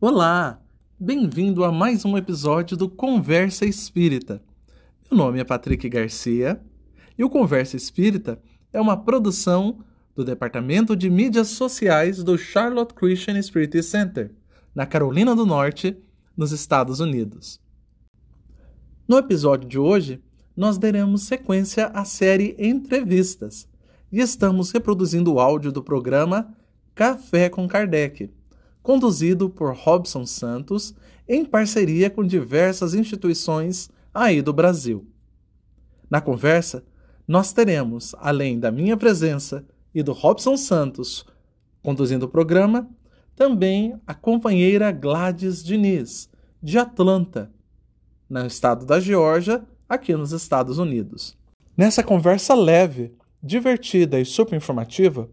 Olá! Bem-vindo a mais um episódio do Conversa Espírita. Meu nome é Patrick Garcia e o Conversa Espírita é uma produção do Departamento de Mídias Sociais do Charlotte Christian Spirit Center, na Carolina do Norte, nos Estados Unidos. No episódio de hoje, nós daremos sequência à série Entrevistas e estamos reproduzindo o áudio do programa Café com Kardec conduzido por Robson Santos, em parceria com diversas instituições aí do Brasil. Na conversa, nós teremos, além da minha presença e do Robson Santos conduzindo o programa, também a companheira Gladys Diniz, de Atlanta, no estado da Geórgia, aqui nos Estados Unidos. Nessa conversa leve, divertida e super informativa,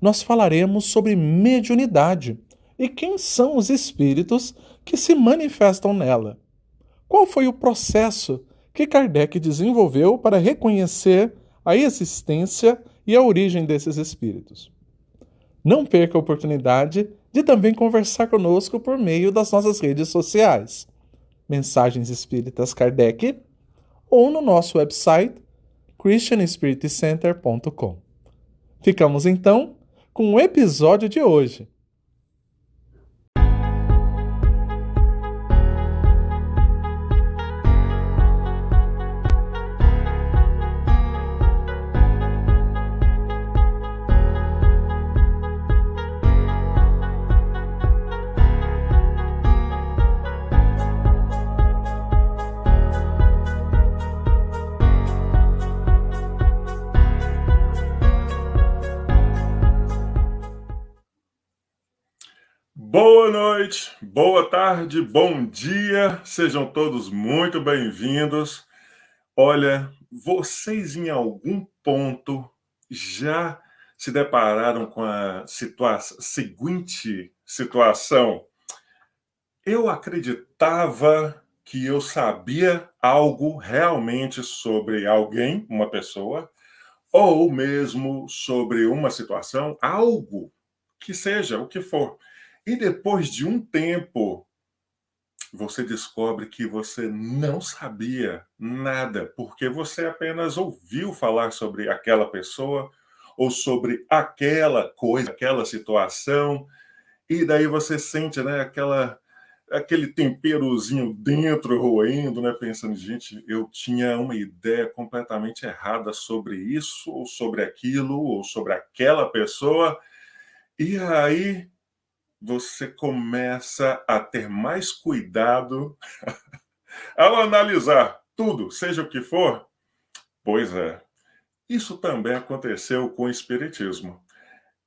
nós falaremos sobre mediunidade e quem são os espíritos que se manifestam nela? Qual foi o processo que Kardec desenvolveu para reconhecer a existência e a origem desses espíritos? Não perca a oportunidade de também conversar conosco por meio das nossas redes sociais, Mensagens Espíritas Kardec, ou no nosso website christianspiritcenter.com. Ficamos então com o episódio de hoje noite, boa tarde, bom dia, sejam todos muito bem-vindos. Olha, vocês em algum ponto já se depararam com a situa seguinte situação? Eu acreditava que eu sabia algo realmente sobre alguém, uma pessoa, ou mesmo sobre uma situação, algo que seja o que for e depois de um tempo, você descobre que você não sabia nada, porque você apenas ouviu falar sobre aquela pessoa ou sobre aquela coisa, aquela situação, e daí você sente, né, aquela aquele temperozinho dentro roendo, né, pensando, gente, eu tinha uma ideia completamente errada sobre isso ou sobre aquilo ou sobre aquela pessoa. E aí você começa a ter mais cuidado ao analisar tudo, seja o que for. Pois é, isso também aconteceu com o Espiritismo.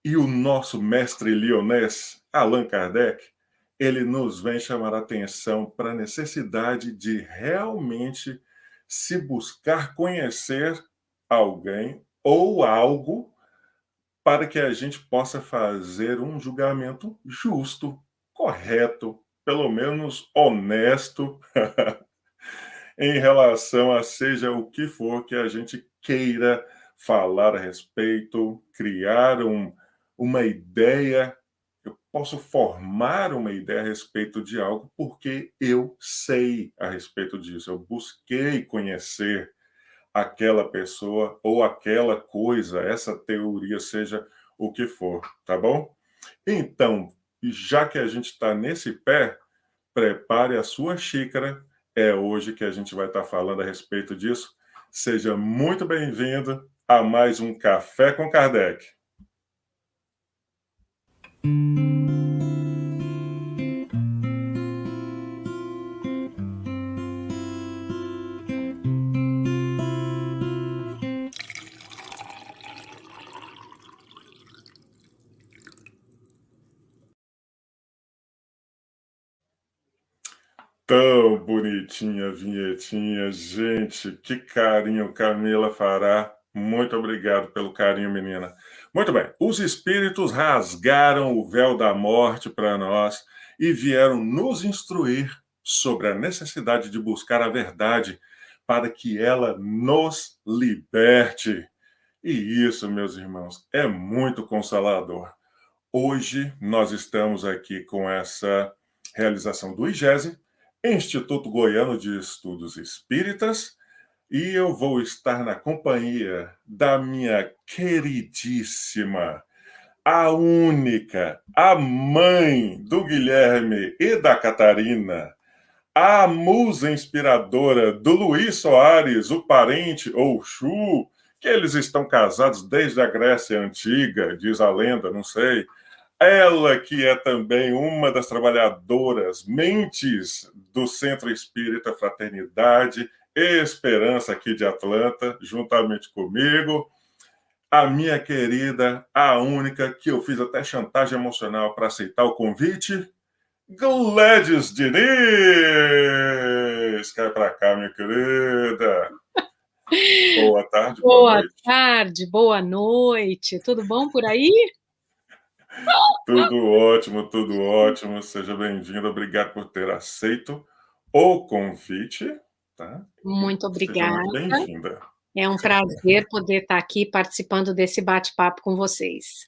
E o nosso mestre lionês, Allan Kardec, ele nos vem chamar a atenção para a necessidade de realmente se buscar conhecer alguém ou algo para que a gente possa fazer um julgamento justo, correto, pelo menos honesto, em relação a seja o que for que a gente queira falar a respeito, criar um, uma ideia. Eu posso formar uma ideia a respeito de algo porque eu sei a respeito disso, eu busquei conhecer aquela pessoa ou aquela coisa, essa teoria, seja o que for, tá bom? Então, já que a gente está nesse pé, prepare a sua xícara. É hoje que a gente vai estar tá falando a respeito disso. Seja muito bem-vindo a mais um Café com Kardec. Tão bonitinha a vinhetinha, gente. Que carinho Camila fará. Muito obrigado pelo carinho, menina. Muito bem. Os espíritos rasgaram o véu da morte para nós e vieram nos instruir sobre a necessidade de buscar a verdade para que ela nos liberte. E isso, meus irmãos, é muito consolador. Hoje nós estamos aqui com essa realização do IGESE, Instituto Goiano de Estudos Espíritas, e eu vou estar na companhia da minha queridíssima, a única, a mãe do Guilherme e da Catarina, a musa inspiradora do Luiz Soares, o parente ou Chu, que eles estão casados desde a Grécia Antiga, diz a lenda, não sei. Ela que é também uma das trabalhadoras, mentes do Centro Espírita Fraternidade e Esperança aqui de Atlanta, juntamente comigo. A minha querida, a única que eu fiz até chantagem emocional para aceitar o convite, Gladys Diniz! Cai para cá, minha querida. Boa tarde. Boa, boa tarde, boa noite. Tudo bom por aí? Tudo ótimo, tudo ótimo. Seja bem-vindo. Obrigado por ter aceito o convite. Tá? Muito obrigada. Bem-vinda. É um prazer poder estar aqui participando desse bate-papo com vocês.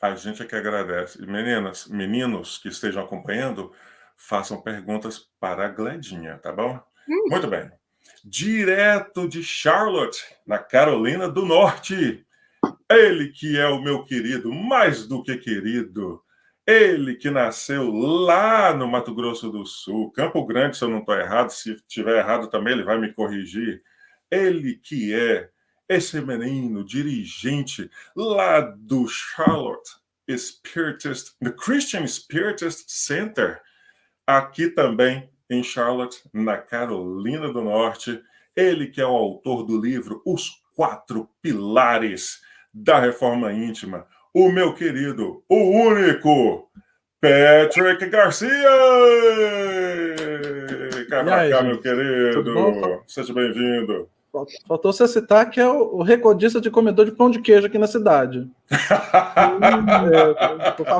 A gente é que agradece. Meninas, meninos que estejam acompanhando, façam perguntas para a Gledinha, tá bom? Hum. Muito bem. Direto de Charlotte, na Carolina do Norte. Ele que é o meu querido, mais do que querido. Ele que nasceu lá no Mato Grosso do Sul, Campo Grande, se eu não estou errado, se estiver errado também ele vai me corrigir. Ele que é esse menino dirigente lá do Charlotte Spiritist, the Christian Spiritist Center, aqui também em Charlotte, na Carolina do Norte. Ele que é o autor do livro Os Quatro Pilares da Reforma Íntima, o meu querido, o único, Patrick Garcia! Cá, meu querido, seja bem-vindo. Faltou você citar que é o, recordista de comedor de pão de queijo aqui na cidade. é,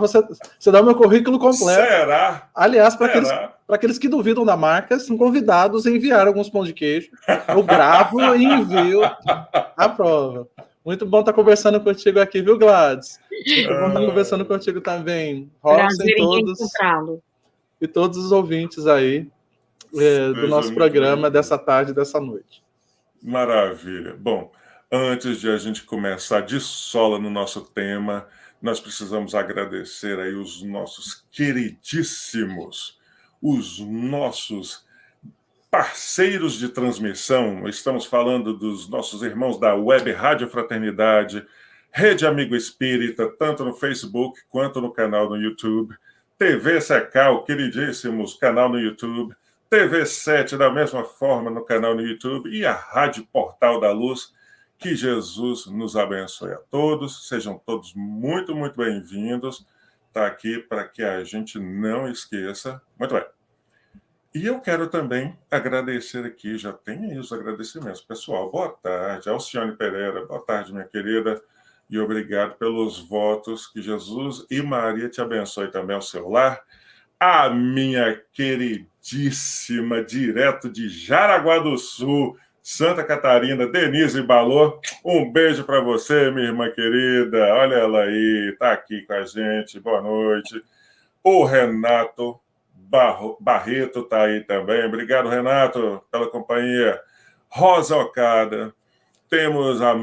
você, você dá o meu currículo completo. Será? Aliás, para aqueles, aqueles que duvidam da marca, são convidados a enviar alguns pães de queijo. Eu gravo e envio a prova. Muito bom estar conversando contigo aqui, viu, Gladys? Muito bom estar conversando contigo também. Robson e todos. E todos os ouvintes aí é, do nosso programa dessa tarde, dessa noite. Maravilha. Bom, antes de a gente começar de sola no nosso tema, nós precisamos agradecer aí os nossos queridíssimos, os nossos parceiros de transmissão. Estamos falando dos nossos irmãos da Web Rádio Fraternidade, Rede Amigo Espírita, tanto no Facebook quanto no canal no YouTube. TV Secal, queridíssimos, canal no YouTube. TV7 da mesma forma no canal no YouTube e a Rádio Portal da Luz. Que Jesus nos abençoe a todos, sejam todos muito, muito bem-vindos. Está aqui para que a gente não esqueça. Muito bem. E eu quero também agradecer aqui, já tem aí os agradecimentos. Pessoal, boa tarde. Alcione Pereira, boa tarde, minha querida. E obrigado pelos votos. Que Jesus e Maria te abençoe também ao seu lar. A minha queridíssima, direto de Jaraguá do Sul, Santa Catarina, Denise Balô. Um beijo para você, minha irmã querida. Olha ela aí, está aqui com a gente. Boa noite. O Renato Barreto está aí também. Obrigado, Renato, pela companhia. Rosa Ocada. Temos a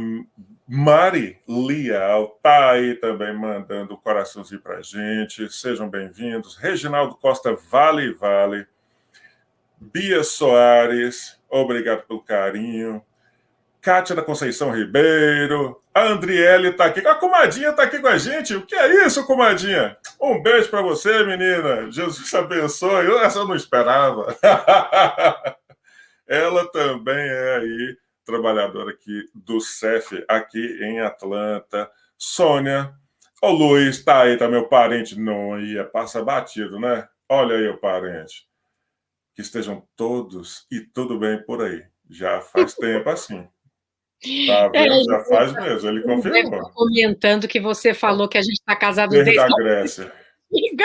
Mari Lial está aí também mandando o coraçãozinho para gente. Sejam bem-vindos. Reginaldo Costa Vale Vale. Bia Soares, obrigado pelo carinho. Kátia da Conceição Ribeiro. A Andriele está aqui. A comadinha está aqui com a gente. O que é isso, comadinha? Um beijo para você, menina. Jesus abençoe. Essa eu não esperava. Ela também é aí trabalhadora aqui do CEF, aqui em Atlanta. Sônia. O Luiz está aí, tá meu parente. Não ia, passa batido, né? Olha aí o parente que estejam todos e tudo bem por aí. Já faz tempo assim. Tá vendo? É, Já faz mesmo, ele confirmou. Comentando que você falou que a gente está casado desde, desde a Grécia.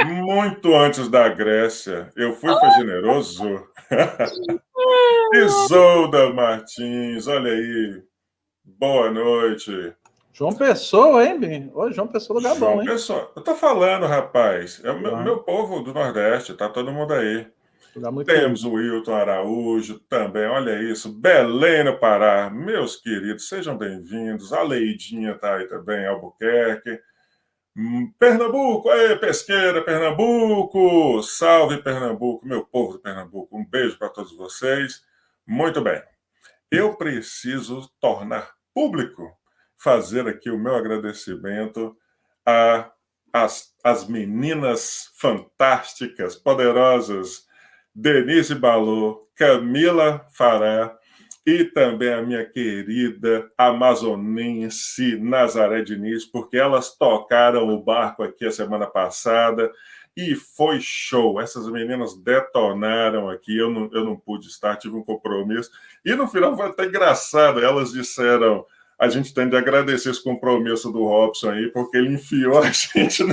Muito antes da Grécia. Eu fui, foi generoso. Isolda Martins, olha aí. Boa noite. João Pessoa, hein, Bim? Oi, João Pessoa do Gabão, João hein? Pessoa. Eu tô falando, rapaz. É o meu, meu povo do Nordeste, tá todo mundo aí. Temos o Wilton Araújo também, olha isso. Belém no Pará, meus queridos, sejam bem-vindos. A Leidinha está aí também, Albuquerque. Hum, Pernambuco, aí, pesqueira, Pernambuco! Salve Pernambuco, meu povo de Pernambuco. Um beijo para todos vocês. Muito bem. Eu preciso tornar público, fazer aqui o meu agradecimento a as, as meninas fantásticas, poderosas Denise Balô, Camila Fará e também a minha querida amazonense Nazaré Diniz, porque elas tocaram o barco aqui a semana passada e foi show. Essas meninas detonaram aqui, eu não, eu não pude estar, tive um compromisso. E no final foi até engraçado, elas disseram a gente tem de agradecer esse compromisso do Robson aí, porque ele enfiou a gente.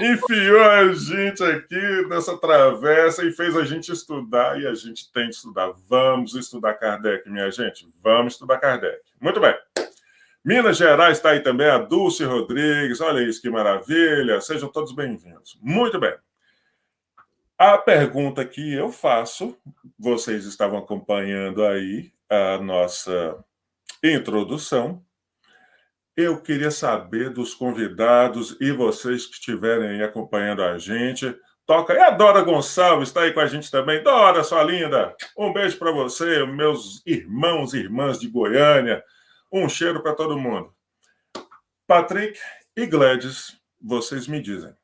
Enfiou a gente aqui nessa travessa e fez a gente estudar, e a gente tem que estudar. Vamos estudar Kardec, minha gente. Vamos estudar Kardec. Muito bem. Minas Gerais está aí também a Dulce Rodrigues. Olha isso que maravilha. Sejam todos bem-vindos. Muito bem. A pergunta que eu faço, vocês estavam acompanhando aí a nossa introdução, eu queria saber dos convidados e vocês que estiverem acompanhando a gente. Toca. E a Dora Gonçalves está aí com a gente também. Dora, sua linda, um beijo para você, meus irmãos e irmãs de Goiânia. Um cheiro para todo mundo. Patrick e Gladys, vocês me dizem.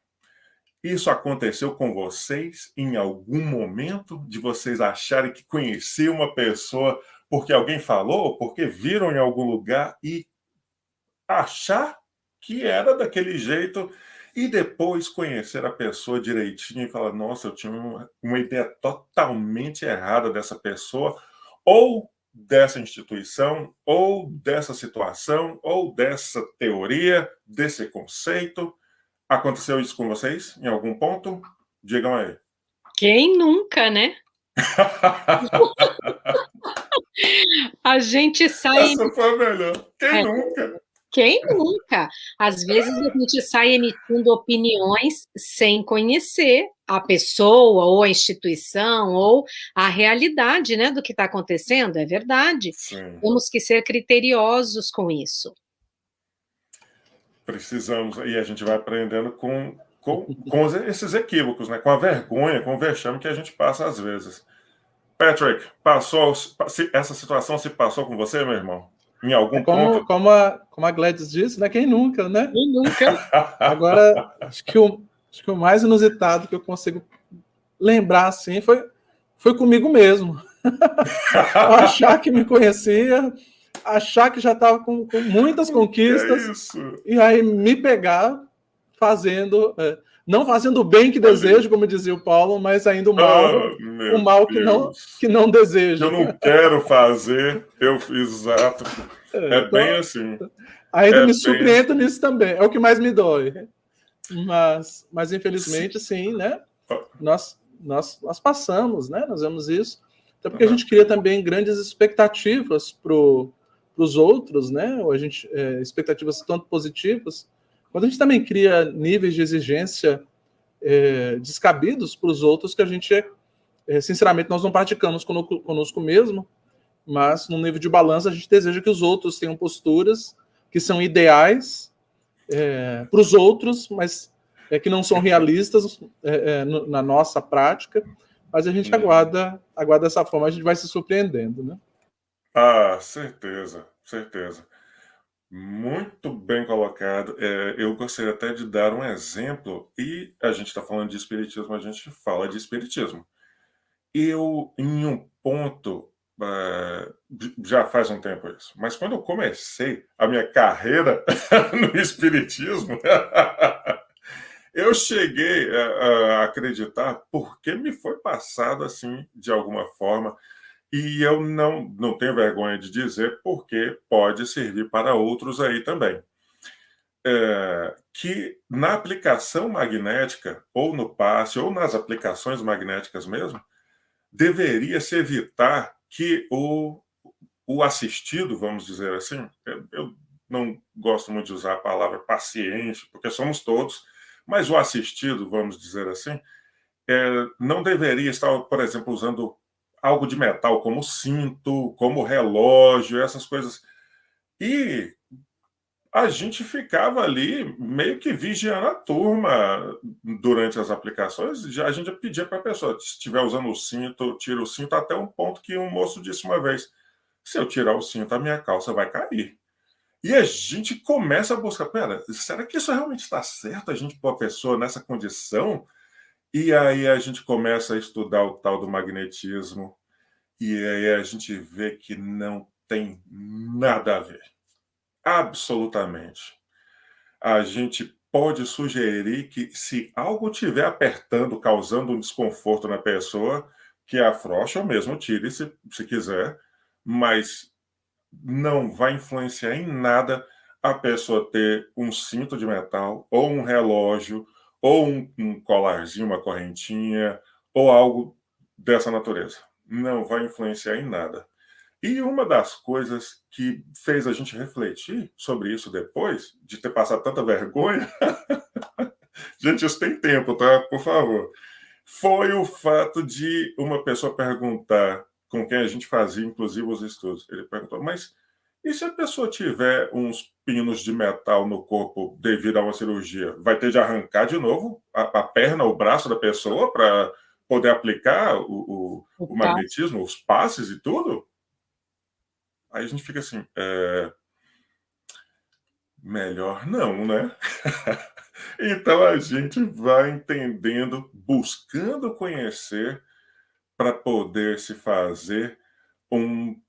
Isso aconteceu com vocês em algum momento de vocês acharem que conheciam uma pessoa porque alguém falou, porque viram em algum lugar e achar que era daquele jeito e depois conhecer a pessoa direitinho e falar: nossa, eu tinha uma, uma ideia totalmente errada dessa pessoa, ou dessa instituição, ou dessa situação, ou dessa teoria, desse conceito. Aconteceu isso com vocês em algum ponto? Digam aí. Quem nunca, né? a gente sai. Essa foi a melhor. Quem é. nunca? Quem nunca? Às vezes a gente sai emitindo opiniões sem conhecer a pessoa ou a instituição ou a realidade né, do que está acontecendo, é verdade. Sim. Temos que ser criteriosos com isso. Precisamos, e a gente vai aprendendo com, com, com esses equívocos, né? com a vergonha, com o vexame que a gente passa às vezes. Patrick, passou, essa situação se passou com você, meu irmão? Em algum como, ponto. Como a, como a Gladys disse, né? Quem nunca, né? Quem nunca. Agora, acho que, o, acho que o mais inusitado que eu consigo lembrar assim foi, foi comigo mesmo. achar que me conhecia, achar que já estava com, com, muitas conquistas, é e aí me pegar fazendo. É, não fazendo o bem que desejo, como dizia o Paulo, mas ainda o mal, oh, o mal que não, que não desejo. Eu não quero fazer, eu fiz exato. É, é então, bem assim. Ainda é me surpreendo assim. nisso também, é o que mais me dói. Mas, mas infelizmente, sim, né? Nós, nós, nós passamos, né? Nós vemos isso. Até porque a gente cria também grandes expectativas para os outros, né? Ou a gente, é, expectativas tanto positivas quando a gente também cria níveis de exigência é, descabidos para os outros que a gente, é, sinceramente, nós não praticamos conosco, conosco mesmo, mas no nível de balança a gente deseja que os outros tenham posturas que são ideais é, para os outros, mas é, que não são realistas é, é, no, na nossa prática, mas a gente aguarda, aguarda dessa forma, a gente vai se surpreendendo, né? Ah, certeza, certeza. Muito bem colocado. É, eu gostaria até de dar um exemplo, e a gente está falando de espiritismo, a gente fala de espiritismo. Eu, em um ponto, uh, já faz um tempo isso, mas quando eu comecei a minha carreira no espiritismo, eu cheguei a, a acreditar porque me foi passado assim, de alguma forma, e eu não, não tenho vergonha de dizer, porque pode servir para outros aí também. É, que na aplicação magnética, ou no passe, ou nas aplicações magnéticas mesmo, deveria se evitar que o, o assistido, vamos dizer assim, eu não gosto muito de usar a palavra paciente, porque somos todos, mas o assistido, vamos dizer assim, é, não deveria estar, por exemplo, usando algo de metal como cinto, como relógio, essas coisas. E a gente ficava ali meio que vigiando a turma durante as aplicações. A gente pedia para a pessoa, se estiver usando o cinto, tira o cinto, até um ponto que um moço disse uma vez: se eu tirar o cinto, a minha calça vai cair. E a gente começa a buscar, pera, será que isso realmente está certo? A gente pôr a pessoa nessa condição? E aí a gente começa a estudar o tal do magnetismo, e aí a gente vê que não tem nada a ver. Absolutamente. A gente pode sugerir que se algo estiver apertando, causando um desconforto na pessoa, que afrouxe ou mesmo tire se, se quiser, mas não vai influenciar em nada a pessoa ter um cinto de metal, ou um relógio, ou um, um colarzinho, uma correntinha, ou algo dessa natureza. Não vai influenciar em nada. E uma das coisas que fez a gente refletir sobre isso depois, de ter passado tanta vergonha, gente, isso tem tempo, tá? Por favor. Foi o fato de uma pessoa perguntar com quem a gente fazia, inclusive, os estudos. Ele perguntou, mas e se a pessoa tiver uns pinos de metal no corpo devido a uma cirurgia? Vai ter de arrancar de novo a, a perna, o braço da pessoa para poder aplicar o, o, o, magnetismo, os passes e tudo? Aí a gente fica assim, é... melhor não, né? então a gente vai entendendo, buscando conhecer para poder se fazer um,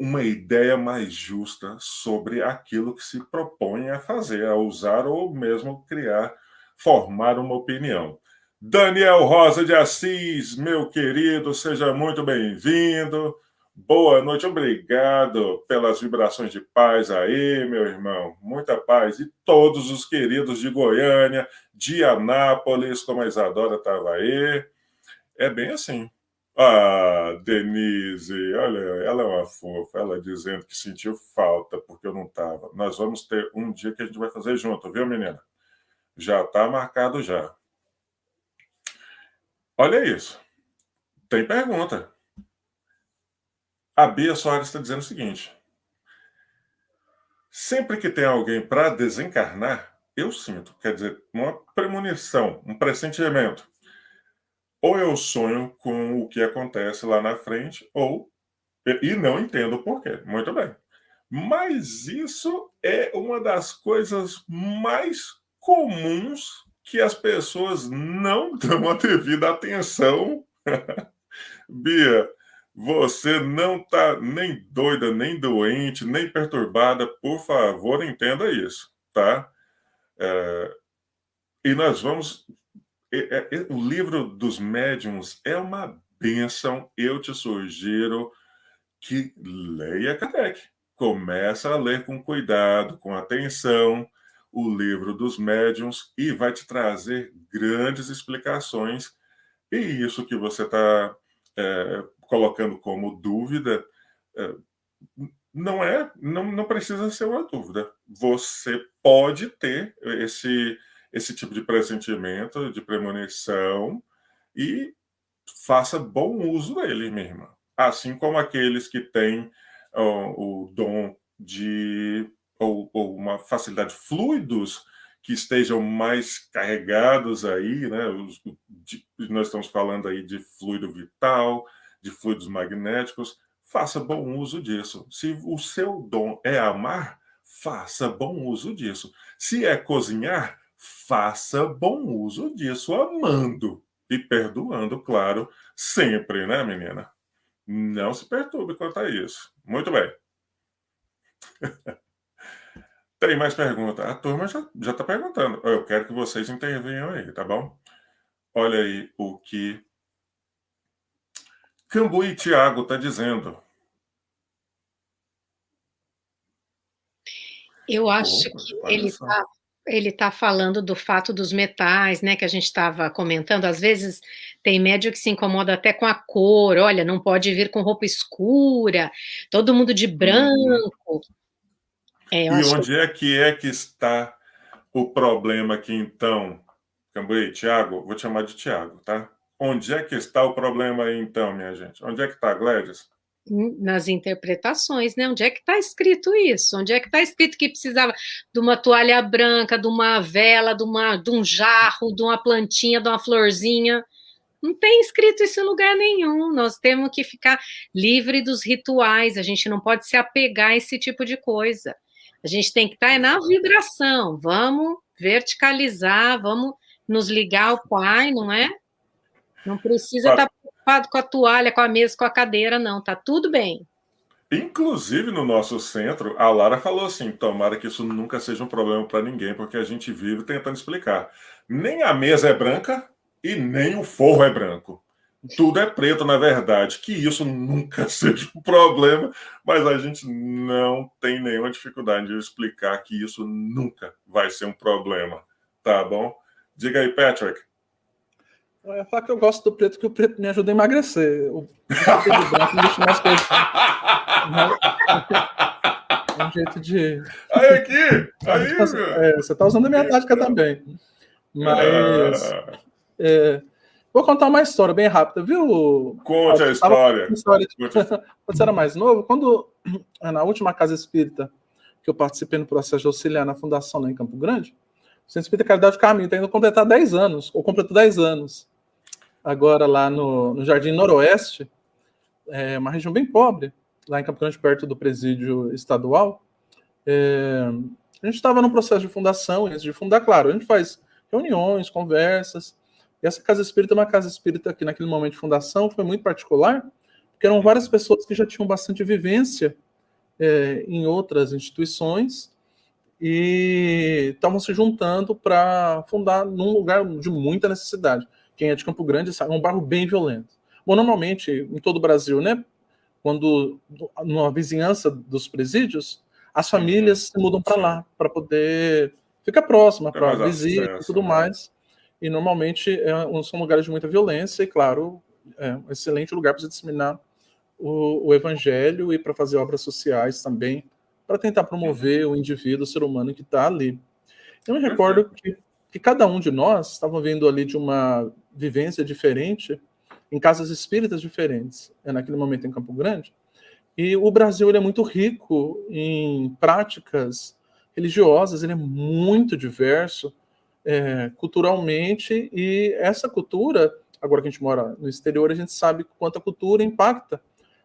uma ideia mais justa sobre aquilo que se propõe a fazer, a usar ou mesmo criar, formar uma opinião. Daniel Rosa de Assis, meu querido, seja muito bem-vindo. Boa noite, obrigado pelas vibrações de paz aí, meu irmão. Muita paz. E todos os queridos de Goiânia, de Anápolis, como a Isadora estava aí. É bem assim. Ah, Denise, olha, ela é uma fofa, ela dizendo que sentiu falta porque eu não estava. Nós vamos ter um dia que a gente vai fazer junto, viu, menina? Já está marcado já. Olha isso. Tem pergunta. A Bia Soares está dizendo o seguinte: sempre que tem alguém para desencarnar, eu sinto, quer dizer, uma premonição, um pressentimento ou eu sonho com o que acontece lá na frente, ou e não entendo o porquê. Muito bem. Mas isso é uma das coisas mais comuns que as pessoas não dão a devida atenção. Bia, você não está nem doida, nem doente, nem perturbada. Por favor, entenda isso, tá? É, e nós vamos o livro dos médiums é uma benção. Eu te sugiro que leia Kardec. Começa a ler com cuidado, com atenção, o livro dos médiums e vai te trazer grandes explicações. E isso que você está é, colocando como dúvida é, não é, não, não precisa ser uma dúvida. Você pode ter esse esse tipo de pressentimento, de premonição, e faça bom uso dele, irmã. Assim como aqueles que têm o dom de ou, ou, uma facilidade fluidos que estejam mais carregados aí, né? Os, de, nós estamos falando aí de fluido vital, de fluidos magnéticos. Faça bom uso disso. Se o seu dom é amar, faça bom uso disso. Se é cozinhar, faça bom uso disso, amando e perdoando, claro, sempre, né, menina? Não se perturbe quanto a isso. Muito bem. Tem mais perguntas? A turma já está perguntando. Eu quero que vocês intervenham aí, tá bom? Olha aí o que Cambuí Tiago está dizendo. Eu acho Opa, que ele está ele está falando do fato dos metais, né, que a gente estava comentando. Às vezes tem médio que se incomoda até com a cor. Olha, não pode vir com roupa escura, todo mundo de branco. É, e onde que... é que é que está o problema aqui, então? Cambuí, Tiago, vou te chamar de Tiago, tá? Onde é que está o problema aí, então, minha gente? Onde é que está, Gladys? Nas interpretações, né? Onde é que está escrito isso? Onde é que está escrito que precisava de uma toalha branca, de uma vela, de, uma, de um jarro, de uma plantinha, de uma florzinha? Não tem escrito isso em lugar nenhum. Nós temos que ficar livre dos rituais. A gente não pode se apegar a esse tipo de coisa. A gente tem que estar tá na vibração. Vamos verticalizar, vamos nos ligar ao Pai, não é? Não precisa estar tá preocupado com a toalha, com a mesa, com a cadeira, não. Tá tudo bem. Inclusive no nosso centro, a Lara falou assim: tomara que isso nunca seja um problema para ninguém, porque a gente vive tentando explicar. Nem a mesa é branca e nem o forro é branco. Tudo é preto, na verdade. Que isso nunca seja um problema, mas a gente não tem nenhuma dificuldade de explicar que isso nunca vai ser um problema. Tá bom? Diga aí, Patrick. Eu ia falar que eu gosto do preto, que o preto me ajuda a emagrecer. O preto branco me deixa mais coisas. É um jeito de. Aí aqui! Aí, é, você tá usando a minha tática também. Mas. Ah. É, vou contar uma história bem rápida, viu? Conte a história. história de... Quando você era mais novo, quando na última casa espírita que eu participei no processo de auxiliar na fundação lá em Campo Grande, o Centro Espírita Caridade do Caminho está indo completar 10 anos, ou completou 10 anos agora lá no, no Jardim Noroeste, é uma região bem pobre, lá em Campo Grande, perto do presídio estadual. É, a gente estava no processo de fundação, antes de fundar, claro, a gente faz reuniões, conversas. E essa casa espírita é uma casa espírita que, naquele momento de fundação, foi muito particular, porque eram várias pessoas que já tinham bastante vivência é, em outras instituições e estavam se juntando para fundar num lugar de muita necessidade quem é de Campo Grande sabe, é um bairro bem violento. Bom, normalmente, em todo o Brasil, né, quando na vizinhança dos presídios, as famílias se mudam para lá para poder ficar próxima para visita e tudo né? mais. E normalmente é, são lugares de muita violência e, claro, é um excelente lugar para disseminar o, o, evangelho e para fazer obras sociais também, para tentar promover o indivíduo, o ser humano que está ali. Eu me recordo que, que cada um de nós estava vindo ali de uma vivência diferente em casas espíritas diferentes, é naquele momento em Campo Grande. E o Brasil ele é muito rico em práticas religiosas, ele é muito diverso é, culturalmente, e essa cultura, agora que a gente mora no exterior, a gente sabe quanto a cultura impacta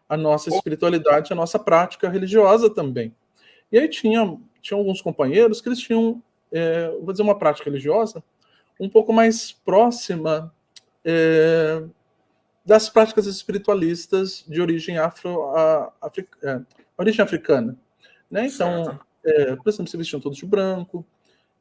a nossa espiritualidade, a nossa prática religiosa também. E aí tinha, tinha alguns companheiros que eles tinham, é, vou dizer, uma prática religiosa um pouco mais próxima é, das práticas espiritualistas de origem afro, a, é, origem africana. Né? Então, é, por exemplo, se vestiam todos de branco.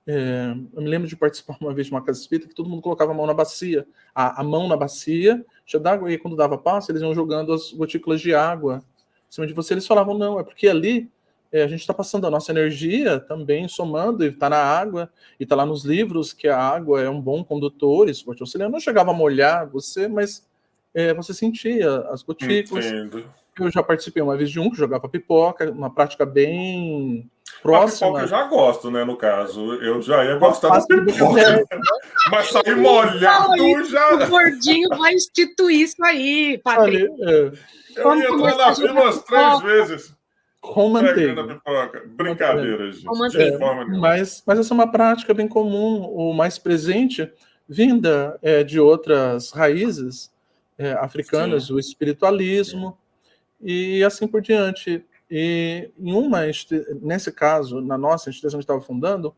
É, eu me lembro de participar uma vez de uma casa espírita que todo mundo colocava a mão na bacia, a, a mão na bacia, já d'água, e quando dava passo, eles iam jogando as gotículas de água em cima de você. Eles falavam, não, é porque ali a gente está passando a nossa energia também somando, e está na água, e está lá nos livros que a água é um bom condutor, isso pode auxiliar. Não chegava a molhar você, mas é, você sentia as gotículas. Entendo. Eu já participei uma vez de um que jogava pipoca, uma prática bem próxima. A pipoca eu já gosto, né? No caso, eu já ia gostar da pipoca. É, mas sair molhado já. O gordinho vai instituir isso aí, Patrícia. É. Eu ia entrar na fila umas três vezes com manteiga. Brincadeira, gente. Com manteiga. É, mas, mas essa é uma prática bem comum, ou mais presente, vinda é, de outras raízes é, africanas, Sim. o espiritualismo e assim por diante. E em uma, nesse caso, na nossa instituição que estava fundando,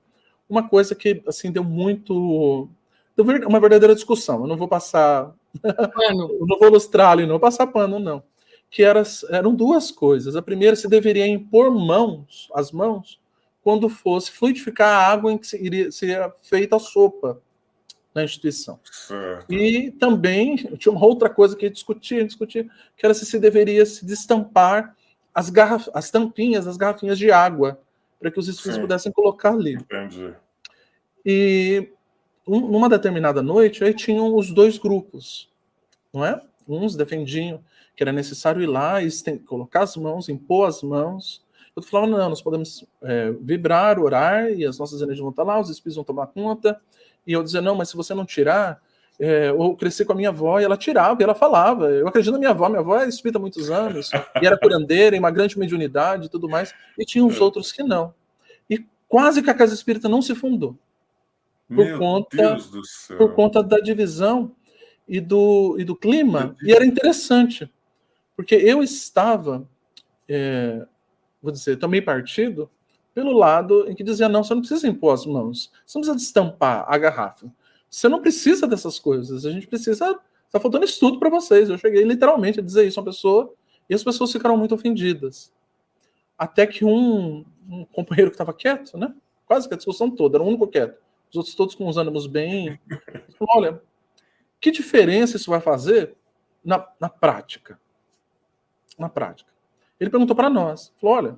uma coisa que assim deu muito deu uma verdadeira discussão. Eu não vou passar, eu não vou ilustrar ali, não vou passar pano, não que era, eram duas coisas. A primeira, se deveria impor mãos, as mãos, quando fosse fluidificar a água em que seria, seria feita a sopa na instituição. Certo. E também tinha uma outra coisa que discutia, discutia, que era se se deveria se destampar as, garraf as tampinhas, as garrafinhas de água, para que os espíritos pudessem colocar ali. Entendi. E um, numa determinada noite, aí tinham os dois grupos, não é? Uns defendiam que era necessário ir lá e colocar as mãos, impor as mãos. Eu falava, não, nós podemos é, vibrar, orar, e as nossas energias vão estar lá, os espíritos vão tomar conta. E eu dizia, não, mas se você não tirar, é, eu cresci com a minha avó e ela tirava, e ela falava. Eu acredito na minha avó, minha avó é espírita há muitos anos, e era curandeira, e uma grande mediunidade e tudo mais, e tinha os outros que não. E quase que a casa espírita não se fundou. Por Meu conta, por conta da divisão e do, e do clima. E era interessante, porque eu estava, é, vou dizer, tomei partido pelo lado em que dizia: não, você não precisa impor as mãos, você não precisa destampar a garrafa. Você não precisa dessas coisas. A gente precisa. Está faltando estudo para vocês. Eu cheguei literalmente a dizer isso a uma pessoa e as pessoas ficaram muito ofendidas. Até que um, um companheiro que estava quieto, né? Quase que a discussão toda, era o único quieto. Os outros todos com os ânimos bem. Falou, Olha, que diferença isso vai fazer na, na prática? Na prática. Ele perguntou para nós. Falou, olha.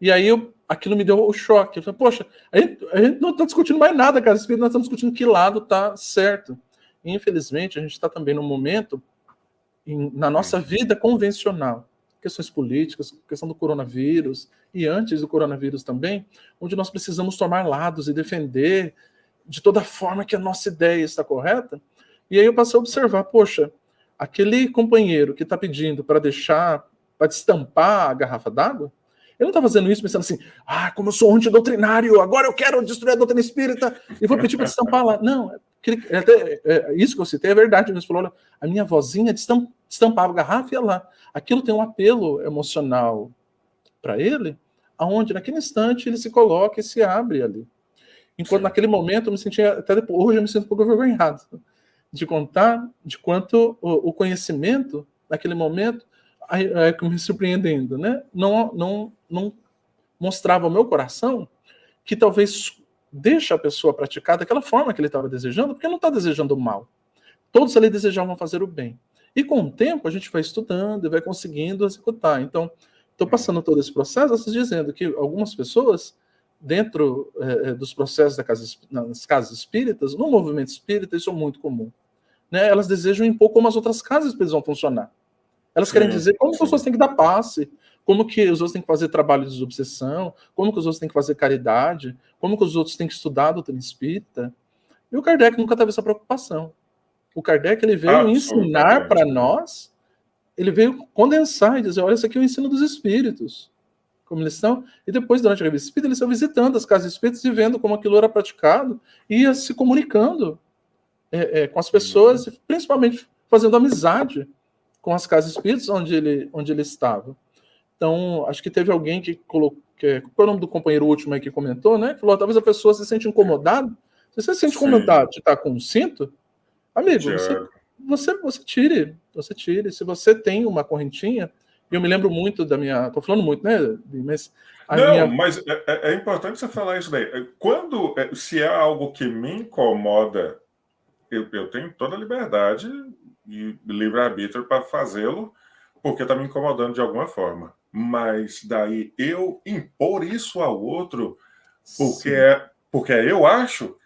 E aí eu, aquilo me deu o choque. Eu falei, poxa, a gente, a gente não está discutindo mais nada, cara. Nós estamos discutindo que lado está certo. E, infelizmente, a gente está também num momento em, na nossa vida convencional, questões políticas, questão do coronavírus, e antes do coronavírus também, onde nós precisamos tomar lados e defender de toda forma que a nossa ideia está correta. E aí eu passei a observar, poxa, aquele companheiro que está pedindo para deixar, para destampar a garrafa d'água, ele não está fazendo isso pensando assim, ah, como eu sou antidoutrinário, agora eu quero destruir a doutrina espírita e vou pedir para estampar lá. Não, é até, é, isso que eu citei é verdade. Ele falou, olha, a minha vozinha destampava a garrafa e ia lá. Aquilo tem um apelo emocional para ele, aonde naquele instante ele se coloca e se abre ali. Enquanto Sim. naquele momento eu me sentia, até depois, hoje eu me sinto um pouco envergonhado de contar de quanto o, o conhecimento, naquele momento, é, me surpreendendo, né? Não, não, não mostrava ao meu coração que talvez deixa a pessoa praticar daquela forma que ele estava desejando, porque não está desejando o mal. Todos ali desejavam fazer o bem. E com o tempo a gente vai estudando e vai conseguindo executar. Então, estou passando todo esse processo dizendo que algumas pessoas, dentro é, dos processos da casa, nas casas espíritas, no movimento espírita, isso é muito comum. Né? Elas desejam impor como as outras casas espíritas vão funcionar. Elas querem dizer como as pessoas têm que dar passe, como que os outros têm que fazer trabalho de desobsessão, como que os outros têm que fazer caridade, como que os outros têm que estudar a doutrina espírita. E o Kardec nunca teve essa preocupação. O Kardec ele veio ensinar para nós, ele veio condensar e dizer, olha, isso aqui é o ensino dos espíritos, como eles estão. E depois, durante a revista espírita, eles estão visitando as casas espíritas e vendo como aquilo era praticado e ia se comunicando é, é, com as pessoas, principalmente fazendo amizade com as casas espíritas onde ele, onde ele estava. Então, acho que teve alguém que colocou. Que, qual é o nome do companheiro último aí que comentou, né? Falou: talvez a pessoa se sente incomodada. Se você se sente incomodado de estar com um cinto, amigo, você, você, você tire. Você tire. Se você tem uma correntinha, eu me lembro muito da minha. Estou falando muito, né? Mas Não, minha... mas é, é, é, importante você falar isso daí. Quando, é, se é algo que me incomoda, eu, eu tenho toda a liberdade e livre-arbítrio para fazê-lo, porque está me incomodando de alguma forma. Mas daí eu impor isso ao outro, porque, é, porque eu acho,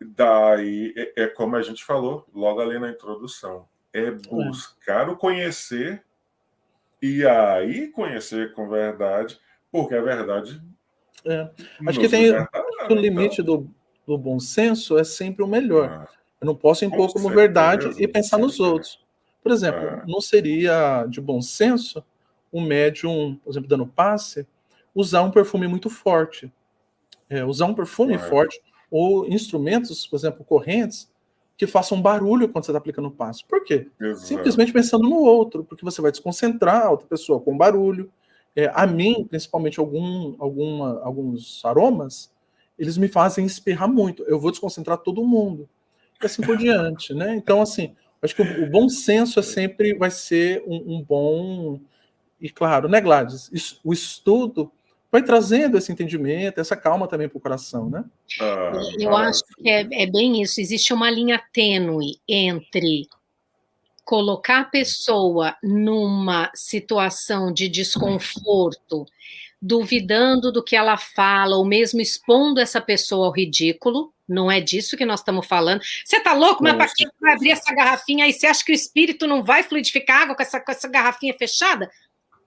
daí é, é, como a gente falou logo ali na introdução, é buscar o conhecer e aí conhecer com verdade, porque a verdade. É. Acho que tem o limite do, do bom senso é sempre o melhor. Ah. Eu não posso impor como verdade e pensar nos outros. Por exemplo, é. não seria de bom senso um médium, por exemplo, dando passe, usar um perfume muito forte. É, usar um perfume é. forte ou instrumentos, por exemplo, correntes, que façam barulho quando você está aplicando o passe. Por quê? Exato. Simplesmente pensando no outro, porque você vai desconcentrar a outra pessoa com barulho. É, a mim, principalmente algum, alguma, alguns aromas, eles me fazem espirrar muito. Eu vou desconcentrar todo mundo e assim por diante, né? Então, assim, acho que o, o, bom senso é sempre vai ser um, um bom e claro, né, Gladys? Isso, o estudo vai trazendo esse entendimento, essa calma também para o coração, né? Ah, Eu acho que é, é bem isso. Existe uma linha tênue entre colocar a pessoa numa situação de desconforto, duvidando do que ela fala, ou mesmo expondo essa pessoa ao ridículo, Não é disso que nós estamos falando. Você tá louco? Mas para que vai abrir essa garrafinha aí? Você acha que o espírito não vai fluidificar água com essa, com essa garrafinha fechada?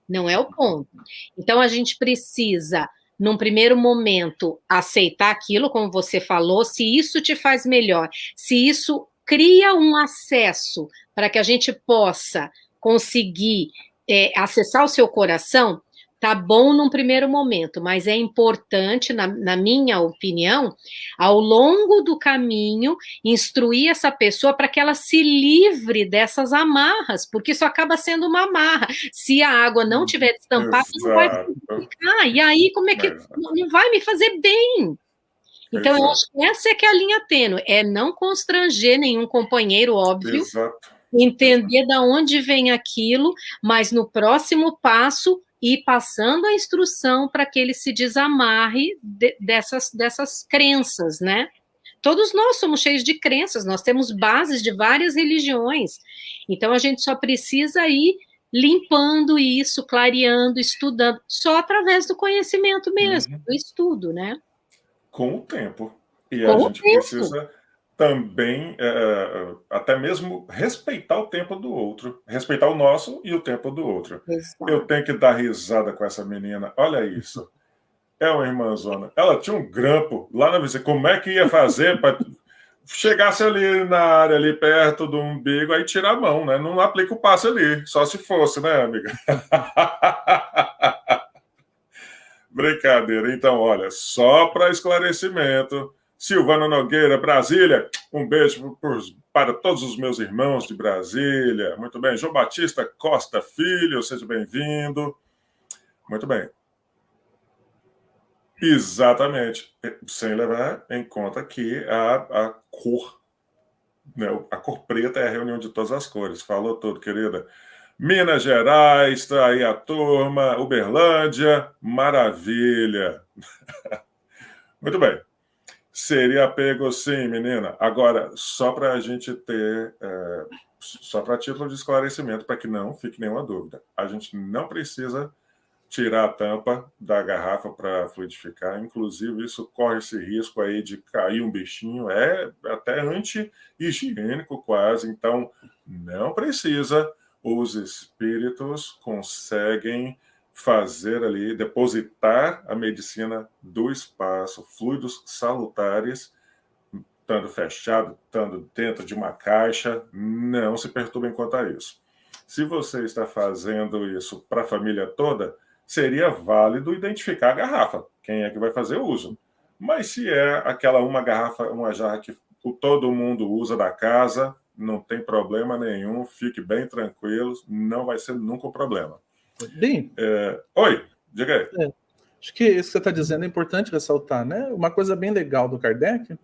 Não é o ponto. Então a gente precisa, num primeiro momento, aceitar aquilo, como você falou, se isso te faz melhor, se isso cria um acesso para que a gente possa conseguir é, acessar o seu coração, tá bom num primeiro momento, mas é importante, na, na, minha opinião, ao longo do caminho, instruir essa pessoa para que ela se livre dessas amarras, porque isso acaba sendo uma amarra. Se a água não tiver destampada, não vai ficar. E aí, como é que não, não vai me fazer bem? Então, Exato. eu acho que essa é que é a linha tênue, é não constranger nenhum companheiro, óbvio. Exato. Entender da onde vem aquilo, mas no próximo passo e passando a instrução para que ele se desamarre de, dessas, dessas crenças, né? Todos nós somos cheios de crenças, nós temos bases de várias religiões, então a gente só precisa ir limpando isso, clareando, estudando, só através do conhecimento mesmo, uhum. do estudo, né? Com o tempo. E Com a gente precisa também é, é, até mesmo respeitar o tempo do outro, respeitar o nosso e o tempo do outro. Exato. Eu tenho que dar risada com essa menina. Olha isso. É uma irmãzona. Ela tinha um grampo lá na vizinha. Como é que ia fazer para chegasse ali na área ali perto do umbigo, aí tira a mão, né? Não aplica o passo ali, só se fosse, né, amiga? Brincadeira. Então, olha, só para esclarecimento, Silvana Nogueira, Brasília. Um beijo para todos os meus irmãos de Brasília. Muito bem. João Batista Costa Filho, seja bem-vindo. Muito bem. Exatamente. Sem levar em conta que a, a cor, né? a cor preta é a reunião de todas as cores. Falou tudo, querida. Minas Gerais, está aí a turma. Uberlândia, maravilha. Muito bem. Seria apego, sim, menina. Agora, só para a gente ter, é, só para título de esclarecimento, para que não fique nenhuma dúvida, a gente não precisa tirar a tampa da garrafa para fluidificar. Inclusive, isso corre esse risco aí de cair um bichinho, é até anti-higiênico quase. Então, não precisa. Os espíritos conseguem fazer ali, depositar a medicina do espaço, fluidos salutares, estando fechado, estando dentro de uma caixa, não se perturbem quanto a isso. Se você está fazendo isso para a família toda, seria válido identificar a garrafa, quem é que vai fazer uso. Mas se é aquela uma garrafa, uma jarra que todo mundo usa da casa, não tem problema nenhum, fique bem tranquilo, não vai ser nunca um problema. Bem. É... Oi, diga aí. É, acho que isso que você está dizendo é importante ressaltar, né? Uma coisa bem legal do Kardec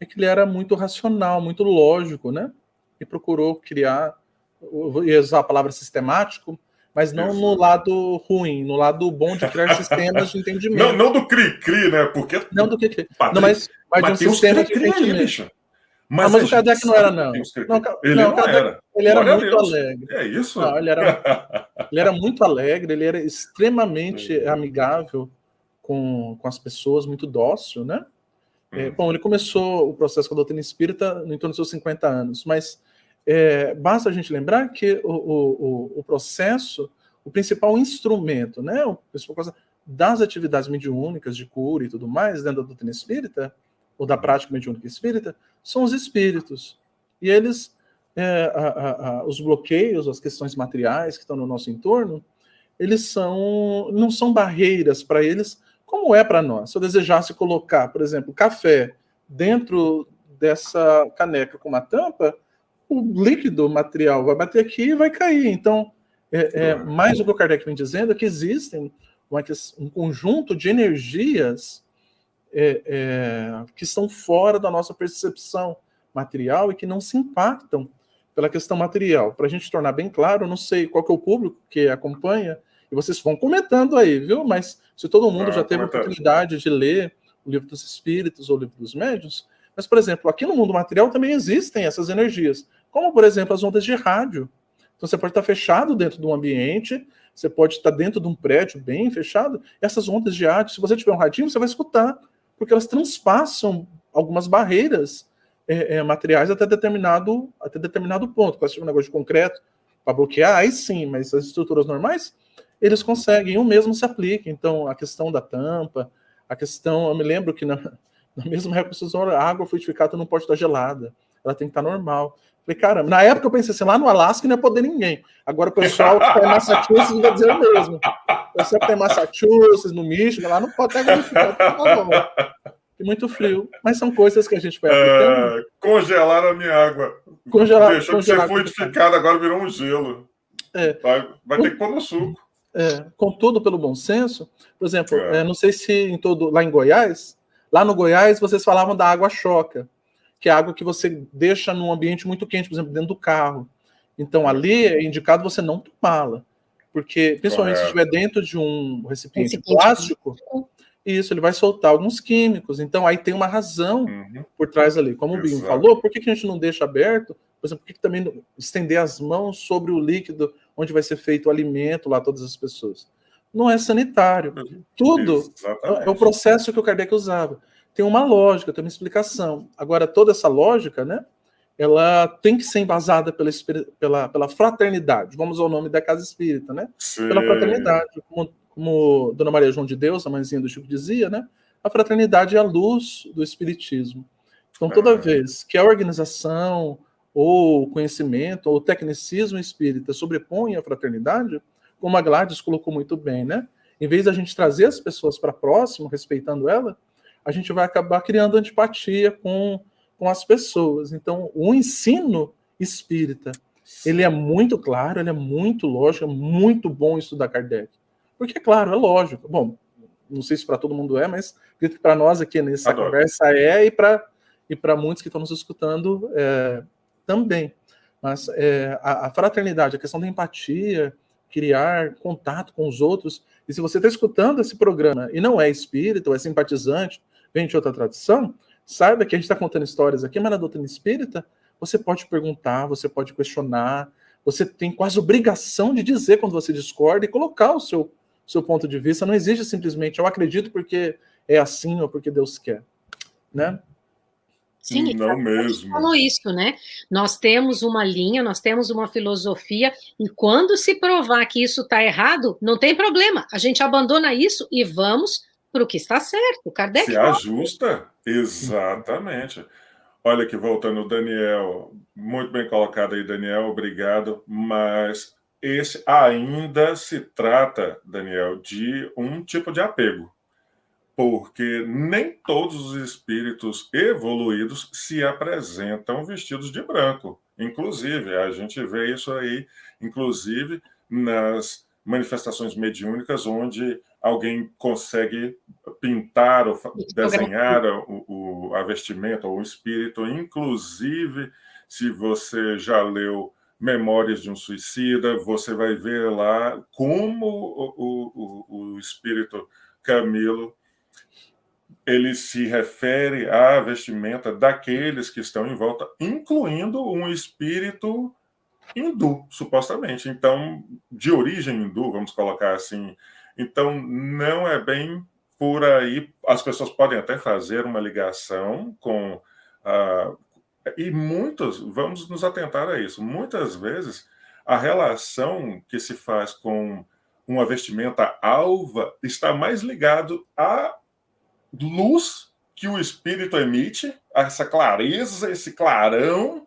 é que ele era muito racional, muito lógico, né? E procurou criar, eu ia usar a palavra sistemático, mas não Isso. no lado ruim, no lado bom de criar sistemas de entendimento. Não, não do cri-cri, né? Porque. Não do cri-cri. Não, mas, mas, mas de um sistema de entendimento. Aí, mas, ah, mas o Kardec não era, não. não ele não, não era. Ele era Glória muito alegre. É isso? Não, ele, era, ele era muito alegre, ele era extremamente uhum. amigável com, com as pessoas, muito dócil, né? É, uhum. bom, ele começou o processo com a doutrina espírita no entorno dos seus 50 anos, mas é, basta a gente lembrar que o, o, o, processo, o principal instrumento, né, o principal coisa das atividades mediúnicas de cura e tudo mais dentro da doutrina espírita, ou da prática mediúnica espírita, são os espíritos. E eles, é, a, a, a, os bloqueios, as questões materiais que estão no nosso entorno, eles são não são barreiras para eles, como é para nós. Se eu desejasse colocar, por exemplo, café dentro dessa caneca com uma tampa, o líquido material vai bater aqui e vai cair. Então, é, é, mais o que o Kardec vem dizendo é que existem uma, um conjunto de energias é, é, que estão fora da nossa percepção material e que não se impactam pela questão material. Para a gente tornar bem claro, não sei qual que é o público que acompanha, e vocês vão comentando aí, viu? Mas se todo mundo ah, já teve a oportunidade de ler o livro dos espíritos ou o livro dos médios, mas, por exemplo, aqui no mundo material também existem essas energias, como, por exemplo, as ondas de rádio. Então, você pode estar fechado dentro de um ambiente, você pode estar dentro de um prédio bem fechado, essas ondas de rádio, se você tiver um radinho, você vai escutar porque elas transpassam algumas barreiras é, é, materiais até determinado, até determinado ponto. Quando você um negócio de concreto para bloquear, aí sim, mas as estruturas normais, eles conseguem, o mesmo se aplica. Então, a questão da tampa, a questão, eu me lembro que na, na mesma época, a água frutificada não pode estar gelada, ela tem que estar normal. Falei, caramba, na época eu pensei assim, lá no Alasca não ia poder ninguém. Agora o pessoal que está em Massachusetts vai dizer o mesmo. O pessoal que está em Massachusetts, no Michigan, lá não pode tá E muito frio. Mas são coisas que a gente vai aplicando. É, congelaram a minha água. Congelar, Deixou de ser fluidificada, agora virou um gelo. É. Vai, vai ter que pôr no suco. É, contudo, pelo bom senso, por exemplo, é. É, não sei se em todo, lá em Goiás, lá no Goiás vocês falavam da água choca que é água que você deixa num ambiente muito quente, por exemplo, dentro do carro. Então, ali é indicado você não tomá-la, porque, principalmente Correto. se estiver dentro de um recipiente, recipiente plástico, isso, ele vai soltar alguns químicos. Então, aí tem uma razão uhum. por trás ali. Como Exato. o Binho falou, por que, que a gente não deixa aberto? Por exemplo, por que, que também estender as mãos sobre o líquido onde vai ser feito o alimento lá, todas as pessoas? Não é sanitário. Tudo Exatamente. é o processo que o Kardec usava tem uma lógica, tem uma explicação. Agora, toda essa lógica, né, ela tem que ser embasada pela, pela, pela fraternidade. Vamos ao nome da casa espírita, né? Sim. Pela fraternidade. Como, como Dona Maria João de Deus, a mãezinha do Chico, dizia, né? A fraternidade é a luz do espiritismo. Então, toda é. vez que a organização, ou conhecimento, ou tecnicismo espírita sobrepõe a fraternidade, como a Gladys colocou muito bem, né? Em vez da gente trazer as pessoas para próximo, respeitando ela, a gente vai acabar criando antipatia com, com as pessoas. Então, o ensino espírita, ele é muito claro, ele é muito lógico, é muito bom estudar Kardec. Porque, é claro, é lógico. Bom, não sei se para todo mundo é, mas acredito que para nós aqui nessa Adoro. conversa é, e para e muitos que estão nos escutando é, também. Mas é, a, a, fraternidade, a questão da empatia, criar contato com os outros. E se você está escutando esse programa e não é espírita ou é simpatizante, vem de outra tradição, saiba que a gente está contando histórias aqui, mas na doutrina espírita, você pode perguntar, você pode questionar, você tem quase obrigação de dizer quando você discorda e colocar o seu, seu ponto de vista. Não existe simplesmente eu acredito porque é assim ou porque Deus quer, né? Sim, não mesmo. falou isso, né? Nós temos uma linha, nós temos uma filosofia, e quando se provar que isso está errado, não tem problema. A gente abandona isso e vamos para o que está certo. Kardec se ajusta, exatamente. Olha aqui, voltando, Daniel, muito bem colocado aí, Daniel, obrigado. Mas esse ainda se trata, Daniel, de um tipo de apego, porque nem todos os espíritos evoluídos se apresentam vestidos de branco. Inclusive, a gente vê isso aí, inclusive nas manifestações mediúnicas, onde alguém consegue pintar ou desenhar o, o, a vestimenta ou o espírito, inclusive se você já leu Memórias de um Suicida, você vai ver lá como o, o, o espírito Camilo ele se refere à vestimenta daqueles que estão em volta, incluindo um espírito hindu, supostamente. Então, de origem hindu, vamos colocar assim, então, não é bem por aí. As pessoas podem até fazer uma ligação com. Uh, e muitos, vamos nos atentar a isso, muitas vezes a relação que se faz com uma vestimenta alva está mais ligado à luz que o espírito emite, essa clareza, esse clarão,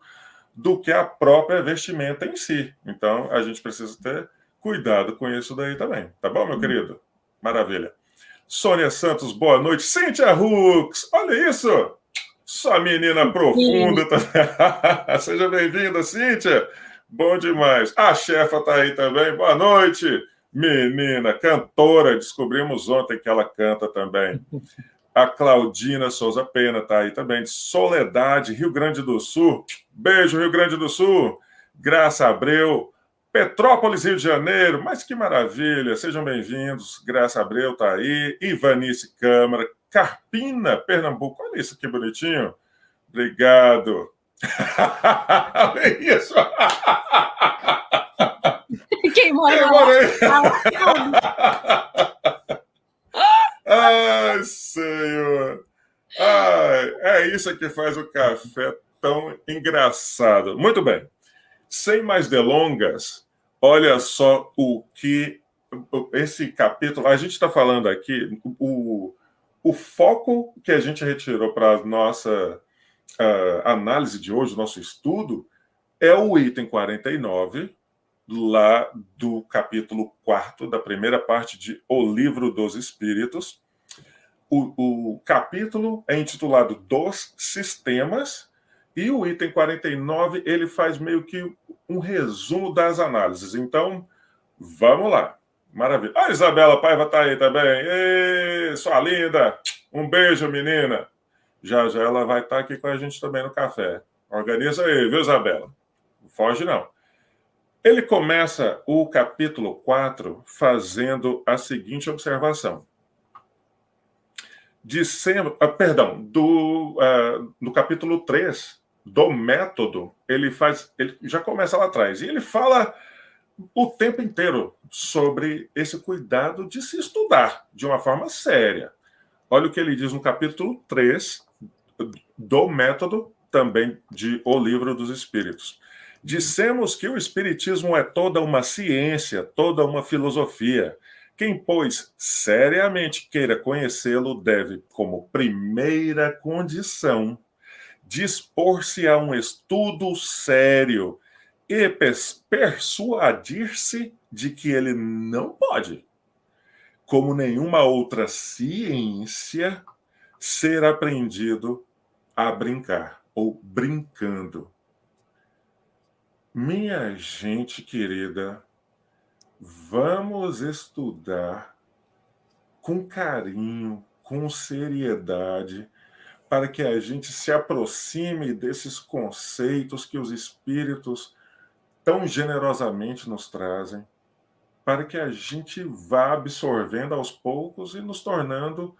do que a própria vestimenta em si. Então, a gente precisa ter Cuidado com isso daí também, tá bom, meu hum. querido? Maravilha. Sônia Santos, boa noite. Cíntia Hooks, olha isso! Sua menina profunda. Tá... Seja bem-vinda, Cíntia. Bom demais. A chefa tá aí também. Boa noite. Menina, cantora. Descobrimos ontem que ela canta também. A Claudina Souza Pena tá aí também. De Soledade, Rio Grande do Sul. Beijo, Rio Grande do Sul. Graça Abreu. Petrópolis, Rio de Janeiro, mas que maravilha! Sejam bem-vindos. Graça Abreu está aí, Ivanice Câmara, Carpina, Pernambuco. Olha isso que bonitinho. Obrigado. Olha isso. Quem mora, Quem mora aí? Ai, Senhor. Ai, é isso que faz o café tão engraçado. Muito bem. Sem mais delongas, olha só o que esse capítulo. A gente está falando aqui, o, o foco que a gente retirou para a nossa uh, análise de hoje, nosso estudo, é o item 49, lá do capítulo 4 da primeira parte de O Livro dos Espíritos. O, o capítulo é intitulado Dos Sistemas, e o item 49 ele faz meio que um resumo das análises. Então, vamos lá. Maravilha. A Isabela Paiva está aí também. Ei, sua linda! Um beijo, menina. Já já ela vai estar tá aqui com a gente também no café. Organiza aí, viu, Isabela? Não foge, não. Ele começa o capítulo 4 fazendo a seguinte observação. Dissemos, ah, perdão, do, uh, no capítulo 3, do método, ele faz, ele já começa lá atrás, e ele fala o tempo inteiro sobre esse cuidado de se estudar de uma forma séria. Olha o que ele diz no capítulo 3 do método, também de O Livro dos Espíritos. Dissemos que o Espiritismo é toda uma ciência, toda uma filosofia. Quem, pois, seriamente queira conhecê-lo, deve, como primeira condição, dispor-se a um estudo sério e persuadir-se de que ele não pode, como nenhuma outra ciência, ser aprendido a brincar ou brincando. Minha gente querida, vamos estudar com carinho, com seriedade, para que a gente se aproxime desses conceitos que os espíritos tão generosamente nos trazem, para que a gente vá absorvendo aos poucos e nos tornando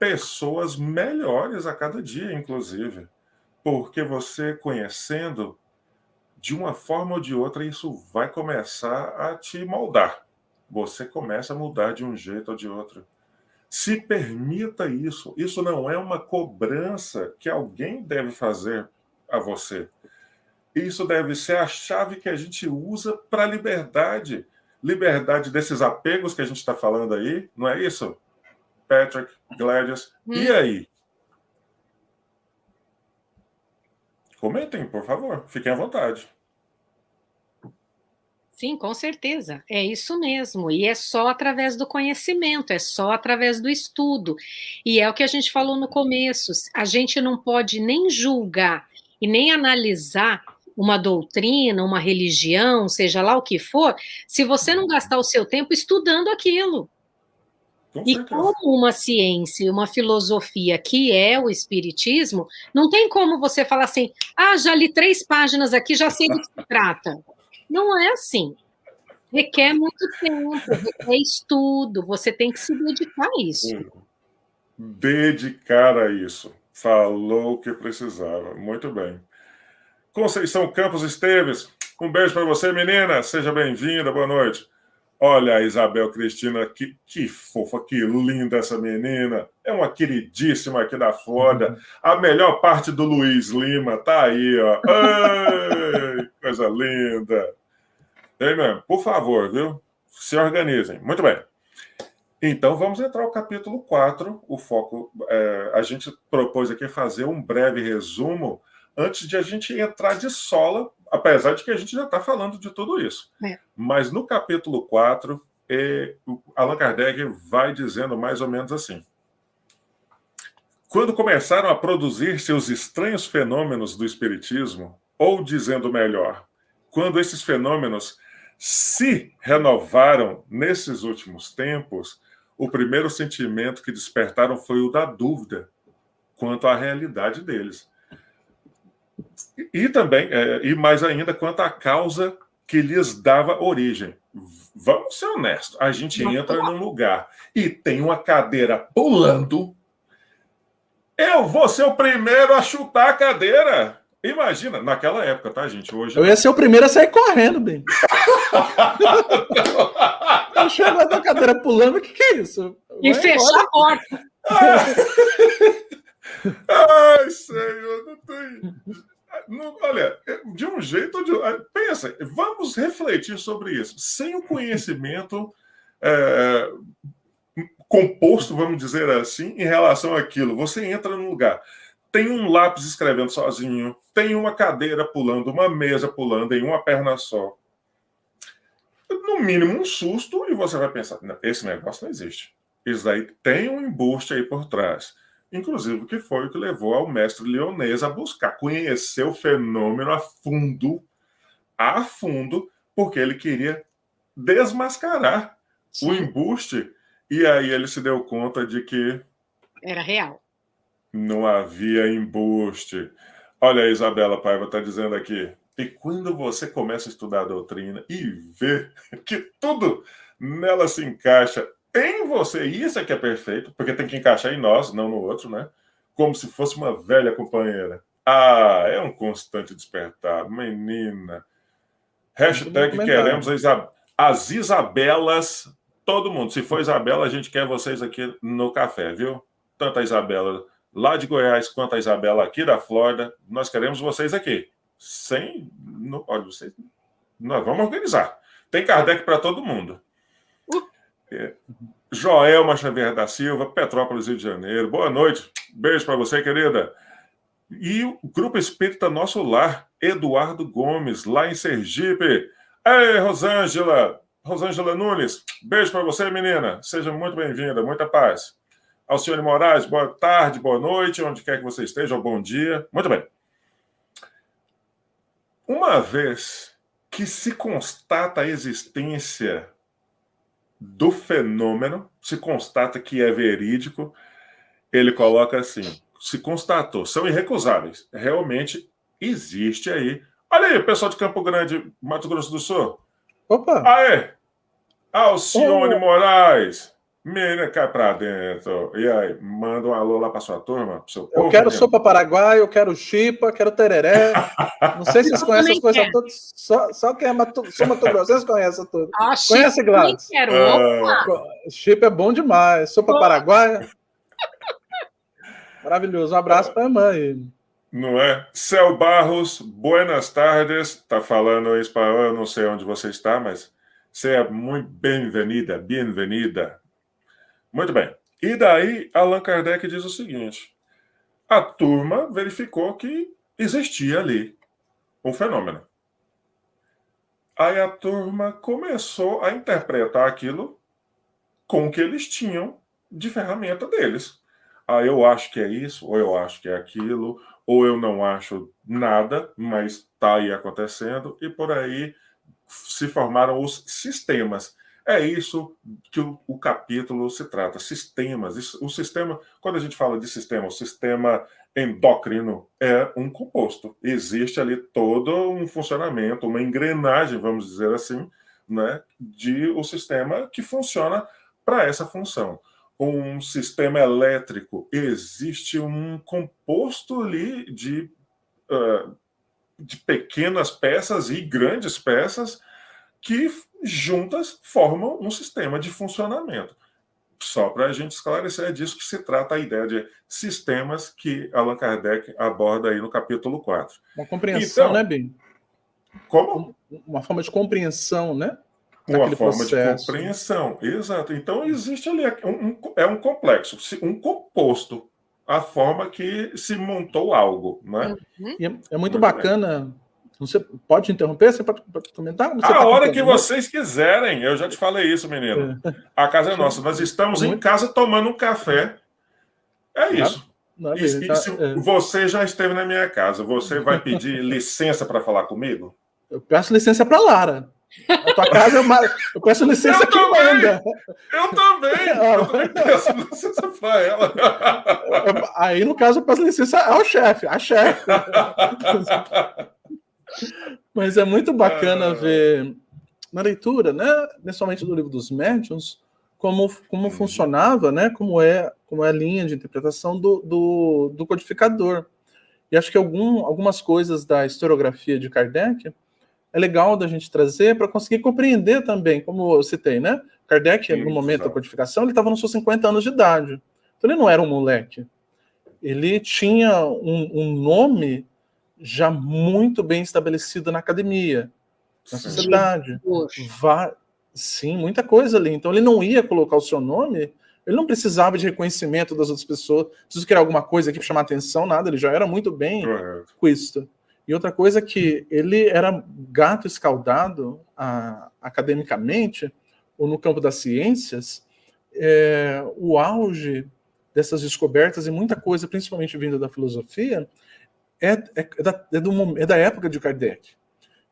pessoas melhores a cada dia, inclusive. Porque você conhecendo de uma forma ou de outra, isso vai começar a te moldar. Você começa a mudar de um jeito ou de outro. Se permita isso. Isso não é uma cobrança que alguém deve fazer a você. Isso deve ser a chave que a gente usa para a liberdade. Liberdade desses apegos que a gente está falando aí, não é isso? Patrick, Gladys. Hum. E aí? Comentem, por favor. Fiquem à vontade. Sim, com certeza. É isso mesmo. E é só através do conhecimento, é só através do estudo. E é o que a gente falou no começo: a gente não pode nem julgar e nem analisar uma doutrina, uma religião, seja lá o que for, se você não gastar o seu tempo estudando aquilo. e como uma ciência, uma filosofia que é o espiritismo, não tem como você falar assim: ah, já li três páginas aqui, já sei do que se trata. Não é assim. Requer muito tempo, requer estudo, você tem que se dedicar a isso. Dedicar a isso. Falou o que precisava. Muito bem. Conceição Campos Esteves, um beijo para você, menina. Seja bem-vinda, boa noite. Olha a Isabel Cristina, que, que fofa, que linda essa menina. É uma queridíssima aqui da Flórida. A melhor parte do Luiz Lima tá aí, ó. Coisa linda. Ei, mesmo, por favor, viu? Se organizem. Muito bem. Então, vamos entrar no capítulo 4. O foco, é, a gente propôs aqui fazer um breve resumo antes de a gente entrar de sola, apesar de que a gente já está falando de tudo isso. É. Mas no capítulo 4, é, Allan Kardec vai dizendo mais ou menos assim. Quando começaram a produzir seus estranhos fenômenos do Espiritismo, ou dizendo melhor, quando esses fenômenos se renovaram nesses últimos tempos, o primeiro sentimento que despertaram foi o da dúvida quanto à realidade deles. E também, é, e mais ainda, quanto à causa que lhes dava origem. Vamos ser honestos, a gente entra num lugar e tem uma cadeira pulando. Eu vou ser o primeiro a chutar a cadeira. Imagina, naquela época, tá, gente? Hoje. Eu ia ser o primeiro a sair correndo, bem. Eu chego da cadeira pulando, o que, que é isso? e fechar a porta. Ai, Senhor, não tem. Não, olha, de um jeito ou de outro. Pensa, vamos refletir sobre isso. Sem o conhecimento é, composto, vamos dizer assim, em relação àquilo, você entra num lugar. Tem um lápis escrevendo sozinho, tem uma cadeira pulando, uma mesa pulando em uma perna só. No mínimo um susto, e você vai pensar: esse negócio não existe. Isso aí tem um embuste aí por trás inclusive que foi o que levou ao mestre leonês a buscar conhecer o fenômeno a fundo, a fundo, porque ele queria desmascarar Sim. o embuste, e aí ele se deu conta de que era real. Não havia embuste. Olha a Isabela Paiva está dizendo aqui. E quando você começa a estudar a doutrina e vê que tudo nela se encaixa em você, isso é que é perfeito, porque tem que encaixar em nós, não no outro, né? Como se fosse uma velha companheira. Ah, é um constante despertar, menina. Hashtag queremos Isab as Isabelas, todo mundo. Se for Isabela, a gente quer vocês aqui no café, viu? Tanto a Isabela lá de Goiás quanto a Isabela aqui da Flórida, nós queremos vocês aqui. Sem. No, olha, vocês, nós vamos organizar. Tem Kardec para todo mundo. É. Joelma Xavier da Silva, Petrópolis, Rio de Janeiro. Boa noite. Beijo para você, querida. E o Grupo Espírita Nosso Lar, Eduardo Gomes, lá em Sergipe. Ei, Rosângela! Rosângela Nunes, beijo para você, menina. Seja muito bem-vinda, muita paz. Alcione Moraes, boa tarde, boa noite, onde quer que você esteja, ou bom dia. Muito bem. Uma vez que se constata a existência do fenômeno, se constata que é verídico, ele coloca assim: se constatou, são irrecusáveis. Realmente existe aí. Olha aí, pessoal de Campo Grande, Mato Grosso do Sul. Opa! Aê! Alcione oh. Moraes! Menina, cai pra dentro. E aí, manda um alô lá pra sua turma. Pro seu eu quero sopa paraguai, eu quero chipa, quero tereré. Não sei se vocês conhecem as coisas todas. Só, só quem é Mato, sou Mato Grosso, conhecem tudo. Ah, Conhece, Gladys? Quero. Uh... Chipa é bom demais. Sopa oh. paraguaia. Maravilhoso. Um abraço pra irmã aí. Não é? Céu Barros, buenas tardes. Tá falando espanhol, eu não sei onde você está, mas seja muito bem-vinda, bem-vinda. Muito bem. E daí, Allan Kardec diz o seguinte: a turma verificou que existia ali um fenômeno. Aí a turma começou a interpretar aquilo com o que eles tinham de ferramenta deles. Ah, eu acho que é isso, ou eu acho que é aquilo, ou eu não acho nada, mas está aí acontecendo, e por aí se formaram os sistemas. É isso que o, o, capítulo se trata, sistemas. O sistema, quando a gente fala de sistema, o sistema endócrino é um composto. Existe ali todo um funcionamento, uma engrenagem, vamos dizer assim, né, de o um sistema que funciona para essa função. Um sistema elétrico, existe um composto ali de, uh, de pequenas peças e grandes peças que juntas formam um sistema de funcionamento. Só para a gente esclarecer, é disso que se trata a ideia de sistemas que Allan Kardec aborda aí no capítulo 4. Uma compreensão, então, né, Ben? Como? Uma forma de compreensão, né? Uma forma processo. de compreensão, exato. Então existe ali um, um, é um complexo, um composto, a forma que se montou algo, né? Uhum. É, é, muito, muito bacana. Bem você pode interromper? Você pode comentar? Você a tá hora que vocês quiserem. Eu já te falei isso, menino. É. A casa é nossa. Nós estamos em casa tomando um café. É isso. E, tá, se é. você já esteve na minha casa, você vai pedir licença para falar comigo? Eu peço licença para Lara. A tua casa, eu, eu peço licença eu que manda. Eu também. Eu também peço licença para ela. Aí, no caso, eu peço licença ao chefe, a chefe. Mas é muito bacana ah. ver na leitura, né, principalmente do livro dos médiuns, como, como uhum. funcionava, né, como é, como é a linha de interpretação do, do, do codificador. E acho que algum, algumas coisas da historiografia de Kardec é legal da gente trazer para conseguir compreender também, como eu citei, né? Kardec, no momento da codificação, ele estava nos seus 50 anos de idade. Então ele não era um moleque. ele tinha um, um nome já muito bem estabelecido na academia, na Sim. sociedade. Vá, sim, muita coisa ali. Então ele não ia colocar o seu nome, ele não precisava de reconhecimento das outras pessoas, preciso criar alguma coisa aqui para chamar atenção, nada, ele já era muito bem com isso. E outra coisa é que ele era gato escaldado a, academicamente, ou no campo das ciências, é, o auge dessas descobertas e muita coisa, principalmente vinda da filosofia, é, é, é, da, é, do, é da época de Kardec.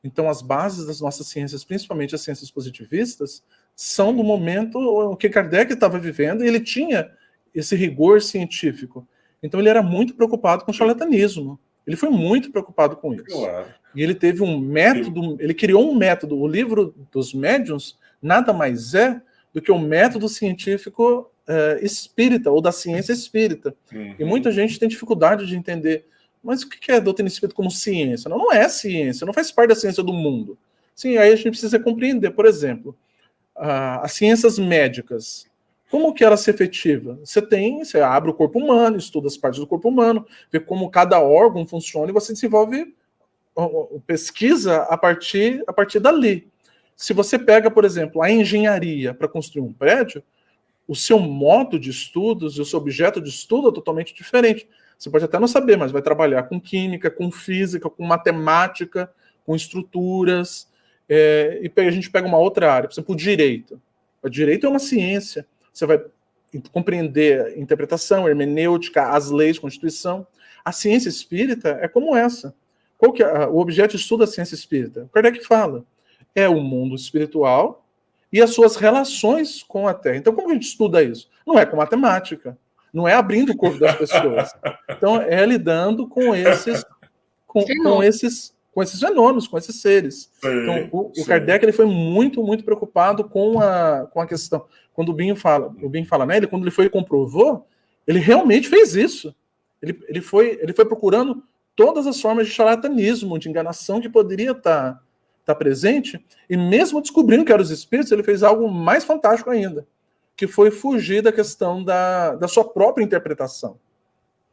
Então, as bases das nossas ciências, principalmente as ciências positivistas, são do momento que Kardec estava vivendo e ele tinha esse rigor científico. Então, ele era muito preocupado com o charlatanismo. Ele foi muito preocupado com isso. Claro. E ele teve um método, ele criou um método. O livro dos médiuns nada mais é do que o um método científico é, espírita, ou da ciência espírita. Uhum. E muita gente tem dificuldade de entender mas o que é doutrina espírita como ciência? Não, não é ciência, não faz parte da ciência do mundo. Sim, aí a gente precisa compreender, por exemplo, as ciências médicas. Como que ela se efetiva? Você tem, você abre o corpo humano, estuda as partes do corpo humano, vê como cada órgão funciona e você desenvolve pesquisa a partir, a partir dali. Se você pega, por exemplo, a engenharia para construir um prédio, o seu modo de estudos e o seu objeto de estudo é totalmente diferente. Você pode até não saber, mas vai trabalhar com química, com física, com matemática, com estruturas. É, e a gente pega uma outra área, por exemplo, o direito. O direito é uma ciência. Você vai compreender interpretação, hermenêutica, as leis, constituição. A ciência espírita é como essa. Qual que é o objeto de estudo da ciência espírita? O Kardec fala. É o mundo espiritual e as suas relações com a Terra. Então, como a gente estuda isso? Não é com matemática, não é abrindo o corpo das pessoas. Então, é lidando com esses, com, com esses, com esses fenômenos, com esses seres. Sim, então, o, o Kardec ele foi muito, muito preocupado com a, com a questão. Quando o Binho fala, o Binho fala, né? Ele, quando ele foi e comprovou, ele realmente fez isso. Ele, ele, foi, ele foi procurando todas as formas de charlatanismo, de enganação que poderia estar, estar presente, e mesmo descobrindo que eram os espíritos, ele fez algo mais fantástico ainda que foi fugir da questão da, da sua própria interpretação.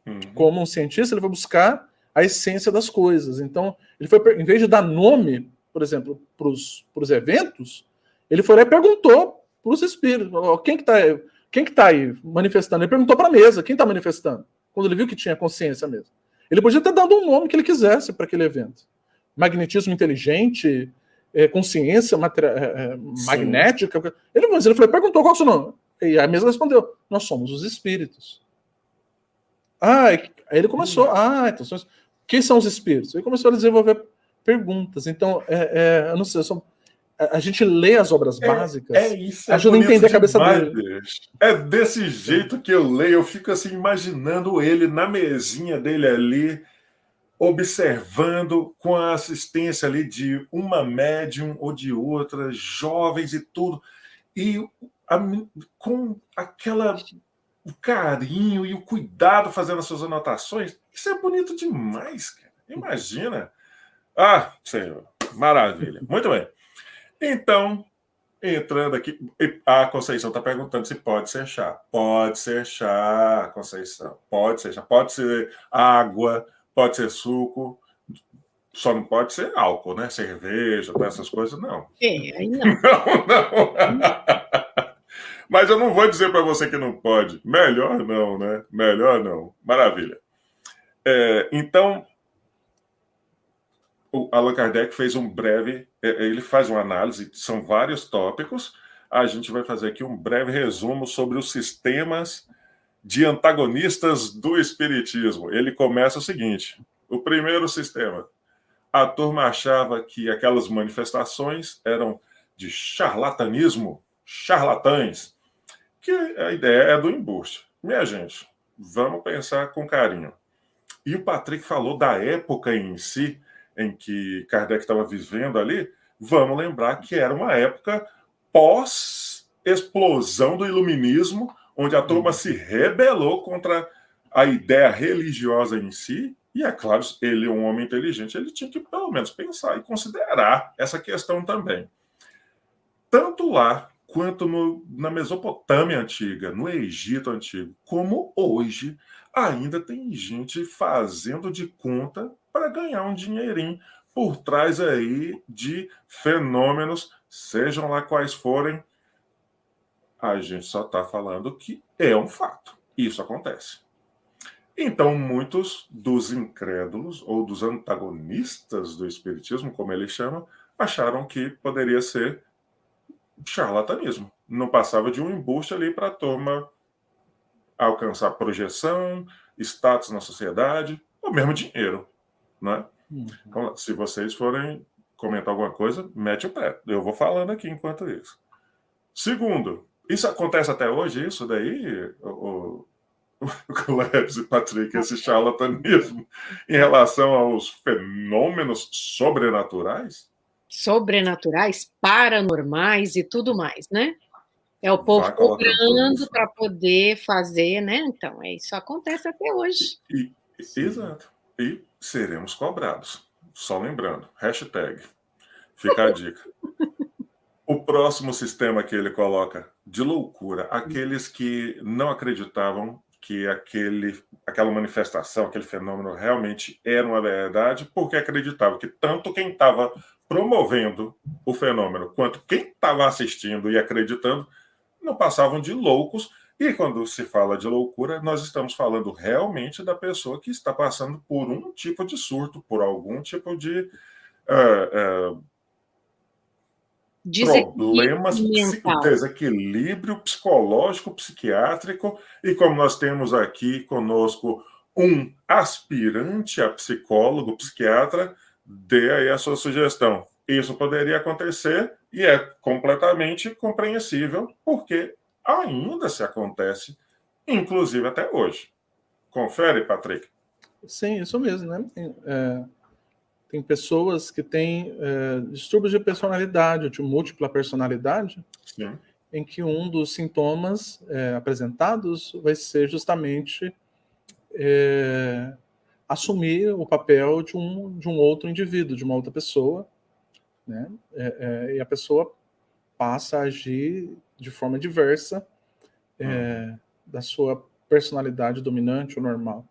Uhum. Como um cientista, ele foi buscar a essência das coisas. Então, ele foi, em vez de dar nome, por exemplo, para os eventos, ele foi lá e perguntou para os espíritos: quem que está quem que tá aí manifestando? Ele perguntou para a mesa: quem está manifestando? Quando ele viu que tinha consciência mesmo. Ele podia ter dado um nome que ele quisesse para aquele evento. Magnetismo inteligente, é, consciência é, é, magnética. Ele, ele falou, perguntou qual é o seu nome. E a mesa respondeu: Nós somos os espíritos. Ah, aí ele começou. Hum. Ah, então são, quem são os espíritos? Ele começou a desenvolver perguntas. Então, é, é, eu não sei, a, a gente lê as obras é, básicas, é isso, ajuda a entender a cabeça demais, dele. É desse jeito que eu leio, eu fico assim imaginando ele na mesinha dele ali observando com a assistência ali de uma médium ou de outra, jovens e tudo, e a, com aquela o carinho e o cuidado fazendo as suas anotações, isso é bonito demais, cara. Imagina. Ah, senhor, maravilha. Muito bem. Então, entrando aqui, a Conceição está perguntando se pode ser chá. Pode ser chá, Conceição. Pode ser chá. Pode ser água pode ser suco, só não pode ser álcool, né? Cerveja, tá, essas coisas, não. É, aí não. Não, não. Mas eu não vou dizer para você que não pode. Melhor não, né? Melhor não. Maravilha. É, então, o Allan Kardec fez um breve, é, é, ele faz uma análise, são vários tópicos. A gente vai fazer aqui um breve resumo sobre os sistemas de antagonistas do Espiritismo. Ele começa o seguinte: o primeiro sistema. A turma achava que aquelas manifestações eram de charlatanismo, charlatães, que a ideia é do embuste. Minha gente, vamos pensar com carinho. E o Patrick falou da época em si, em que Kardec estava vivendo ali. Vamos lembrar que era uma época pós-explosão do iluminismo, onde a turma se rebelou contra a ideia religiosa em si. E é claro, ele, um homem inteligente, ele tinha que pelo menos pensar e considerar essa questão também. Tanto lá quanto no, na Mesopotâmia antiga, no Egito antigo, como hoje, ainda tem gente fazendo de conta para ganhar um dinheirinho por trás aí de fenômenos, sejam lá quais forem. A gente só está falando que é um fato. Isso acontece. Então, muitos dos incrédulos ou dos antagonistas do Espiritismo, como ele chama, acharam que poderia ser charlatanismo. Não passava de um embuste ali para a turma alcançar projeção, status na sociedade, ou mesmo dinheiro. Né? Uhum. Então, se vocês forem comentar alguma coisa, mete o pé. Eu vou falando aqui enquanto isso. Segundo, isso acontece até hoje, isso daí, o, Clebs e Patrick, esse charlatanismo em relação aos fenômenos sobrenaturais? Sobrenaturais, paranormais e tudo mais, né? É o povo cobrando para poder fazer, né? Então, é isso acontece até hoje. E, e, exato. E seremos cobrados. Só lembrando, hashtag. Fica a dica. O próximo sistema que ele coloca de loucura, aqueles que não acreditavam que aquele, aquela manifestação, aquele fenômeno realmente era uma verdade, porque acreditava que tanto quem estava promovendo o fenômeno quanto quem estava assistindo e acreditando não passavam de loucos. E quando se fala de loucura, nós estamos falando realmente da pessoa que está passando por um tipo de surto, por algum tipo de uh, uh, problemas, desequilíbrio psicológico, psiquiátrico, e como nós temos aqui conosco um aspirante a psicólogo, psiquiatra, dê aí a sua sugestão. Isso poderia acontecer e é completamente compreensível, porque ainda se acontece, inclusive até hoje. Confere, Patrick. Sim, isso mesmo, né? É tem pessoas que têm é, distúrbios de personalidade, de múltipla personalidade, Sim. em que um dos sintomas é, apresentados vai ser justamente é, assumir o papel de um, de um outro indivíduo, de uma outra pessoa, né? E a pessoa passa a agir de forma diversa hum. da sua personalidade dominante ou normal.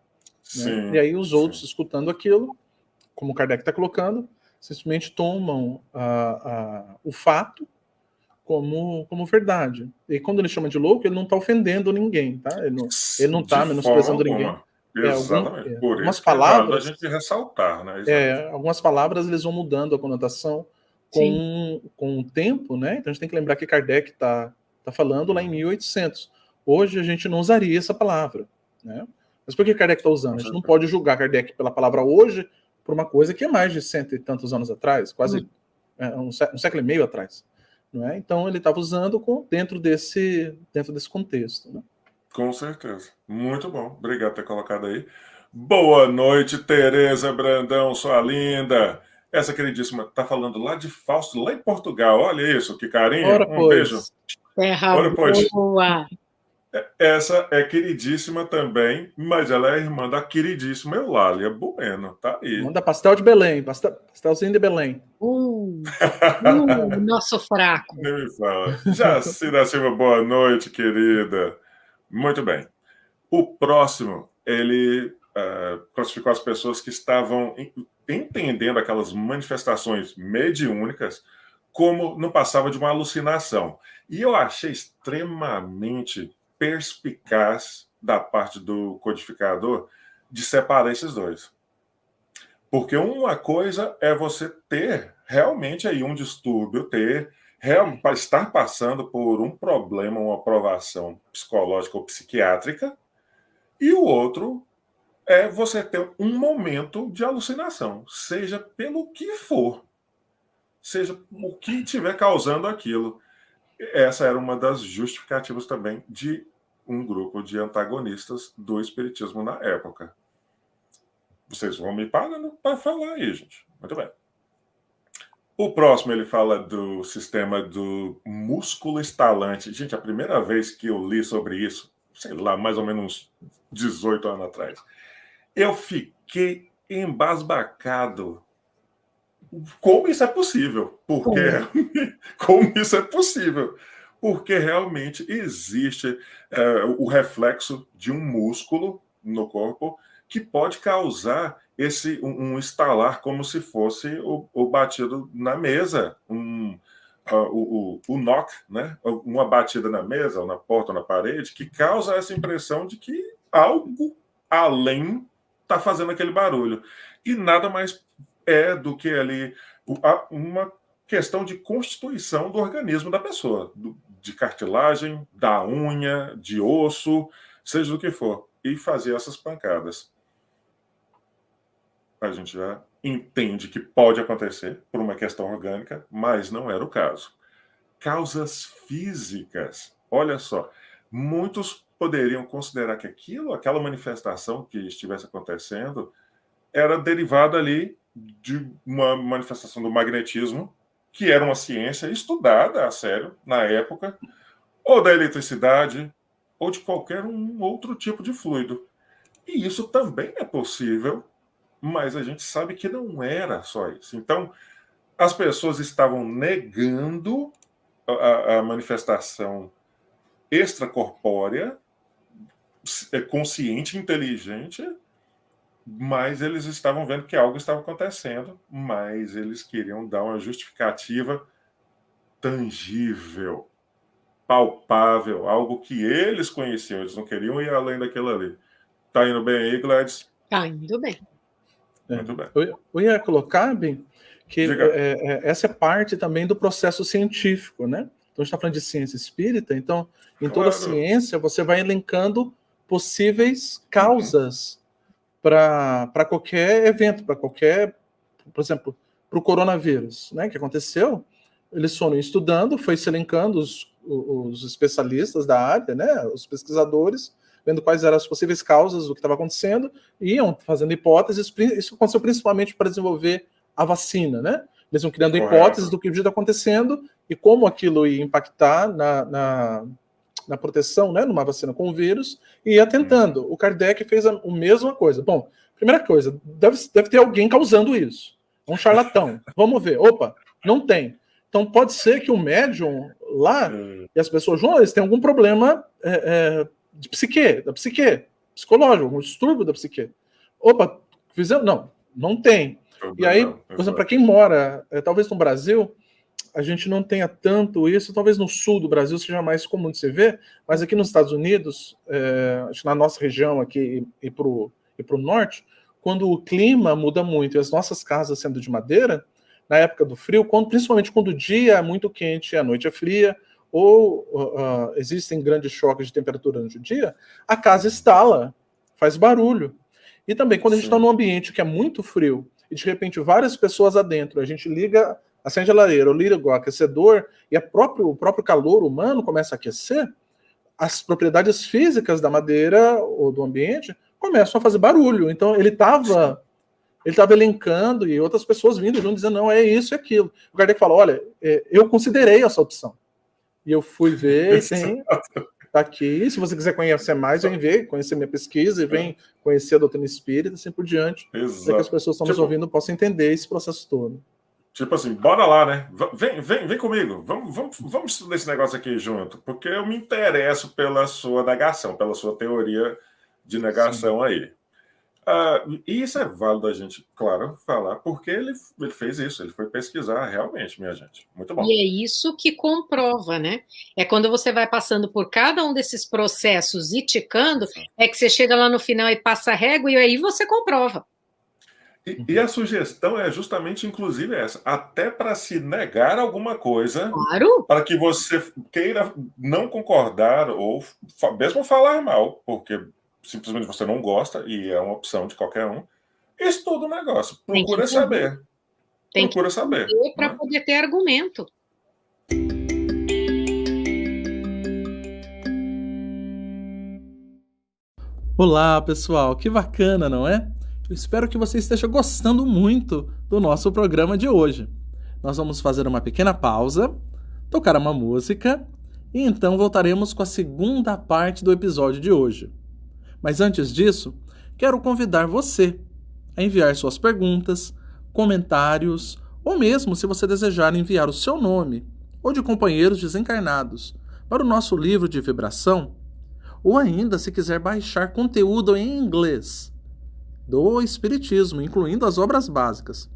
Né? E aí os outros, sim. escutando aquilo, como Kardec está colocando, simplesmente tomam o fato como, como verdade. E quando ele chama de louco, ele não está ofendendo ninguém, tá? Ele não está menosprezando ninguém. Exatamente. É, algum, é, Por algumas palavras. É a gente ressaltar, né? É, algumas palavras eles vão mudando a conotação com, com o tempo, né? Então a gente tem que lembrar que Kardec está tá falando lá em 1800. Hoje a gente não usaria essa palavra, né? Mas por que Kardec está usando? A gente não pode julgar Kardec pela palavra hoje por uma coisa que é mais de cento e tantos anos atrás, quase uhum. é, um, um, século e meio atrás. Não é? Então ele estava usando com, dentro, desse, dentro desse contexto. Né? Com certeza. Muito bom. Obrigado por ter colocado aí. Boa noite, Tereza Brandão, sua linda. Essa queridíssima está falando lá de Fausto, lá em Portugal. Olha isso, que carinho. Ora, um pois. beijo. Terra Ora, pois. boa. Essa é queridíssima também, mas ela é irmã da queridíssima Eulália Bueno, tá aí. Manda pastel de Belém, pastel, pastelzinho de Belém. Uh, uh, nosso fraco. Nem me fala. Jacira Silva, boa noite, querida. Muito bem. O próximo, ele uh, classificou as pessoas que estavam entendendo aquelas manifestações mediúnicas como não passava de uma alucinação. E eu achei extremamente perspicaz da parte do codificador de separar esses dois. Porque uma coisa é você ter realmente aí um distúrbio, ter para estar passando por um problema, uma aprovação psicológica ou psiquiátrica, e o outro é você ter um momento de alucinação, seja pelo que for, seja o que estiver causando aquilo. Essa era uma das justificativas também de um grupo de antagonistas do Espiritismo na época. Vocês vão me parando para falar aí, gente. Muito bem. O próximo ele fala do sistema do músculo estalante. Gente, a primeira vez que eu li sobre isso, sei lá, mais ou menos uns 18 anos atrás, eu fiquei embasbacado. Como isso é possível? Porque como isso é possível? Porque realmente existe é, o reflexo de um músculo no corpo que pode causar esse um, um estalar como se fosse o, o batido na mesa, um, uh, o, o, o knock, né? uma batida na mesa, ou na porta, ou na parede, que causa essa impressão de que algo além está fazendo aquele barulho. E nada mais é do que ali uma questão de constituição do organismo da pessoa, de cartilagem, da unha, de osso, seja o que for, e fazer essas pancadas. A gente já entende que pode acontecer por uma questão orgânica, mas não era o caso. Causas físicas. Olha só, muitos poderiam considerar que aquilo, aquela manifestação que estivesse acontecendo, era derivada ali de uma manifestação do magnetismo que era uma ciência estudada a sério na época, ou da eletricidade, ou de qualquer um outro tipo de fluido. E isso também é possível, mas a gente sabe que não era só isso. Então, as pessoas estavam negando a, a manifestação extracorpórea, é, consciente, inteligente, mas eles estavam vendo que algo estava acontecendo, mas eles queriam dar uma justificativa tangível, palpável, algo que eles conheciam, eles não queriam ir além daquilo ali. Tá indo bem aí, Gladys? Tá indo bem. É. Muito bem. Eu, eu ia colocar, bem, que é, é, essa é parte também do processo científico, né? Então, a gente está falando de ciência espírita, então, em toda claro. ciência, você vai elencando possíveis causas para qualquer evento, para qualquer, por exemplo, para o coronavírus, né, que aconteceu, eles foram estudando, foi se elencando os, os especialistas da área, né, os pesquisadores, vendo quais eram as possíveis causas do que estava acontecendo, e iam fazendo hipóteses, isso aconteceu principalmente para desenvolver a vacina, né, eles criando Correto. hipóteses do que está acontecendo e como aquilo ia impactar na, na, na proteção, né, numa vacina com o vírus, e ia tentando. O Kardec fez a, a mesma coisa. Bom, primeira coisa, deve, deve ter alguém causando isso. Um charlatão. Vamos ver. Opa, não tem. Então pode ser que o médium lá hum. e as pessoas juntas têm algum problema é, é, de psique, da psique, psicológico, algum distúrbio da psique. Opa, fizemos? Não, não tem. E aí, por exemplo, para quem mora, é, talvez no Brasil, a gente não tenha tanto isso, talvez no sul do Brasil seja mais comum de se ver, mas aqui nos Estados Unidos, é, na nossa região aqui e, e para o norte, quando o clima muda muito e as nossas casas sendo de madeira, na época do frio, quando, principalmente quando o dia é muito quente e a noite é fria, ou uh, existem grandes choques de temperatura no dia, a casa estala, faz barulho. E também quando a gente está num ambiente que é muito frio e de repente várias pessoas adentro, a gente liga acende a lareira liga o aquecedor e a próprio, o próprio calor humano começa a aquecer, as propriedades físicas da madeira ou do ambiente começam a fazer barulho. Então ele estava ele estava elencando e outras pessoas vindo junto dizendo não é isso e aquilo. O Kardec falou, olha, é, eu considerei essa opção e eu fui ver tem tá aqui. Se você quiser conhecer mais, vem ver, conhecer minha pesquisa e vem conhecer a doutrina espírita, assim por diante, para que as pessoas que estão nos ouvindo possam entender esse processo todo. Tipo assim, bora lá, né? Vem, vem, vem comigo. Vamos, vamos, vamos estudar esse negócio aqui junto, porque eu me interesso pela sua negação, pela sua teoria de negação Sim. aí. Uh, e isso é válido a gente, claro, falar, porque ele, ele fez isso, ele foi pesquisar realmente, minha gente. Muito bom. E é isso que comprova, né? É quando você vai passando por cada um desses processos e ticando, é que você chega lá no final e passa a régua, e aí você comprova. E, e, a sugestão é justamente, inclusive, essa: até para se negar alguma coisa, claro. para que você queira não concordar ou mesmo falar mal, porque simplesmente você não gosta e é uma opção de qualquer um. Estuda o negócio, procura saber. Tem procura que saber. Para né? poder ter argumento. Olá, pessoal, que bacana, não é? Espero que você esteja gostando muito do nosso programa de hoje. Nós vamos fazer uma pequena pausa, tocar uma música e então voltaremos com a segunda parte do episódio de hoje. Mas antes disso, quero convidar você a enviar suas perguntas, comentários ou mesmo, se você desejar, enviar o seu nome ou de companheiros desencarnados para o nosso livro de vibração ou ainda se quiser baixar conteúdo em inglês do Espiritismo, incluindo as obras básicas,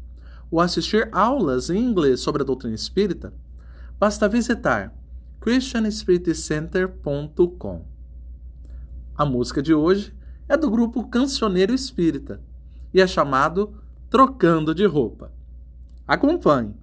ou assistir aulas em inglês sobre a doutrina espírita, basta visitar christianspiritcenter.com. A música de hoje é do grupo Cancioneiro Espírita e é chamado Trocando de Roupa. Acompanhe!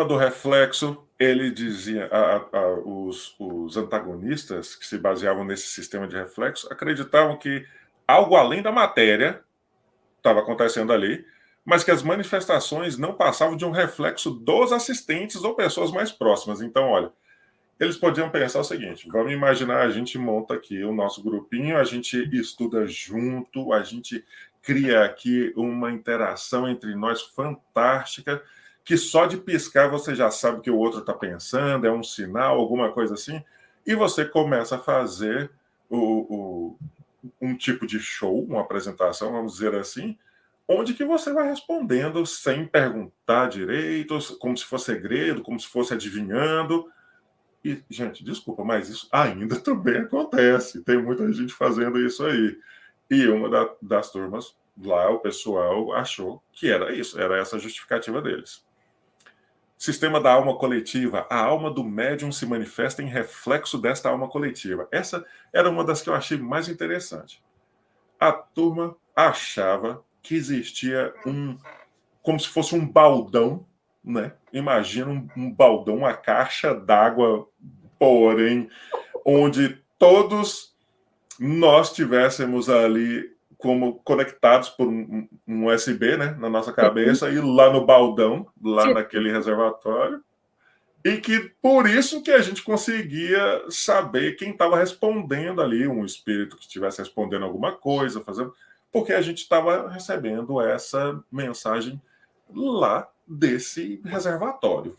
Sistema do reflexo, ele dizia, a, a, os, os antagonistas que se baseavam nesse sistema de reflexo acreditavam que algo além da matéria estava acontecendo ali, mas que as manifestações não passavam de um reflexo dos assistentes ou pessoas mais próximas. Então, olha, eles podiam pensar o seguinte: vamos imaginar, a gente monta aqui o nosso grupinho, a gente estuda junto, a gente cria aqui uma interação entre nós fantástica que só de piscar você já sabe que o outro está pensando, é um sinal, alguma coisa assim, e você começa a fazer o, o, um tipo de show, uma apresentação, vamos dizer assim, onde que você vai respondendo sem perguntar direito, como se fosse segredo, como se fosse adivinhando. E, gente, desculpa, mas isso ainda também acontece. Tem muita gente fazendo isso aí. E uma da, das turmas lá, o pessoal achou que era isso, era essa a justificativa deles. Sistema da alma coletiva. A alma do médium se manifesta em reflexo desta alma coletiva. Essa era uma das que eu achei mais interessante. A turma achava que existia um. como se fosse um baldão, né? Imagina um, um baldão, uma caixa d'água, porém, onde todos nós tivéssemos ali como conectados por um, um, USB, né, na nossa cabeça e lá no baldão, lá Sim. naquele reservatório, e que por isso que a gente conseguia saber quem estava respondendo ali, um espírito que estivesse respondendo alguma coisa, fazendo, porque a gente estava recebendo essa mensagem lá desse reservatório.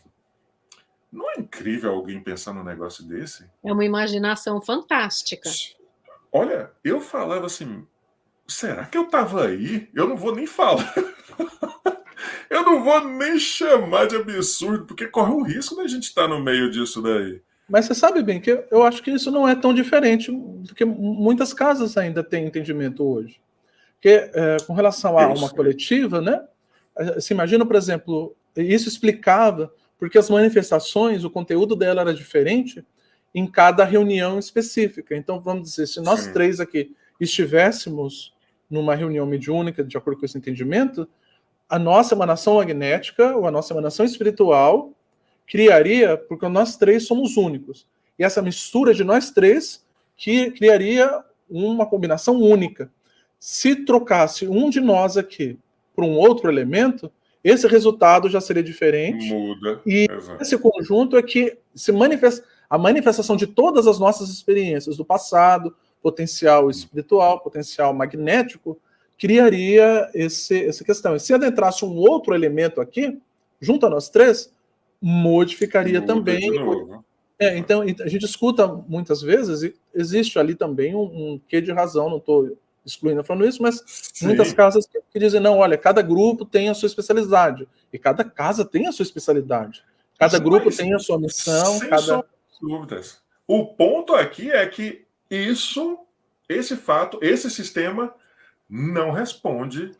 Não é incrível alguém pensar num negócio desse? É uma imaginação fantástica. Olha, eu falava assim, será que eu estava aí? Eu não vou nem falar. Eu não vou nem chamar de absurdo, porque corre o risco da gente estar no meio disso daí. Mas você sabe bem que eu acho que isso não é tão diferente, porque muitas casas ainda têm entendimento hoje. Porque é, com relação a uma coletiva, né? Se imagina, por exemplo, isso explicava porque as manifestações, o conteúdo dela era diferente em cada reunião específica. Então, vamos dizer, se nós Sim. três aqui estivéssemos numa reunião mediúnica, de acordo com esse entendimento, a nossa emanação magnética ou a nossa emanação espiritual criaria, porque nós três somos únicos. E essa mistura de nós três que criaria uma combinação única. Se trocasse um de nós aqui por um outro elemento, esse resultado já seria diferente. Muda. E Exato. esse conjunto é que se manifesta a manifestação de todas as nossas experiências do passado, potencial espiritual, potencial magnético, criaria esse, essa questão. E se adentrasse um outro elemento aqui, junto a nós três, modificaria Muda também. É, então, a gente escuta muitas vezes, e existe ali também um, um quê de razão, não estou excluindo falando isso, mas Sim. muitas casas que, que, dizem, não, olha, cada grupo tem a sua especialidade, e cada casa tem a sua especialidade. Cada mas, grupo tem a sua missão. Cada... dúvidas. O ponto aqui é que isso, esse fato, esse sistema não responde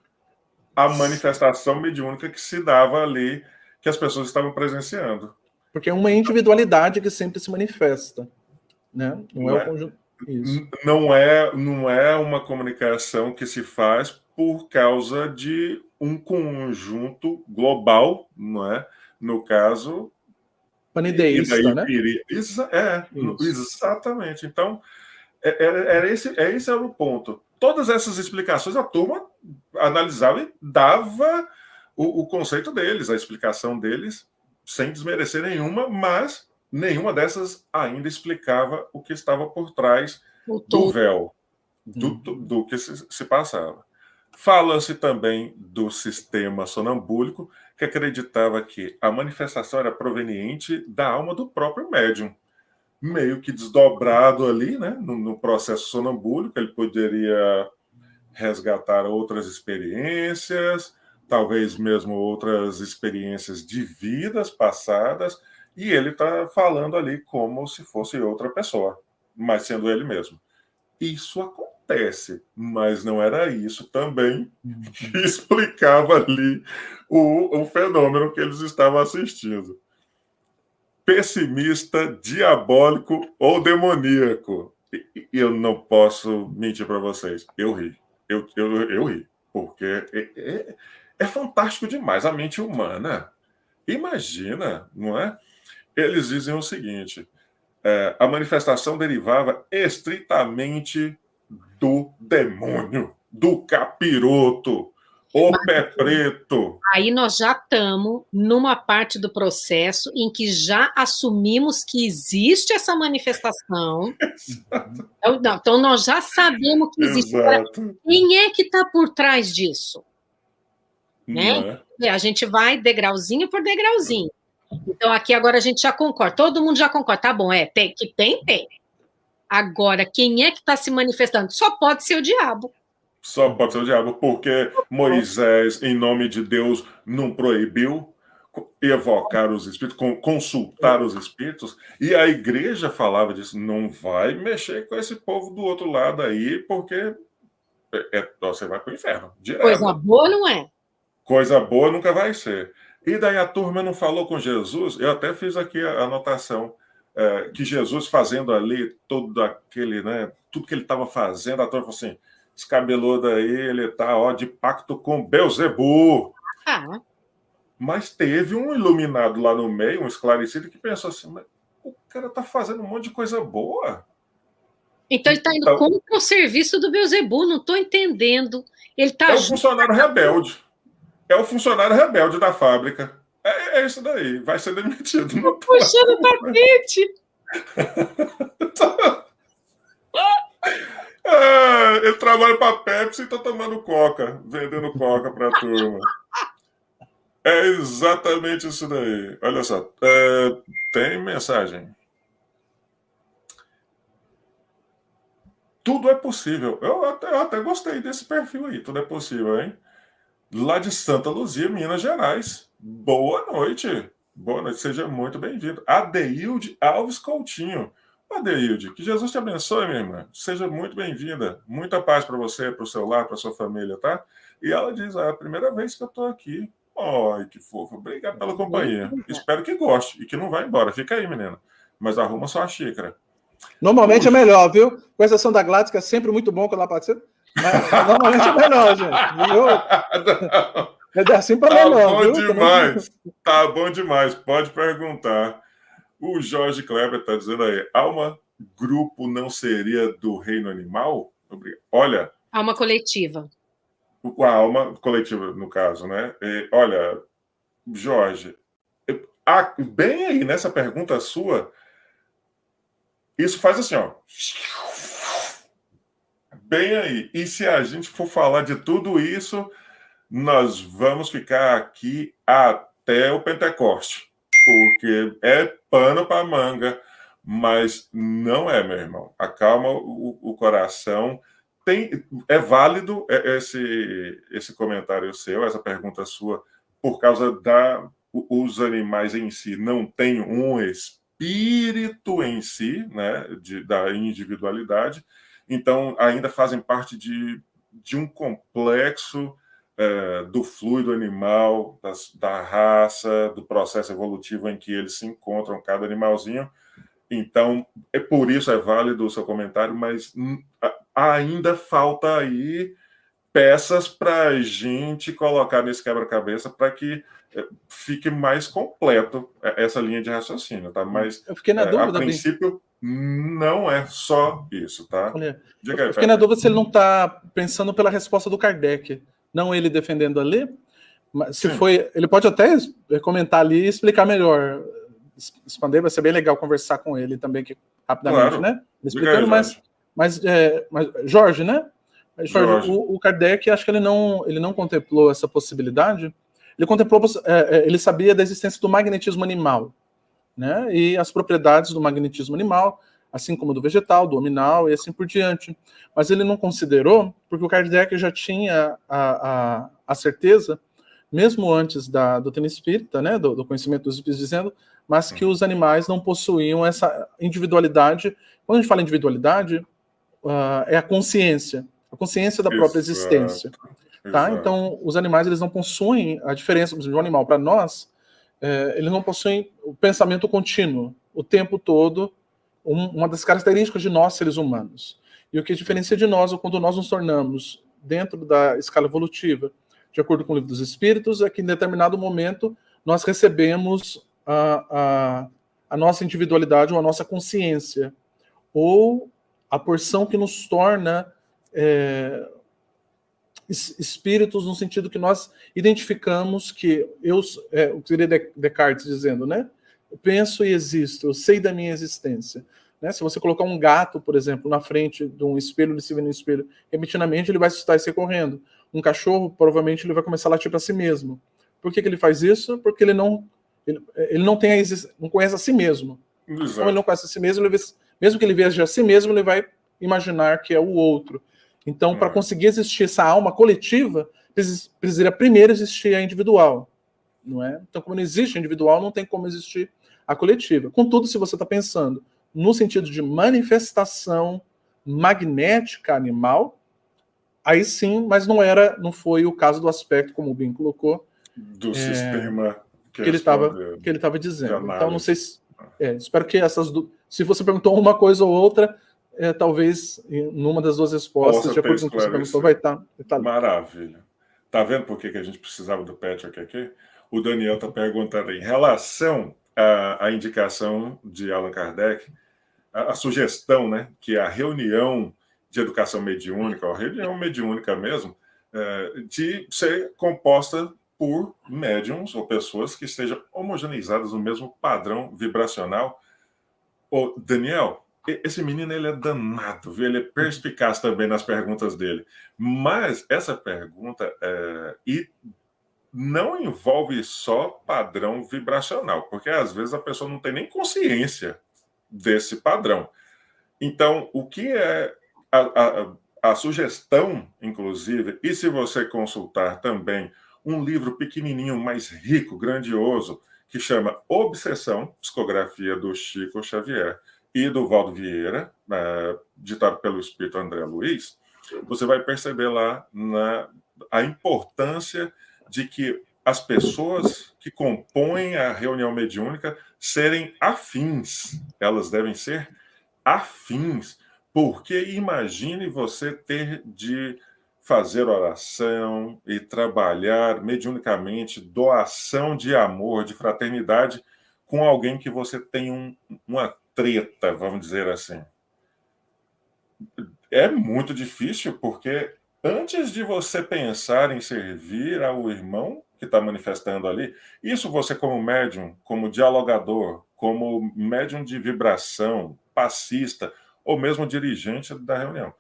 à manifestação mediúnica que se dava ali, que as pessoas estavam presenciando. Porque é uma individualidade que sempre se manifesta, né? Não, não é, é o conjunto. Isso. Não é, não é uma comunicação que se faz por causa de um conjunto global, não é? No caso, panideísta, né? É, Isso. exatamente. Então, é, é, era esse, é esse era o ponto. Todas essas explicações a turma analisava e dava o, o conceito deles, a explicação deles, sem desmerecer nenhuma, mas nenhuma dessas ainda explicava o que estava por trás do véu, do, uhum. do, do que se, se passava. Fala-se também do sistema sonambúlico, que acreditava que a manifestação era proveniente da alma do próprio médium meio que desdobrado ali, né, no, no processo sonambúlico, ele poderia resgatar outras experiências, talvez mesmo outras experiências de vidas passadas, e ele está falando ali como se fosse outra pessoa, mas sendo ele mesmo. Isso acontece, mas não era isso também que explicava ali o, o fenômeno que eles estavam assistindo pessimista, diabólico ou demoníaco. E eu não posso mentir para vocês. Eu ri. Eu, eu, eu ri. Porque é, é, é, fantástico demais a mente humana. Imagina, não é? Eles dizem o seguinte: é, a manifestação derivava estritamente do demônio, do capiroto, o pé preto. Aí nós já estamos numa parte do processo em que já assumimos que existe essa manifestação. Então, então, nós já sabemos que existe. Exato. Quem é que está por trás disso? Né? É? A gente vai degrauzinho por degrauzinho. Então, aqui agora a gente já concorda. Todo mundo já concorda. Tá bom, é, tem que tem, tem. Agora, quem é que está se manifestando? Só pode ser o diabo. Só pode ser o diabo, porque Moisés, em nome de Deus, não proibiu evocar os espíritos, consultar os espíritos, e a igreja falava disso, não vai mexer com esse povo do outro lado aí, porque é, é você vai para o inferno. Direto. Coisa boa não é. Coisa boa nunca vai ser. E daí a turma não falou com Jesus, eu até fiz aqui a anotação, é, que Jesus fazendo ali todo aquele, né, tudo que ele estava fazendo, a turma falou assim, esse cabeludo aí, ele tá ó, de pacto com Beuzebu. Ah. Mas teve um iluminado lá no meio, um esclarecido, que pensou assim: mas o cara tá fazendo um monte de coisa boa. Então ele está indo então, contra o serviço do Beuzebu, não estou entendendo. Ele tá é o funcionário rebelde. É o funcionário rebelde da fábrica. É, é isso daí, vai ser demitido. Puxando o tapete. É, ele trabalha para Pepsi e está tomando coca, vendendo coca para a turma. É exatamente isso daí. Olha só, é, tem mensagem. Tudo é possível. Eu até, eu até gostei desse perfil aí. Tudo é possível, hein? lá de Santa Luzia, Minas Gerais. Boa noite. Boa noite, seja muito bem-vindo. Adeilde Alves Coutinho. Adeilde, que Jesus te abençoe, minha irmã. Seja muito bem-vinda. Muita paz para você, para o seu lar, para sua família, tá? E ela diz: ah, é a primeira vez que eu estou aqui. Ai, que fofo. Obrigado pela companhia. Espero que goste e que não vá embora. Fica aí, menina. Mas arruma só a xícara. Normalmente Puxa. é melhor, viu? Com exceção da Gladys, que é sempre muito bom quando ela participa. Mas normalmente é melhor, gente. Eu... É assim para tá melhor, bom viu? demais. Tá bom demais. Pode perguntar. O Jorge Kleber está dizendo aí, alma grupo não seria do reino animal? Olha. Alma coletiva. A alma coletiva, no caso, né? E, olha, Jorge, bem aí nessa pergunta sua, isso faz assim, ó. Bem aí. E se a gente for falar de tudo isso, nós vamos ficar aqui até o Pentecoste, porque é pano para manga, mas não é, meu irmão. Acalma o, o coração tem, é válido esse, esse comentário seu, essa pergunta sua, por causa da os animais em si não têm um espírito em si, né, de, da individualidade, então ainda fazem parte de, de um complexo é, do fluido animal, das, da raça, do processo evolutivo em que eles se encontram, cada animalzinho. Então, é por isso é válido o seu comentário, mas ainda falta aí peças para a gente colocar nesse quebra-cabeça para que eh, fique mais completo eh, essa linha de raciocínio, tá? Mas eu fiquei na dúvida, a princípio bem. não é só isso, tá? Olha, aí, eu fiquei na dúvida se ele não está pensando pela resposta do Kardec, não ele defendendo ali. Mas se Sim. foi, ele pode até comentar ali e explicar melhor. Expander, vai ser bem legal conversar com ele também aqui, rapidamente, claro. né? Explicando, mas mas, é, mas Jorge, né? Jorge, Jorge. O, o, Kardec, acho que ele não, ele não contemplou essa possibilidade. Ele contemplou, é, é, ele sabia da existência do magnetismo animal, né? E as propriedades do magnetismo animal, assim como do vegetal, do hominal e assim por diante. Mas ele não considerou, porque o Kardec já tinha a, a, a certeza, mesmo antes da doutrina espírita, né, do, do conhecimento dos espíritos, dizendo, mas que os animais não possuíam essa individualidade. Quando a gente fala individualidade, uh, é a consciência, a consciência da própria Exato. existência. Tá? Então, os animais eles não possuem a diferença de um animal para nós, é, eles não possuem o pensamento contínuo o tempo todo, um, uma das características de nós seres humanos. E o que diferencia de nós, quando nós nos tornamos dentro da escala evolutiva, de acordo com o livro dos Espíritos, é que em determinado momento nós recebemos a, a, a nossa individualidade ou a nossa consciência, ou a porção que nos torna é, espíritos no sentido que nós identificamos que eu, é, o que seria Descartes dizendo, né? Eu penso e existo, eu sei da minha existência. Né? Se você colocar um gato, por exemplo, na frente de um espelho, ele se vê no espelho, repetidamente ele vai assustar e sair correndo. Um cachorro, provavelmente, ele vai começar a latir para si mesmo. Por que, que ele faz isso? Porque ele não ele, ele não tem a, não conhece a si mesmo. Exato. Como ele não conhece a si mesmo, vê mesmo que ele veja a si mesmo, ele vai imaginar que é o outro. Então, para hum. conseguir existir essa alma coletiva, precisaria primeiro existir a individual, não é? Então, como não existe individual, não tem como existir a coletiva. Contudo, se você está pensando no sentido de manifestação magnética animal, aí sim, mas não era, não foi o caso do aspecto, como o Bin colocou, do é, sistema que, que ele estava que ele estava dizendo. Então, não sei se, é, espero que essas duas se você perguntou uma coisa ou outra, é, talvez numa das duas respostas, Possa de acordo com o que você perguntou, vai estar. Tá, tá Maravilha. Tá vendo por que, que a gente precisava do Patrick aqui? O Daniel está perguntando em relação à, à, indicação de Allan Kardec, a, a, sugestão, né, que a reunião de educação mediúnica, a reunião mediúnica mesmo, é, de ser composta por médiums ou pessoas que estejam homogeneizadas no mesmo padrão vibracional Ô, Daniel, esse menino ele é danado, viu? ele é perspicaz também nas perguntas dele. Mas essa pergunta é, e não envolve só padrão vibracional, porque às vezes a pessoa não tem nem consciência desse padrão. Então, o que é a, a, a sugestão, inclusive, e se você consultar também um livro pequenininho, mais rico, grandioso, que chama Obsessão, psicografia do Chico Xavier e do Valdo Vieira, uh, ditado pelo espírito André Luiz, você vai perceber lá na, a importância de que as pessoas que compõem a reunião mediúnica serem afins. Elas devem ser afins. Porque imagine você ter de fazer oração e trabalhar mediunicamente, doação de amor, de fraternidade com alguém que você tem um, uma treta, vamos dizer assim. É muito difícil, porque antes de você pensar em servir ao irmão que está manifestando ali, isso você, como médium, como dialogador, como médium de vibração, passista, ou mesmo dirigente da reunião.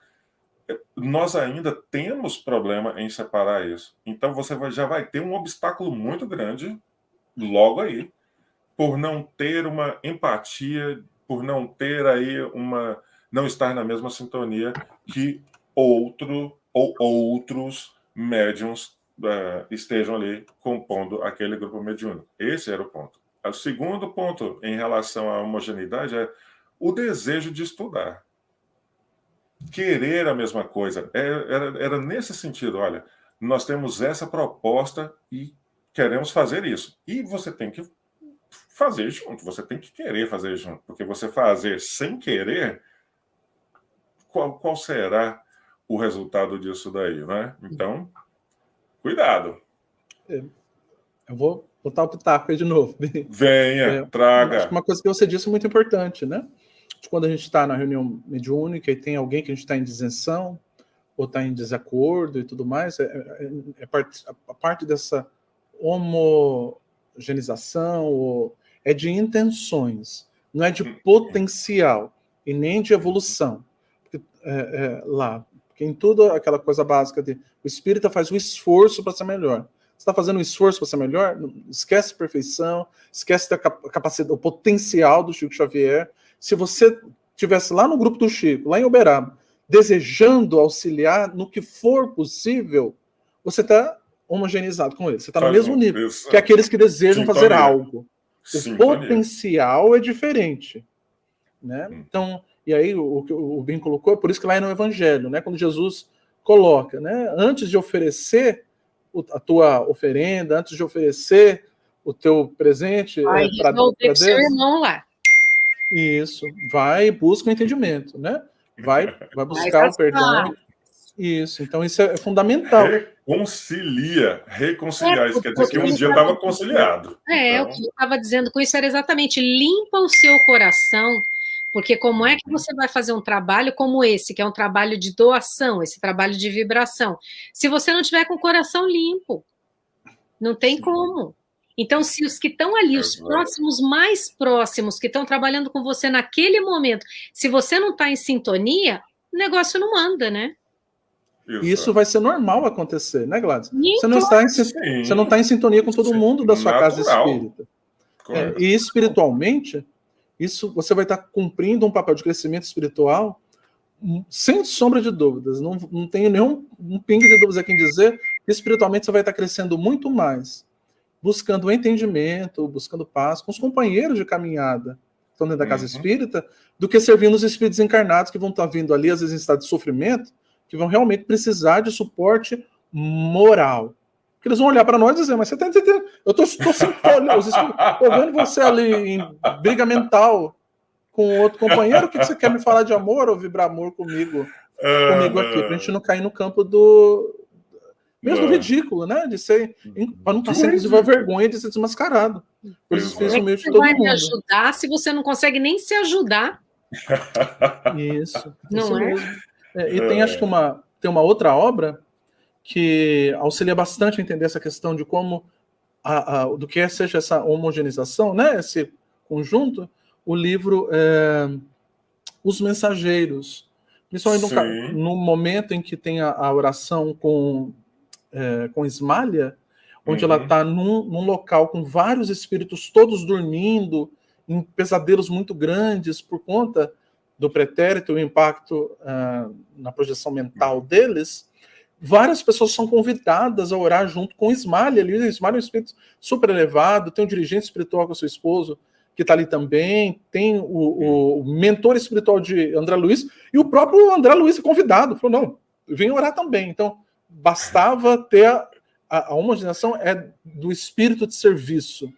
Nós ainda temos problema em separar isso. Então você já vai ter um obstáculo muito grande logo aí, por não ter uma empatia, por não ter aí uma. não estar na mesma sintonia que outro ou outros médiums uh, estejam ali compondo aquele grupo mediúnico. Esse era o ponto. O segundo ponto em relação à homogeneidade é o desejo de estudar. Querer a mesma coisa. É, era, era nesse sentido, olha, nós temos essa proposta e queremos fazer isso. E você tem que fazer junto, você tem que querer fazer junto, porque você fazer sem querer, qual, qual será o resultado disso daí, né? Então, cuidado. É, eu vou botar o pitaco aí de novo. Venha, é, traga. Acho que uma coisa que você disse é muito importante, né? quando a gente está na reunião mediúnica e tem alguém que a gente está em disenção ou está em desacordo e tudo mais, é, é, é parte, a parte dessa homogeneização ou, é de intenções, não é de hum. potencial e nem de evolução. Porque, é, é, lá, porque em tudo aquela coisa básica de o espírita faz o esforço para ser melhor. Você está fazendo um esforço para ser melhor? Esquece a perfeição, esquece a capacidade, o potencial do Chico Xavier, se você tivesse lá no grupo do Chico, lá em Uberaba, desejando auxiliar no que for possível, você está homogeneizado com ele. Você está no mesmo nível isso. que aqueles que desejam Sintonia. fazer algo. O Sintonia. potencial é diferente. Né? Hum. Então, e aí o que o Ben colocou, é por isso que lá é no Evangelho, né? quando Jesus coloca, né? antes de oferecer a tua oferenda, antes de oferecer o teu presente para Deus, seu irmão lá. Isso, vai e busca o entendimento, né? Vai, vai buscar o perdão. Isso, então isso é fundamental. Reconcilia, reconciliar. É, isso quer dizer que um dia estava conciliado. É, então... o que eu estava dizendo com isso era exatamente limpa o seu coração, porque como é que você vai fazer um trabalho como esse, que é um trabalho de doação, esse trabalho de vibração, se você não tiver com o coração limpo? Não tem Sim. como. Então, se os que estão ali, os próximos mais próximos, que estão trabalhando com você naquele momento, se você não está em sintonia, o negócio não anda, né? Isso, Isso vai ser normal acontecer, né, Gladys? Você não, está em, você não está em sintonia com todo mundo da sua Natural. casa espírita. É, e espiritualmente, isso você vai estar cumprindo um papel de crescimento espiritual hum, sem sombra de dúvidas. Não, não tenho nenhum um pingo de dúvidas aqui em dizer que espiritualmente você vai estar crescendo muito mais buscando entendimento, buscando paz com os companheiros de caminhada que estão dentro da casa uhum. espírita, do que servindo os espíritos encarnados que vão estar vindo ali, às vezes em estado de sofrimento, que vão realmente precisar de suporte moral. Que eles vão olhar para nós e dizer, mas você está entendendo? Eu estou vendo você ali em briga com outro companheiro, o que, que você quer me falar de amor ou vibrar amor comigo, comigo aqui? Para a gente não cair no campo do, mesmo ridículo, né? De ser. Para não passar, inclusive, a vergonha de ser desmascarado. Por isso fez o meio de todo vai mundo. me ajudar se você não consegue nem se ajudar? Isso. Não isso é? é? E tem, acho que, uma, tem uma outra obra que auxilia bastante a entender essa questão de como. A, a, do que é, seja essa homogeneização, né? Esse conjunto, o livro é, Os Mensageiros. Principalmente no, no, momento em que tem a, a oração com é, com Ismalha, onde uhum. ela está num, num, local com vários espíritos todos dormindo, em pesadelos muito grandes por conta do pretérito, o impacto uh, na projeção mental deles, várias pessoas são convidadas a orar junto com o Ismael ali. O Ismael é um espírito super elevado, tem um dirigente espiritual com seu esposo, que está ali também, tem o, o, mentor espiritual de André Luiz, e o próprio André Luiz é convidado, falou, não, vem orar também. Então, bastava ter a, a, é do espírito de serviço,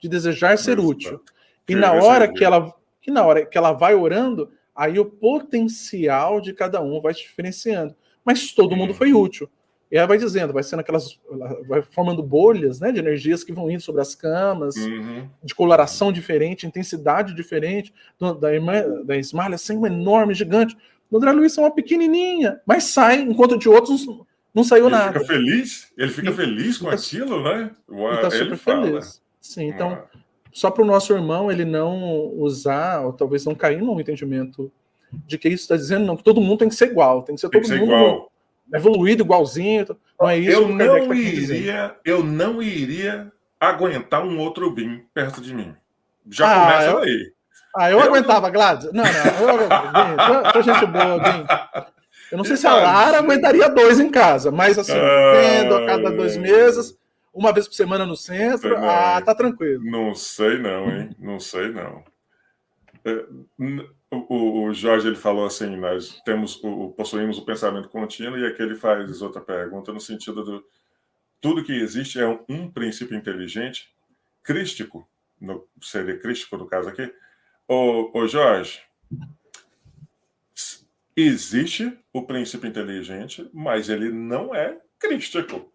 de desejar ser útil. E na hora que ela, que na hora que ela vai orando, aí o potencial de cada um vai se diferenciando. Mas todo mundo foi útil. E ela vai dizendo, vai sendo aquelas. Vai formando bolhas né, de energias que vão indo sobre as camas, uhum. de coloração diferente, intensidade diferente. Da irmã da Ismael, assim, uma enorme, gigante. Do André Luiz é uma pequenininha, mas sai, enquanto de outros não saiu ele nada. Fica feliz? Ele fica feliz com aquilo, né? Ele está super feliz. Sim, então, só para o nosso irmão ele não usar, ou talvez não cair num entendimento de que isso está dizendo, não, que todo mundo tem que ser igual, tem que ser todo que ser mundo. Igual evoluído igualzinho. Não é isso eu não tá iria, eu não iria aguentar um outro BIM perto de mim. Já ah, começa eu, aí. Ah, eu, eu aguentava, Gladys. Não, não, eu, tô gente boa, Bim. Eu não sei se a Lara aguentaria dois em casa, mas assim, vendo a cada dois meses, uma vez por semana no centro, não, ah, tá tranquilo. Não sei não, hein? Não sei não. O, o, Jorge ele falou assim: nós temos o, possuímos o pensamento contínuo, e aqui ele faz outra pergunta no sentido do tudo que existe é um, um princípio inteligente, crístico, no, seria crístico no caso aqui. Ô, ô Jorge, existe o princípio inteligente, mas ele não é crístico.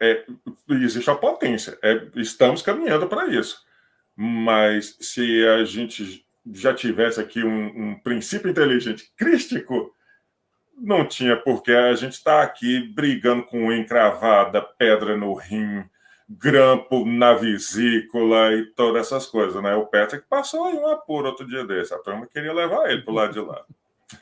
É, existe a potência, é, estamos caminhando para isso. Mas se a gente já tivesse aqui um, um princípio inteligente crístico, não tinha porque a gente está aqui brigando com encravada, pedra no rim, grampo na vesícula e todas essas coisas, né? O Patrick passou aí um apuro outro dia desse. A turma queria levar ele para o lado de lá.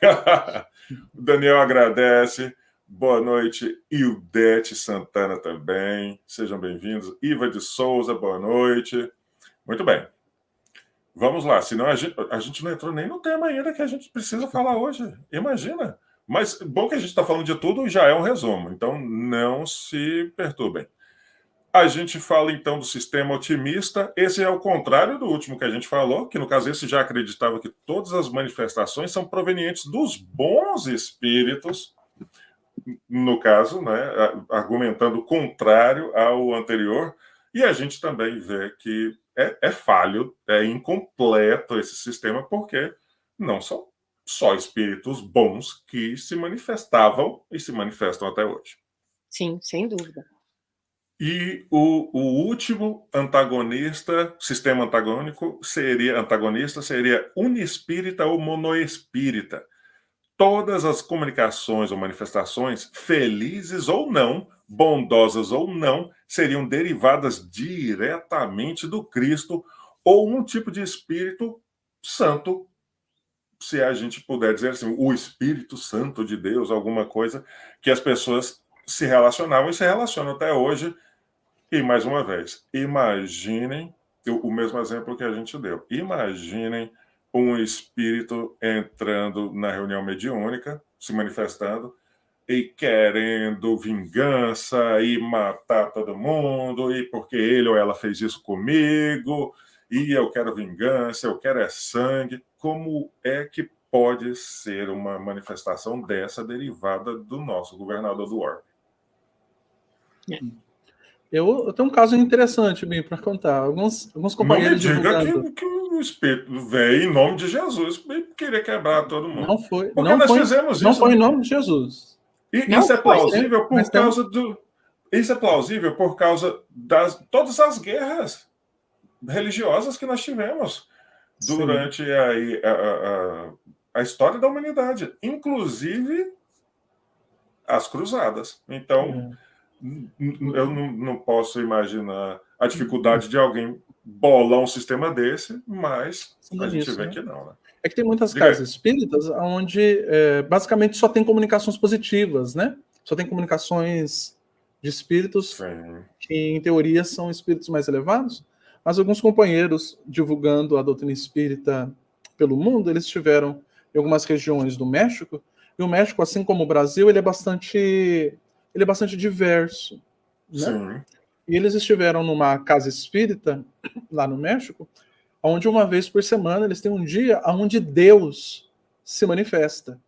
o Daniel agradece. Boa noite, Ildete Santana também. Sejam bem-vindos. Iva de Souza, boa noite. Muito bem. Vamos lá, senão a gente, a gente não entrou nem no tema ainda que a gente precisa falar hoje. Imagina. Mas bom que a gente está falando de tudo e já é um resumo, então não se perturbem. A gente fala então do sistema otimista. Esse é o contrário do último que a gente falou, que no caso esse já acreditava que todas as manifestações são provenientes dos bons espíritos, no caso, né, argumentando contrário ao anterior. E a gente também vê que é, é falho, é incompleto esse sistema, porque não são só espíritos bons que se manifestavam e se manifestam até hoje. Sim, sem dúvida. E o, o último antagonista, sistema antagônico, seria antagonista seria unispírita ou monoespírita. Todas as comunicações ou manifestações, felizes ou não, bondosas ou não, seriam derivadas diretamente do Cristo ou um tipo de Espírito Santo, se a gente puder dizer assim, o Espírito Santo de Deus, alguma coisa que as pessoas se relacionavam e se relacionam até hoje. E mais uma vez, imaginem o mesmo exemplo que a gente deu. Imaginem um espírito entrando na reunião mediúnica, se manifestando, e querendo vingança e matar todo mundo, e porque ele ou ela fez isso comigo, e eu quero vingança, eu quero é sangue. Como é que pode ser uma manifestação dessa derivada do nosso governador do orbe? Eu, eu, tenho um caso interessante bem para contar. Alguns, alguns companheiros. Não me diga que, que, o Espírito veio em nome de Jesus queria quebrar todo mundo. Não foi. Porque não nós foi, fizemos não isso. Não foi em nome de Jesus. E não, isso é plausível por causa do. Isso é plausível por causa das todas as guerras religiosas que nós tivemos durante a, a, a, a, história da humanidade, inclusive as cruzadas. Então, eu não, não posso imaginar a dificuldade de alguém bolar um sistema desse, mas Sim, a gente vê né? que não, né? É que tem muitas Diga casas espíritas onde é, basicamente só tem comunicações positivas, né? Só tem comunicações de espíritos Sim. que, em teoria, são espíritos mais elevados, mas alguns companheiros divulgando a doutrina espírita pelo mundo, eles estiveram em algumas regiões do México, e o México, assim como o Brasil, ele é bastante, ele é bastante diverso. Né? Sim. E eles estiveram numa casa espírita, lá no México, onde uma vez por semana eles têm um dia onde Deus se manifesta.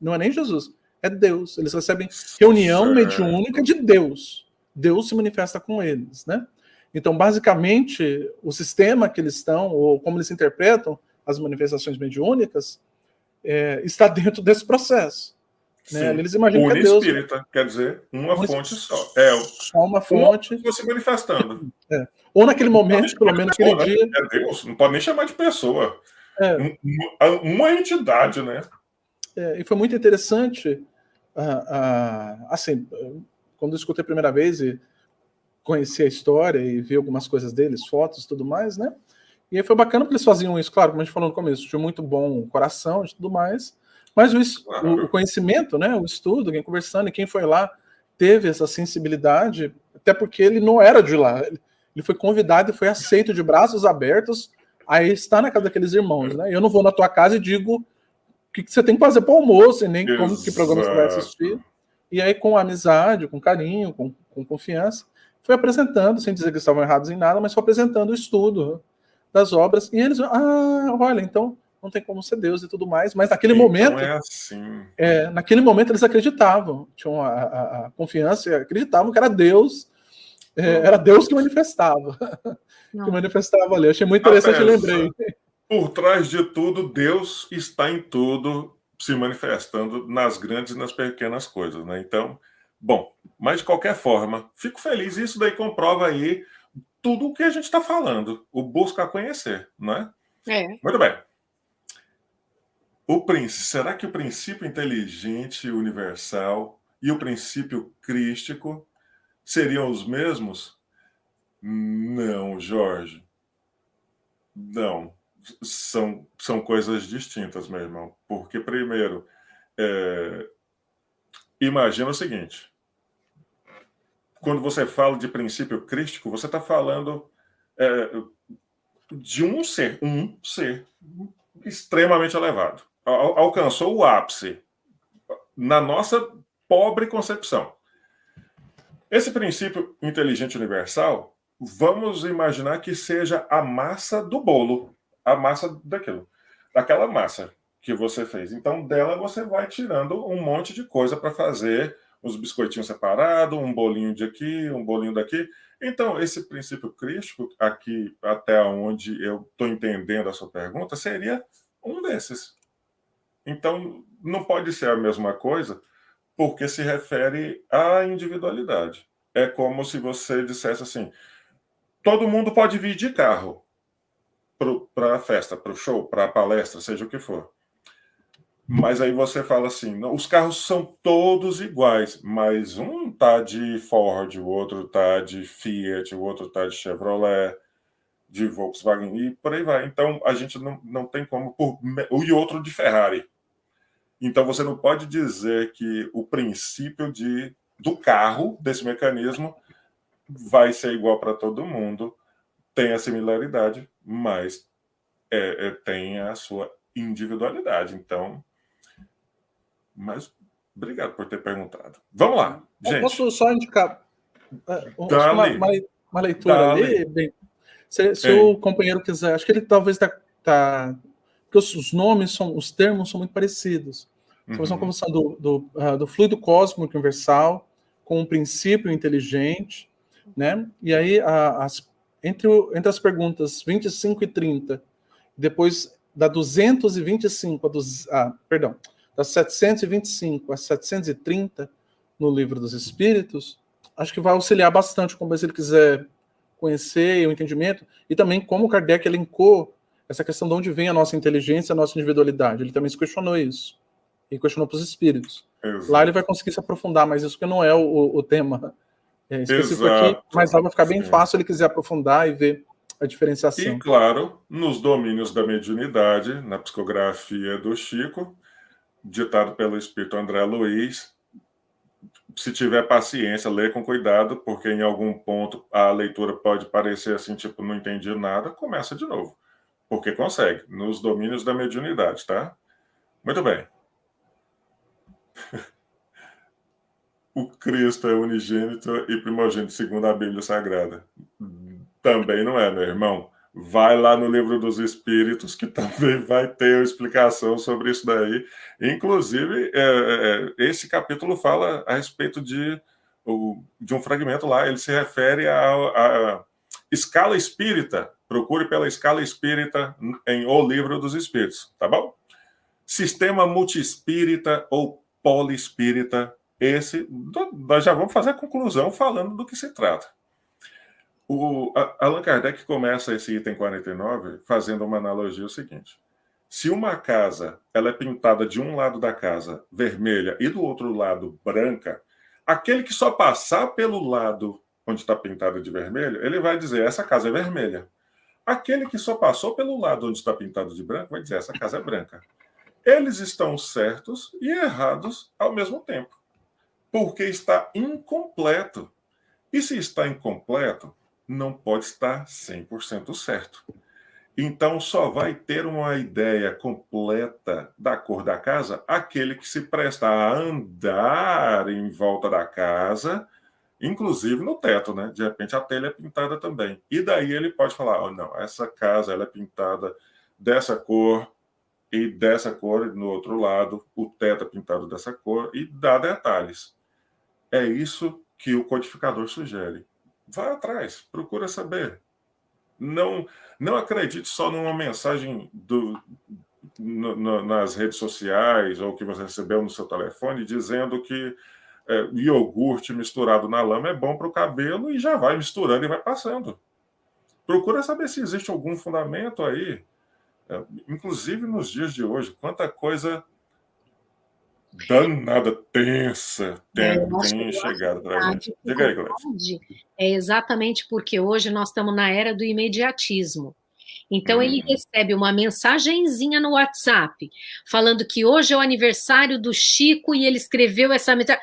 Não é nem Jesus, é Deus. Eles recebem reunião mediúnica de Deus. Deus se manifesta com eles, né? Então, basicamente, o sistema que eles estão, ou como eles interpretam as manifestações mediúnicas, é, está dentro desse processo. Né? Eles imaginam que é Deus. espírita, quer dizer, uma fonte só. É, só uma fonte. Uma se manifestando. É. Ou naquele momento, pelo menos aquele né? dia. É Deus, não pode nem chamar de pessoa. É. Uma, uma entidade, né? É, e foi muito interessante, uh, uh, assim, quando eu escutei a primeira vez e conheci a história e vi algumas coisas deles, fotos e tudo mais, né? E aí foi bacana porque eles faziam isso, claro, como a gente falou no começo, de muito bom coração e tudo mais, mas o, o, conhecimento, né, o estudo, quem conversando e quem foi lá teve essa sensibilidade, até porque ele não era de lá, ele foi convidado e foi aceito de braços abertos a estar na casa daqueles irmãos, né? Eu não vou na tua casa e digo o que, que você tem que fazer para o almoço e nem Exato. como que programa você vai assistir. E aí, com amizade, com carinho, com, com confiança, foi apresentando, sem dizer que estavam errados em nada, mas foi apresentando o estudo das obras. E eles, ah, olha, então não tem como ser Deus e tudo mais. Mas naquele então momento, é assim. É, naquele momento eles acreditavam, tinham a, a, a confiança e acreditavam que era Deus, é, era Deus que manifestava, não. que manifestava ali. Eu achei muito interessante, eu lembrei. Por trás de tudo, Deus está em tudo, se manifestando nas grandes e nas pequenas coisas, né? Então, bom, mas de qualquer forma, fico feliz. Isso daí comprova aí tudo o que a gente está falando, o busca conhecer, não é? É. Muito bem. O será que o princípio inteligente universal e o princípio crístico seriam os mesmos? Não, Jorge. Não. São, são coisas distintas, meu irmão. Porque, primeiro, é... imagina o seguinte: quando você fala de princípio crístico, você está falando é, de um ser, um ser extremamente elevado. Al alcançou o ápice na nossa pobre concepção. Esse princípio inteligente universal, vamos imaginar que seja a massa do bolo, a massa daquilo, daquela massa que você fez. Então, dela você vai tirando um monte de coisa para fazer uns biscoitinhos separados, um bolinho de aqui, um bolinho daqui. Então, esse princípio crístico, aqui até onde eu estou entendendo a sua pergunta, seria um desses. Então, não pode ser a mesma coisa, porque se refere à individualidade. É como se você dissesse assim: todo mundo pode vir de carro para a festa, para o show, para a palestra, seja o que for. Mas aí você fala assim, os carros são todos iguais, mas um tá de Ford, o outro tá de Fiat, o outro tá de Chevrolet, de Volkswagen e por aí vai. Então a gente não, não tem como por e outro de Ferrari. Então você não pode dizer que o princípio de do carro desse mecanismo vai ser igual para todo mundo. Tem a similaridade, mas é, é, tem a sua individualidade. Então mas obrigado por ter perguntado. Vamos lá, gente. Eu posso só indicar é, uma, uma, uma, leitura Dale. ali? Bem, se, se o companheiro quiser, acho que ele talvez está. Tá, porque os, os, nomes são, os termos são muito parecidos. Estamos uhum. conversando do, do, uh, do, fluido cósmico universal com um princípio inteligente, né? E aí, as, entre, entre as perguntas 25 e 30, depois da 225 a dos, ah, perdão, das 725 a 730 no Livro dos Espíritos, acho que vai auxiliar bastante, como se ele quiser conhecer o entendimento, e também como Kardec elencou essa questão de onde vem a nossa inteligência, a nossa individualidade. Ele também se questionou isso. E questionou para os espíritos. Exato. Lá ele vai conseguir se aprofundar, mas isso que não é o, o tema é, específico Exato. aqui, mas lá vai ficar bem Sim. fácil ele quiser aprofundar e ver a diferenciação. E, claro, nos domínios da mediunidade, na psicografia do Chico, ditado pelo espírito André Luiz. Se tiver paciência, lê com cuidado, porque em algum ponto a leitura pode parecer assim, tipo, não entendi nada, começa de novo. Porque consegue, nos domínios da mediunidade, tá? Muito bem. o Cristo é unigênito e primogênito segundo a Bíblia Sagrada. Também não é, meu irmão. Vai lá no livro dos Espíritos, que também vai ter explicação sobre isso daí. Inclusive, é, é, esse capítulo fala a respeito de, de um fragmento lá, ele se refere à escala espírita. Procure pela escala espírita em O Livro dos Espíritos, tá bom? Sistema multiespírita ou poliespírita esse, nós já vamos fazer a conclusão falando do que se trata. O Allan Kardec começa esse item 49 fazendo uma analogia o seguinte: se uma casa ela é pintada de um lado da casa vermelha e do outro lado branca, aquele que só passar pelo lado onde está pintada de vermelho, ele vai dizer essa casa é vermelha. Aquele que só passou pelo lado onde está pintado de branco vai dizer essa casa é branca. Eles estão certos e errados ao mesmo tempo porque está incompleto. E se está incompleto, não pode estar 100% certo. Então, só vai ter uma ideia completa da cor da casa aquele que se presta a andar em volta da casa, inclusive no teto, né? De repente a telha é pintada também. E daí ele pode falar: oh, não, essa casa ela é pintada dessa cor e dessa cor no outro lado, o teto é pintado dessa cor e dá detalhes. É isso que o codificador sugere. Vá atrás, procura saber. Não, não acredite só numa mensagem do, no, no, nas redes sociais ou que você recebeu no seu telefone dizendo que é, iogurte misturado na lama é bom para o cabelo e já vai misturando e vai passando. Procura saber se existe algum fundamento aí. É, inclusive nos dias de hoje, quanta coisa danada, tensa, tem, é, tem chegado para gente. Diga aí, Gleice. É exatamente porque hoje nós estamos na era do imediatismo. Então hum. ele recebe uma mensagenzinha no WhatsApp falando que hoje é o aniversário do Chico e ele escreveu essa mensagem.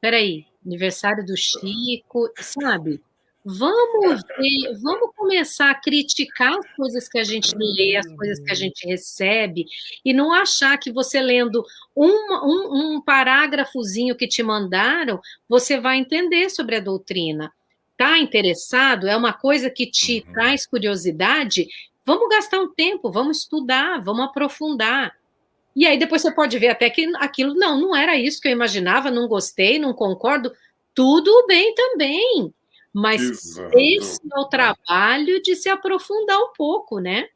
Peraí, aniversário do Chico, sabe? Vamos ver, vamos começar a criticar as coisas que a gente lê, as coisas que a gente recebe, e não achar que você lendo um, um, um parágrafozinho que te mandaram, você vai entender sobre a doutrina. Tá interessado? É uma coisa que te uhum. traz curiosidade? Vamos gastar um tempo, vamos estudar, vamos aprofundar. E aí depois você pode ver até que aquilo, não, não era isso que eu imaginava, não gostei, não concordo. Tudo bem também. Mas Exato. esse é o trabalho de se aprofundar um pouco, né?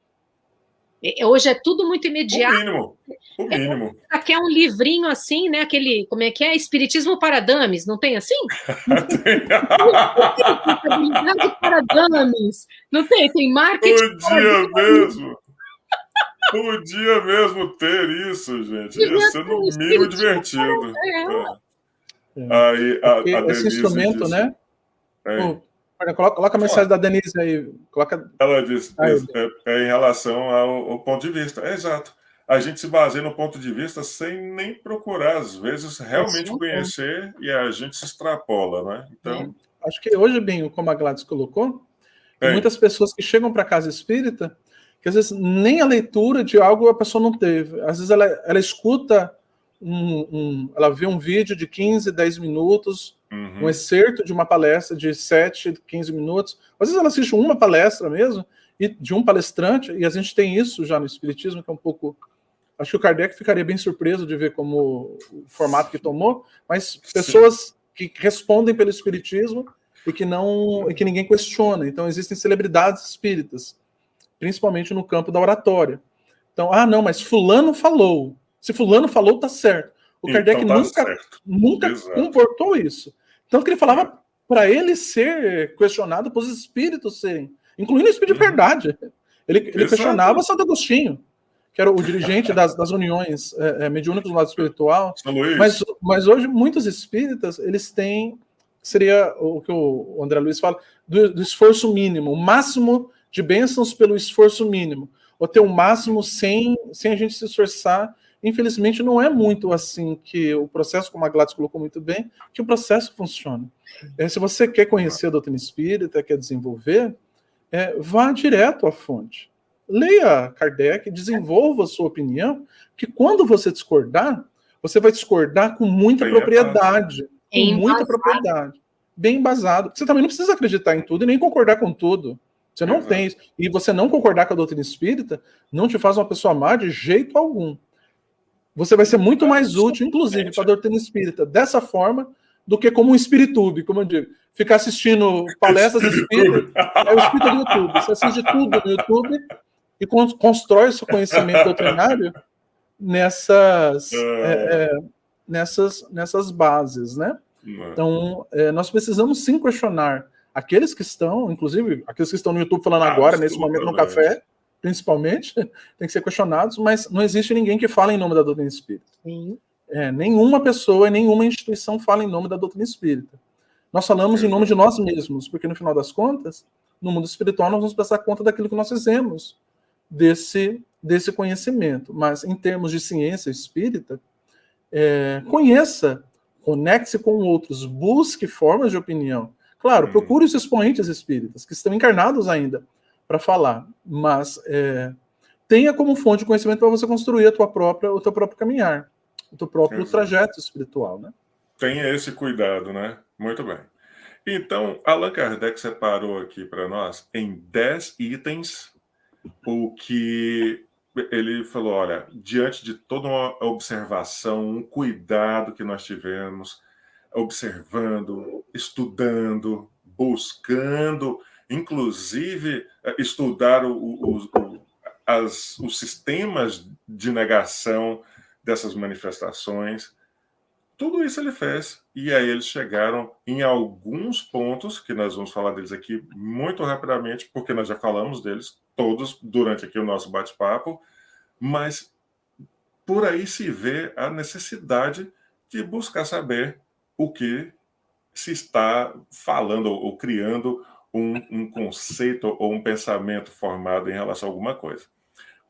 Hoje é tudo muito imediato. O mínimo. O é, mínimo. É, quer um livrinho assim, né? Aquele, como é que é? Espiritismo para dames, não tem assim? tem. para dames. Não tem? Tem marketing. Podia mesmo. Podia mesmo ter isso, gente. Ia ser no mínimo divertido. É. É. Aí, a, a esse instrumento, né? É. coloca, coloca, a mensagem da Denise aí. Coloca... Ela disse é, é, em relação ao, ao, ponto de vista. É exato. A gente se baseia no ponto de vista sem nem procurar, às vezes, realmente conhecer e a gente se extrapola, né? Então... É. Acho que hoje, bem, como a Gladys colocou, tem muitas pessoas que chegam para a casa espírita que às vezes nem a leitura de algo a pessoa não teve. Às vezes ela, ela escuta um, um, ela vê um vídeo de 15, 10 minutos uhum. um excerto de uma palestra de 7, 15 minutos. Às vezes ela assiste uma palestra mesmo, e de um palestrante, e a gente tem isso já no Espiritismo, que é um pouco. Acho que o Kardec ficaria bem surpreso de ver como o formato que tomou, mas pessoas Sim. que respondem pelo Espiritismo e que não e que ninguém questiona. Então existem celebridades espíritas, principalmente no campo da oratória. Então, ah, não, mas fulano falou. Se fulano falou, tá certo. O então, Kardec tá nunca, nunca comportou isso. Tanto que ele falava para ele ser questionado, para os espíritos serem, incluindo o espírito de uhum. verdade. Ele, ele questionava Santo Agostinho, que era o dirigente das, das uniões é, é, mediúnicas do lado espiritual. Mas, mas hoje, muitos espíritas, eles têm, seria o que o André Luiz fala, do, do esforço mínimo, o máximo de bênçãos pelo esforço mínimo, ou ter o máximo sem, sem a gente se esforçar Infelizmente, não é muito assim que o processo, como a Gladys colocou muito bem, que o processo funciona. É, se você quer conhecer a doutrina espírita, quer desenvolver, é, vá direto à fonte. leia Kardec, desenvolva a sua opinião, que quando você discordar, você vai discordar com muita bem propriedade. Com muita propriedade. Bem embasado. Você também não precisa acreditar em tudo e nem concordar com tudo. Você não Exato. tem. E você não concordar com a doutrina espírita não te faz uma pessoa má de jeito algum. Você vai ser muito mais útil, inclusive, para a doutrina espírita, dessa forma, do que como um espiritube, como eu digo. Ficar assistindo palestras espíritas, é o espírito do YouTube. Você assiste tudo no YouTube e constrói seu conhecimento doutrinário nessas, é, é, nessas, nessas bases, né? Então, é, nós precisamos sim questionar aqueles que estão, inclusive aqueles que estão no YouTube falando ah, agora, nesse momento no café, principalmente, tem que ser questionados, mas não existe ninguém que fale em nome da doutrina espírita. Sim. É, nenhuma pessoa e nenhuma instituição fala em nome da doutrina espírita. Nós falamos em nome de nós mesmos, porque no final das contas, no mundo espiritual, nós vamos prestar conta daquilo que nós fizemos desse, desse conhecimento. Mas em termos de ciência espírita, é, conheça, conecte-se com outros, busque formas de opinião. Claro, procure os expoentes espíritas, que estão encarnados ainda, para falar, mas é, tenha como fonte de conhecimento para você construir a tua própria, o teu próprio caminhar, o teu próprio Exato. trajeto espiritual, né? Tenha esse cuidado, né? Muito bem. Então, Allan Kardec separou aqui para nós em 10 itens o que ele falou: olha, diante de toda uma observação, um cuidado que nós tivemos, observando, estudando, buscando inclusive estudar o, o, o, as, os sistemas de negação dessas manifestações. Tudo isso ele fez. E aí eles chegaram em alguns pontos, que nós vamos falar deles aqui muito rapidamente, porque nós já falamos deles todos durante aqui o nosso bate-papo, mas por aí se vê a necessidade de buscar saber o que se está falando ou criando um, um conceito ou um pensamento formado em relação a alguma coisa.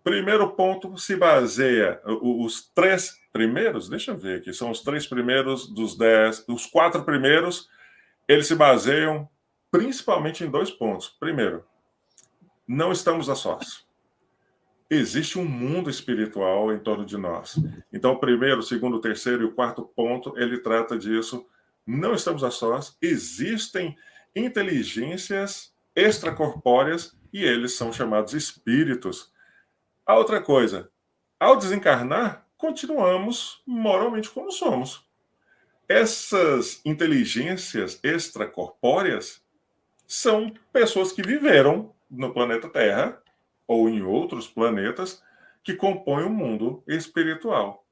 Primeiro ponto se baseia, os três primeiros, deixa eu ver aqui, são os três primeiros dos dez, os quatro primeiros, eles se baseiam principalmente em dois pontos. Primeiro, não estamos a sós. Existe um mundo espiritual em torno de nós. Então, o primeiro, o segundo, o terceiro e o quarto ponto, ele trata disso. Não estamos a sós. Existem inteligências extracorpóreas e eles são chamados espíritos. A outra coisa, ao desencarnar, continuamos moralmente como somos. Essas inteligências extracorpóreas são pessoas que viveram no planeta Terra ou em outros planetas que compõem o mundo espiritual,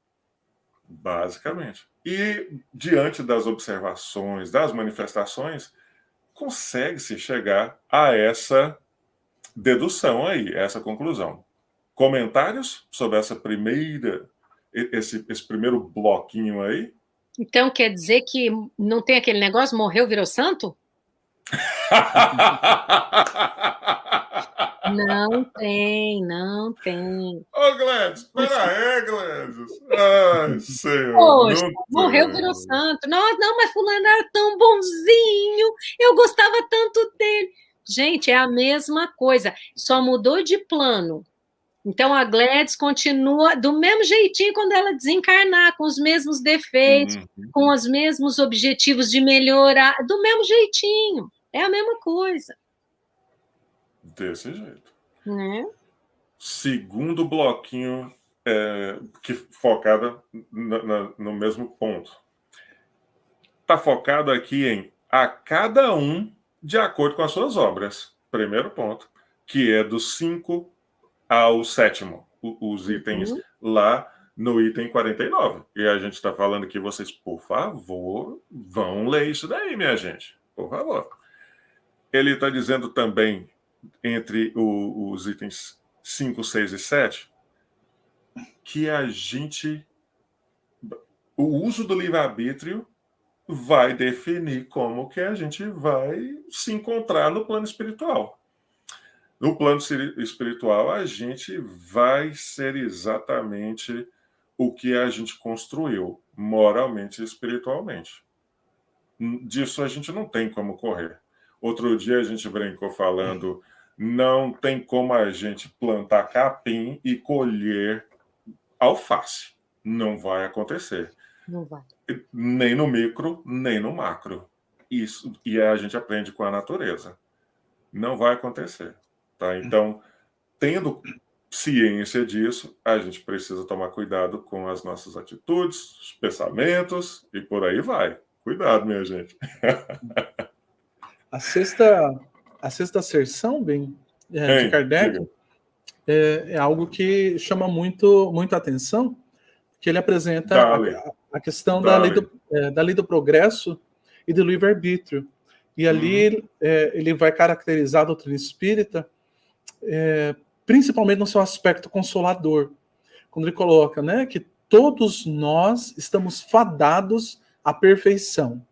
basicamente. E diante das observações, das manifestações, consegue-se chegar a essa dedução aí, essa conclusão. Comentários sobre essa primeira, esse, esse primeiro bloquinho aí? Então quer dizer que não tem aquele negócio, morreu, virou santo? Não tem, não tem. Ô, Gladys, peraí, Gladys. Ai, senhor. Poxa, morreu, virou santo. Nossa, não, mas fulano era tão bonzinho. Eu gostava tanto dele. Gente, é a mesma coisa, só mudou de plano. Então a Gladys continua do mesmo jeitinho quando ela desencarnar, com os mesmos defeitos, uhum. com os mesmos objetivos de melhorar, do mesmo jeitinho. É a mesma coisa. Desse jeito. Né? Segundo bloquinho, é, que focada na, na, no mesmo ponto. Está focado aqui em a cada um de acordo com as suas obras. Primeiro ponto, que é do 5 ao sétimo, os itens uhum. lá no item 49. E a gente está falando que vocês, por favor, vão ler isso daí, minha gente. Por favor. Ele está dizendo também entre o, os itens 5, 6 e 7 que a gente. O uso do livre-arbítrio vai definir como que a gente vai se encontrar no plano espiritual. No plano espiritual, a gente vai ser exatamente o que a gente construiu, moralmente e espiritualmente. Disso a gente não tem como correr. Outro dia a gente brincou falando Não tem como a gente plantar capim e colher alface. Não vai acontecer. Não vai. Nem no micro, nem no macro. Isso, e a gente aprende com a natureza. Não vai acontecer. Tá? Então, tendo ciência disso, a gente precisa tomar cuidado com as nossas atitudes, os pensamentos e por aí vai. Cuidado, minha gente. a sexta, a sexta asserção, bem, é, de Kardec é, é, algo que chama muito, muito atenção, que ele apresenta a, a, questão da lei, do, é, da lei do progresso e do livre-arbítrio. E ali uhum. é, ele vai caracterizar a doutrina espírita é, principalmente no seu aspecto consolador, quando ele coloca, né, que todos nós estamos fadados à perfeição,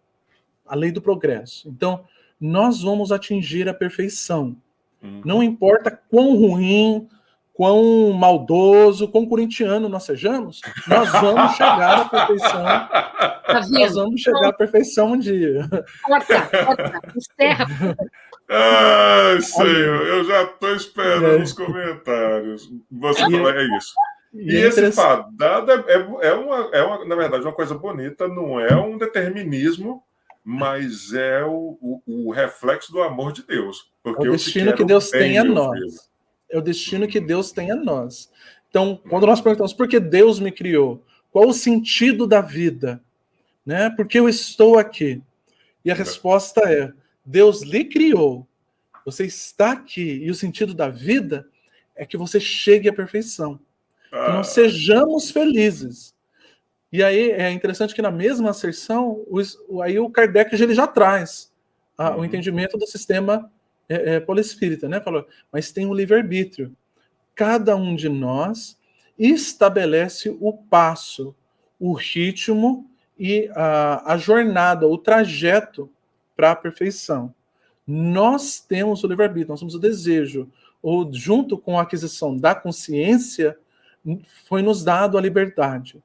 a lei do progresso. Então, nós vamos atingir a perfeição. Uhum. Não importa quão ruim, quão maldoso, quão corintiano nós sejamos, nós vamos chegar à perfeição. Tá nós vamos chegar à perfeição um dia. Corta, corta, encerra. Ai, Senhor, eu já estou esperando os comentários. Você falou, é isso. E, e esse fadado é, é, é, uma, é uma, na verdade, uma coisa bonita, não é um determinismo, mas é o, o, o reflexo do amor de Deus. Porque é o destino que Deus tem a nós. Filho. É o destino que Deus tem a nós. Então, quando nós perguntamos por que Deus me criou, qual o sentido da vida? Né? Por que eu estou aqui? E a resposta é: Deus lhe criou. Você está aqui e o sentido da vida é que você chegue à perfeição. Que nós ah. sejamos felizes. E aí é interessante que na mesma asserção, o, aí o Kardec ele já traz a, uhum. o entendimento do sistema é, é, né? Falou, mas tem o livre-arbítrio. Cada um de nós estabelece o passo, o ritmo e a, a jornada, o trajeto para a perfeição. Nós temos o livre-arbítrio, nós temos o desejo, ou junto com a aquisição da consciência, foi nos dado a liberdade.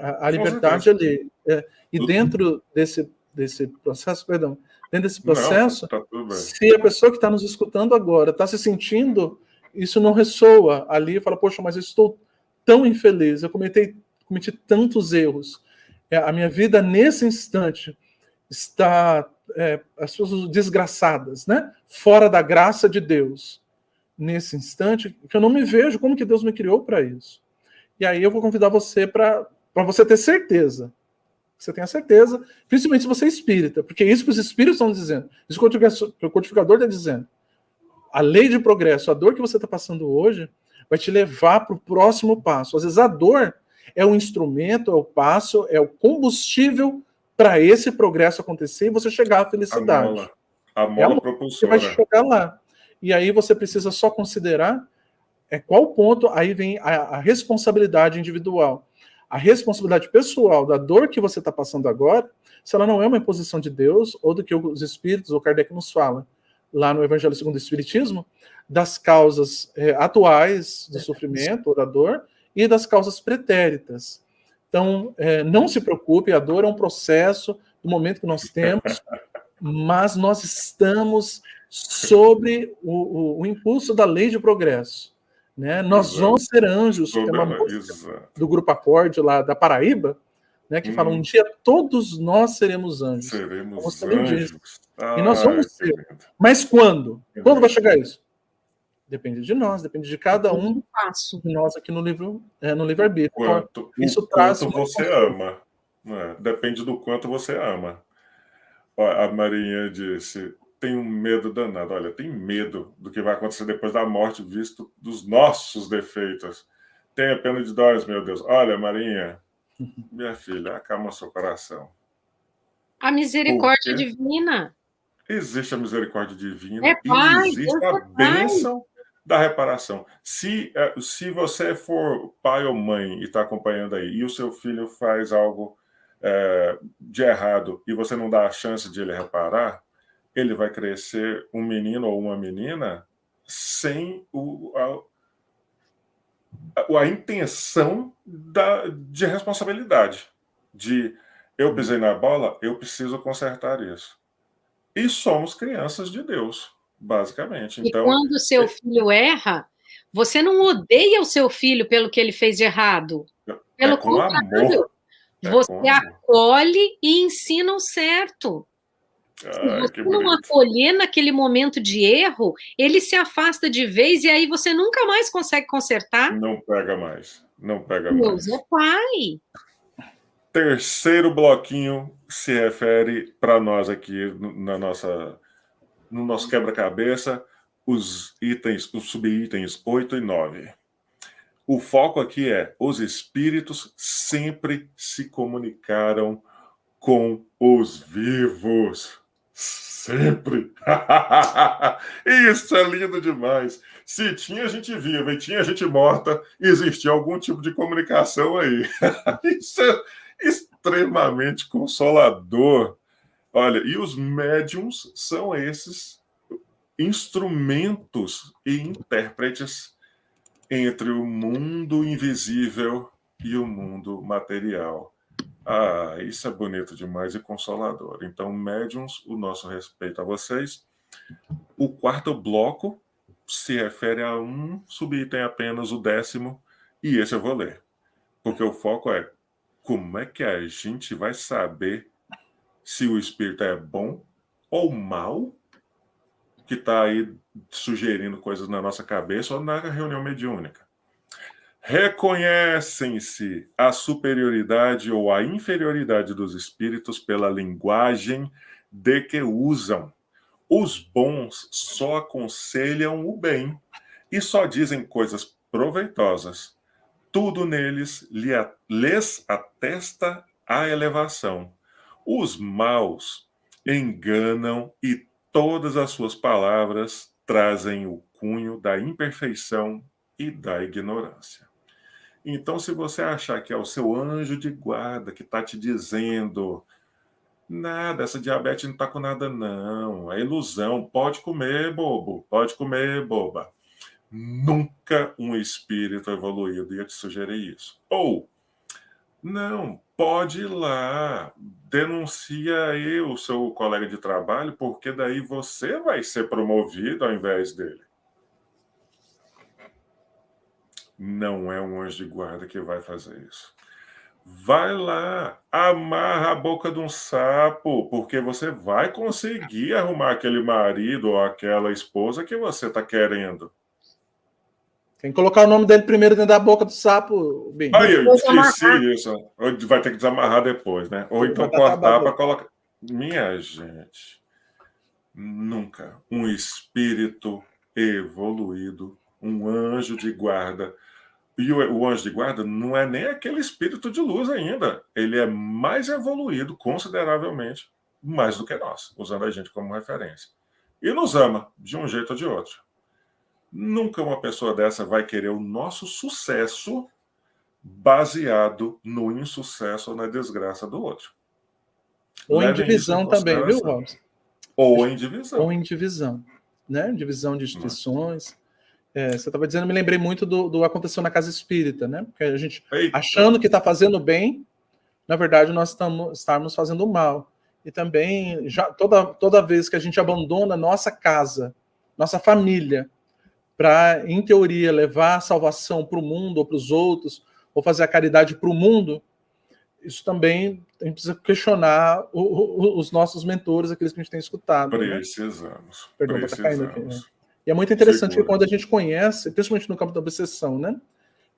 A, a liberdade ali. É, e dentro desse, desse processo, perdão, dentro desse processo, não, tá se a pessoa que está nos escutando agora está se sentindo, isso não ressoa ali, fala, poxa, mas eu estou tão infeliz, eu cometi, cometi tantos erros. É, a minha vida nesse instante está é, as pessoas desgraçadas, né? Fora da graça de Deus. Nesse instante, que eu não me vejo como que Deus me criou para isso. E aí eu vou convidar você para você ter certeza. Você tenha certeza, principalmente se você é espírita, porque é isso que os espíritos estão dizendo, isso que o codificador está dizendo. A lei de progresso, a dor que você está passando hoje, vai te levar para o próximo passo. Às vezes a dor é o instrumento, é o passo, é o combustível para esse progresso acontecer e você chegar à felicidade. A mola, a mola é a propulsora. Você vai chegar lá. E aí você precisa só considerar é qual ponto aí vem a, a responsabilidade individual. A responsabilidade pessoal da dor que você está passando agora, se ela não é uma imposição de Deus, ou do que os espíritos, ou Kardec nos fala, lá no Evangelho segundo o Espiritismo, das causas é, atuais do sofrimento ou da dor e das causas pretéritas. Então, é, não se preocupe, a dor é um processo do momento que nós temos, mas nós estamos sobre o, o, o impulso da lei de progresso. Né? Nós Exato. vamos ser anjos, tem uma música do grupo Acorde lá da Paraíba, né, que hum. fala: um dia todos nós seremos anjos. Seremos anjos. Ah, e nós vamos ser. Mas quando? Quando vai chegar isso? Depende de nós, depende de cada um de nós aqui no livro, é, no livro arbítrio. Quanto, Isso o traz quanto você ama. É, depende do quanto você ama. a Marinha disse: tem um medo danado. Olha, tem medo do que vai acontecer depois da morte, visto dos nossos defeitos. Tenha pena de nós, meu Deus. Olha, Marinha, minha filha, acalma seu coração. A misericórdia divina. Existe a misericórdia divina é pai, e existe Deus a é bênção da reparação. Se, eh, se você for pai ou mãe e está acompanhando aí, e o seu filho faz algo é, de errado e você não dá a chance de ele reparar, ele vai crescer um menino ou uma menina sem o, a, a intenção da, de responsabilidade. De eu pisei na bola, eu preciso consertar isso. E somos crianças de Deus. Basicamente. E então, quando o seu filho erra, você não odeia o seu filho pelo que ele fez de errado. Pelo é contrário, amor. É você amor. acolhe e ensina o certo. Se Ai, você não acolher naquele momento de erro, ele se afasta de vez e aí você nunca mais consegue consertar. Não pega mais. Não pega mais. Deus é pai. Terceiro bloquinho se refere para nós aqui na nossa, no nosso quebra-cabeça, os itens, os subitens 8 e 9. O foco aqui é os espíritos sempre se comunicaram com os vivos. Sempre. Isso é lindo demais. Se tinha gente viva e tinha gente morta, existia algum tipo de comunicação aí. Isso é extremamente consolador. Olha, e os médiums são esses instrumentos e intérpretes entre o mundo invisível e o mundo material. Ah, isso é bonito demais e consolador. Então, médiums, o nosso respeito a vocês. O quarto bloco se refere a um subitem apenas, o décimo, e esse eu vou ler. Porque o foco é como é que a gente vai saber se o espírito é bom ou mal que está aí sugerindo coisas na nossa cabeça ou na reunião mediúnica. Reconhecem-se a superioridade ou a inferioridade dos espíritos pela linguagem de que usam. Os bons só aconselham o bem e só dizem coisas proveitosas. Tudo neles lhes atesta a elevação. Os maus enganam e todas as suas palavras trazem o cunho da imperfeição e da ignorância. Então, se você achar que é o seu anjo de guarda que está te dizendo nada, essa diabetes não está com nada, não, é ilusão, pode comer, bobo, pode comer, boba. Nunca um espírito evoluído ia te sugerir isso. Ou, não, pode ir lá, denuncia aí o seu colega de trabalho, porque daí você vai ser promovido ao invés dele. Não é um anjo de guarda que vai fazer isso. Vai lá, amarra a boca de um sapo, porque você vai conseguir arrumar aquele marido ou aquela esposa que você está querendo. Tem que colocar o nome dele primeiro dentro da boca do sapo, Bim. Aí, eu esqueci isso. Vai ter que desamarrar depois, né? Ou então Vai acabar cortar para colocar. Minha gente, nunca um espírito evoluído, um anjo de guarda. E o, o anjo de guarda não é nem aquele espírito de luz ainda. Ele é mais evoluído, consideravelmente, mais do que nós, usando a gente como referência. E nos ama, de um jeito ou de outro. Nunca uma pessoa dessa vai querer o nosso sucesso baseado no insucesso ou na desgraça do outro. Ou em Levem divisão em também, viu. Robson? Ou em divisão. Ou em divisão. Né? Divisão de instituições. É, você estava dizendo, me lembrei muito do, do aconteceu na casa espírita, né? Porque a gente Eita, achando que está fazendo bem, na verdade nós estamos, estamos fazendo mal. E também, já, toda, toda vez que a gente abandona nossa casa, nossa família, para, em teoria, levar a salvação para o mundo ou para os outros, ou fazer a caridade para o mundo, isso também a gente precisa questionar o, o, os nossos mentores, aqueles que a gente tem escutado. Né? Precisamos. Perdão, tá caindo aqui, precisamos. E é muito interessante Segura. que quando a gente conhece, principalmente no campo da obsessão, né?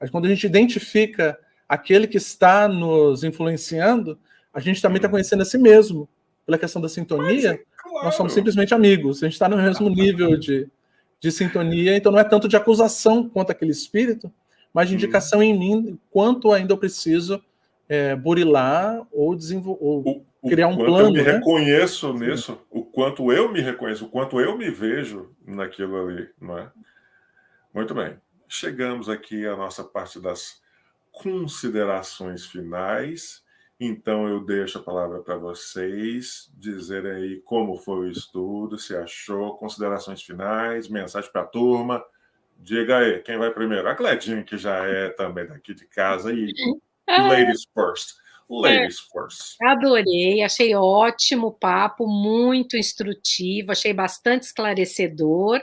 Mas Quando a gente identifica aquele que está nos influenciando, a gente também está Hum. conhecendo a si mesmo. Pela questão da sintonia, Claro. nós somos simplesmente amigos. A gente está no mesmo nível de, de sintonia, então não é tanto de acusação quanto aquele espírito, mas de Hum. indicação em mim quanto ainda eu preciso é, burilar ou desenvolver. Criar um quanto plano, eu me né? reconheço nisso, o quanto eu me reconheço, o quanto eu me vejo naquilo ali, não é? Muito bem. Chegamos aqui à nossa parte das considerações finais. Então eu deixo a palavra para vocês dizerem aí como foi o estudo, se achou, considerações finais, mensagem para a turma. Diga aí, quem vai primeiro? A Cledinha, que já é também daqui de casa, e ladies first. Ladies é, first. Adorei, achei ótimo o papo, muito instrutivo, achei bastante esclarecedor.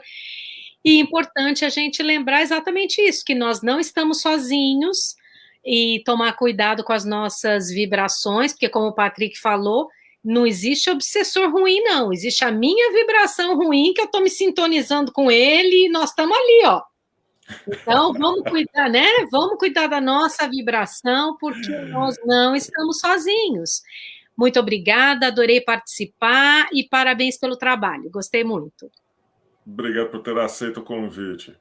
E importante a gente lembrar exatamente isso, que nós não estamos sozinhos e tomar cuidado com as nossas vibrações, porque como o Patrick falou, não existe obsessor ruim, não. Existe a minha vibração ruim, que eu estou me sintonizando com ele, e nós estamos ali, ó. Então, vamos cuidar, né? Vamos cuidar da nossa vibração, porque nós não estamos sozinhos. Muito obrigada, adorei participar e parabéns pelo trabalho. Gostei muito. Obrigado por ter aceito o convite.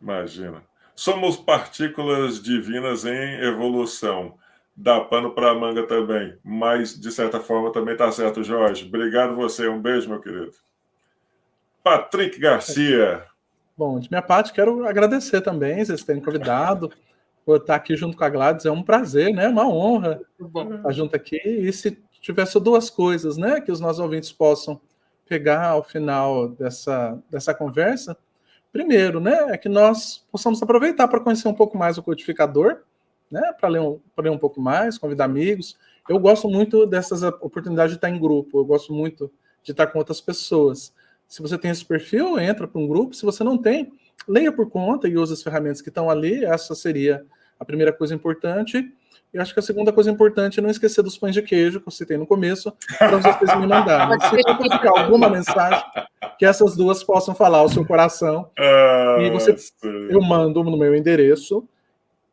Imagina. Somos partículas divinas em evolução. Dá pano para a manga também. Mas, de certa forma, também está certo, Jorge. Obrigado você. Um beijo, meu querido. Patrick Garcia. Bom, de minha parte, quero agradecer também vocês terem convidado por estar aqui junto com a Gladys. É um prazer, né? Uma honra estar junto aqui. E se tivesse duas coisas, né? Que os nossos ouvintes possam pegar ao final dessa, dessa conversa. Primeiro, né, é que nós possamos aproveitar para conhecer um pouco mais o codificador, né, para ler, um, ler um pouco mais, convidar amigos. Eu gosto muito dessas oportunidades de estar em grupo, eu gosto muito de estar com outras pessoas. Se você tem esse perfil, entra para um grupo. Se você não tem, leia por conta e use as ferramentas que estão ali. Essa seria a primeira coisa importante. E acho que a segunda coisa importante é não esquecer dos pães de queijo que eu citei no começo, para vocês me mandarem. Se ficar alguma mensagem, que essas duas possam falar o seu coração. Ah, e você, eu mando no meu endereço,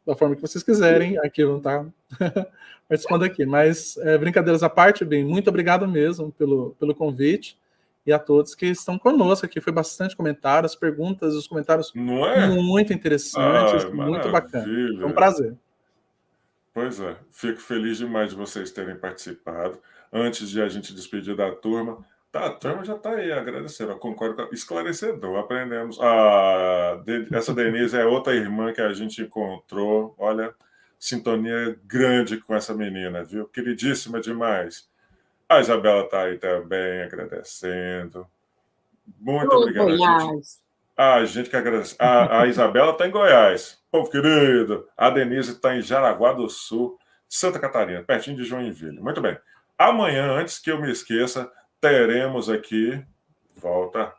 da forma que vocês quiserem. Aqui não está participando aqui. Mas, é, brincadeiras à parte, bem, muito obrigado mesmo pelo, pelo convite. E a todos que estão conosco aqui. Foi bastante comentário, as perguntas, os comentários é? muito interessantes, Ai, muito bacana. É um prazer. Pois é, fico feliz demais de vocês terem participado. Antes de a gente despedir da turma, tá, a turma já está aí agradecendo, concordo, esclarecedor, aprendemos. Ah, essa Denise é outra irmã que a gente encontrou, olha, sintonia grande com essa menina, viu? Queridíssima demais. A Isabela está aí também agradecendo. Muito oh, obrigado. Goiás. A gente que agradece. A, a Isabela está em Goiás. Povo querido. A Denise está em Jaraguá do Sul, Santa Catarina, pertinho de Joinville. Muito bem. Amanhã, antes que eu me esqueça, teremos aqui, volta,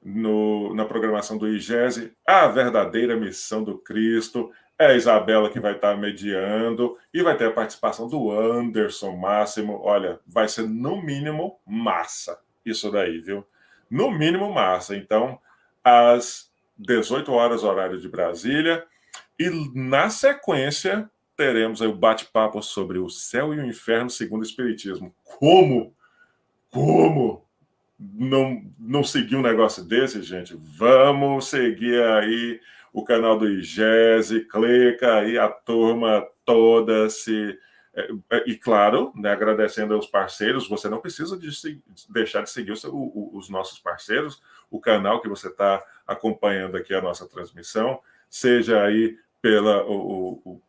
no, na programação do IGESE, a verdadeira missão do Cristo. É a Isabela que vai estar mediando e vai ter a participação do Anderson Máximo. Olha, vai ser no mínimo massa isso daí, viu? No mínimo massa. Então, às 18 horas, horário de Brasília. E na sequência, teremos o bate-papo sobre o céu e o inferno segundo o Espiritismo. Como? Como? Não, não seguir um negócio desse, gente? Vamos seguir aí o canal do IGESE, clica aí a turma toda se é, é, e claro, né, agradecendo aos parceiros, você não precisa de se, deixar de seguir o, o, os nossos parceiros, o canal que você está acompanhando aqui a nossa transmissão, seja aí pela o,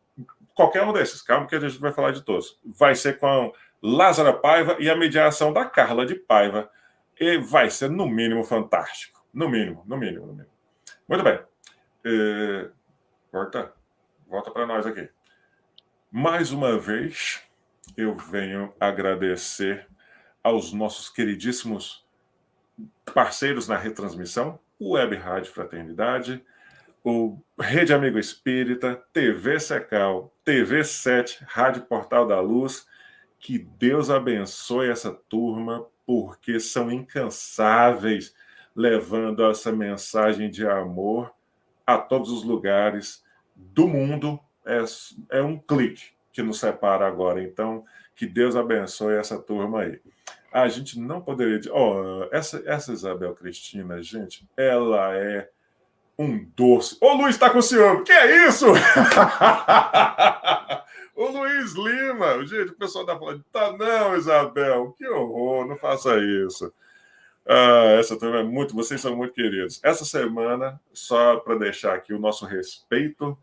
qualquer um desses, calma que a gente vai falar de todos. Vai ser com Lázara Paiva e a mediação da Carla de Paiva, e vai ser no mínimo fantástico, no mínimo, no mínimo, no mínimo. Muito bem. É, volta, volta para nós aqui. Mais uma vez, eu venho agradecer aos nossos queridíssimos parceiros na retransmissão, Web Rádio Fraternidade, o Rede Amigo Espírita, TV Secal, TV 7, Rádio Portal da Luz. Que Deus abençoe essa turma, porque são incansáveis levando essa mensagem de amor a todos os lugares do mundo é, é um clique que nos separa agora. Então, que Deus abençoe essa turma aí. A gente não poderia. Oh, essa, essa Isabel Cristina, gente, ela é um doce. Ô, Luiz está com ciúme. Que é isso? o Luiz Lima. Gente, o pessoal está falando. Tá, não, Isabel. Que horror. Não faça isso. Ah, essa turma é muito. Vocês são muito queridos. Essa semana, só para deixar aqui o nosso respeito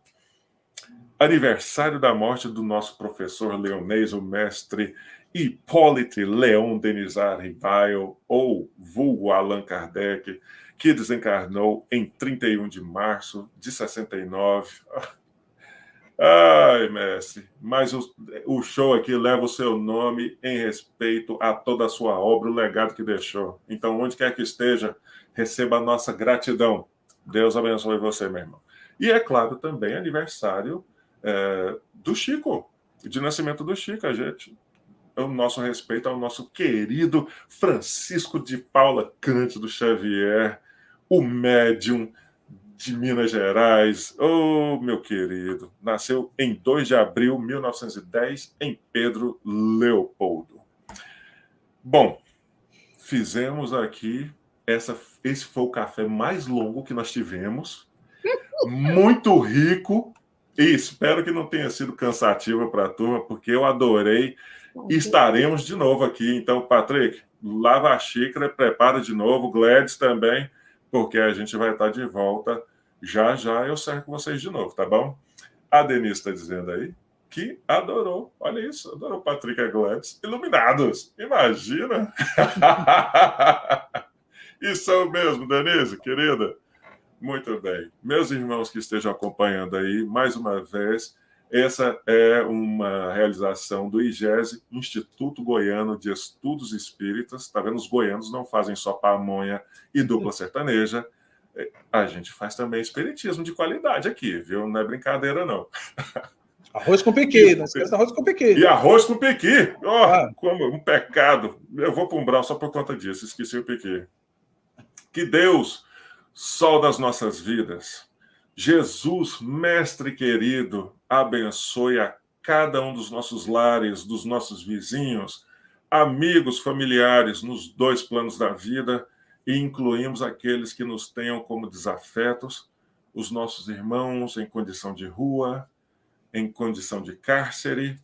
aniversário da morte do nosso professor leonês, o mestre Hipólite Leon Denizar Rivail, ou vulgo Allan Kardec, que desencarnou em 31 de março de 69. Ai, mestre, mas o, o, show aqui leva o seu nome em respeito a toda a sua obra, o legado que deixou. Então, onde quer que esteja, receba a nossa gratidão. Deus abençoe você, meu irmão. E é claro também aniversário é, do Chico, de nascimento do Chico, a gente. O nosso respeito ao nosso querido Francisco de Paula Cândido Xavier, o médium de Minas Gerais. Oh, meu querido, nasceu em 2 de abril de 1910 em Pedro Leopoldo. Bom, fizemos aqui essa esse foi o café mais longo que nós tivemos. Muito rico e espero que não tenha sido cansativo para a turma, porque eu adorei. Estaremos de novo aqui. Então, Patrick, lava a xícara, prepara de novo, Gladys também, porque a gente vai estar de volta já já eu cerco vocês de novo, tá bom? A Denise está dizendo aí que adorou. Olha isso, adorou Patrick Gladys. Iluminados, imagina! isso é o mesmo, Denise, querida. Muito bem. Meus irmãos que estejam acompanhando aí, mais uma vez, essa é uma realização do IGESE, Instituto Goiano de Estudos Espíritas. Está vendo? Os goianos não fazem só pamonha e dupla sertaneja a gente faz também espiritismo de qualidade aqui, viu? Não é brincadeira, não. Arroz com pequi, né? arroz com pequi. E arroz com pequi. Oh, ah. como um pecado. Eu vou para um brau só por conta disso, esqueci o pequi. Que Deus, sol das nossas vidas, Jesus, mestre querido, abençoe a cada um dos nossos lares, dos nossos vizinhos, amigos, familiares, nos dois planos da vida e incluímos aqueles que nos tenham como desafetos, os nossos irmãos em condição de rua, em condição de cárcere,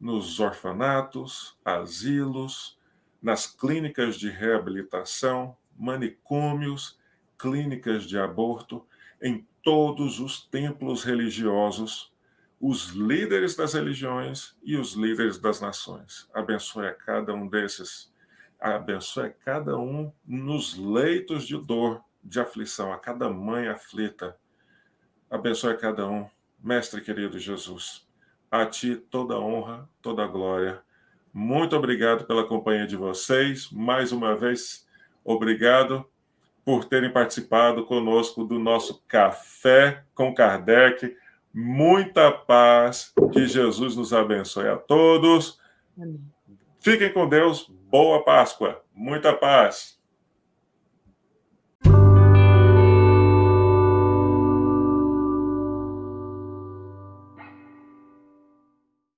nos orfanatos, asilos, nas clínicas de reabilitação, manicômios, clínicas de aborto, em todos os templos religiosos, os líderes das religiões e os líderes das nações. Abençoe a cada um desses abençoe cada um nos leitos de dor, de aflição, a cada mãe aflita. Abençoe cada um, Mestre querido Jesus. A Ti toda honra, toda glória. Muito obrigado pela companhia de vocês. Mais uma vez, obrigado por terem participado conosco do nosso Café com Kardec. Muita paz. Que Jesus nos abençoe a todos. Amém. Fiquem com Deus. Boa Páscoa. Muita paz.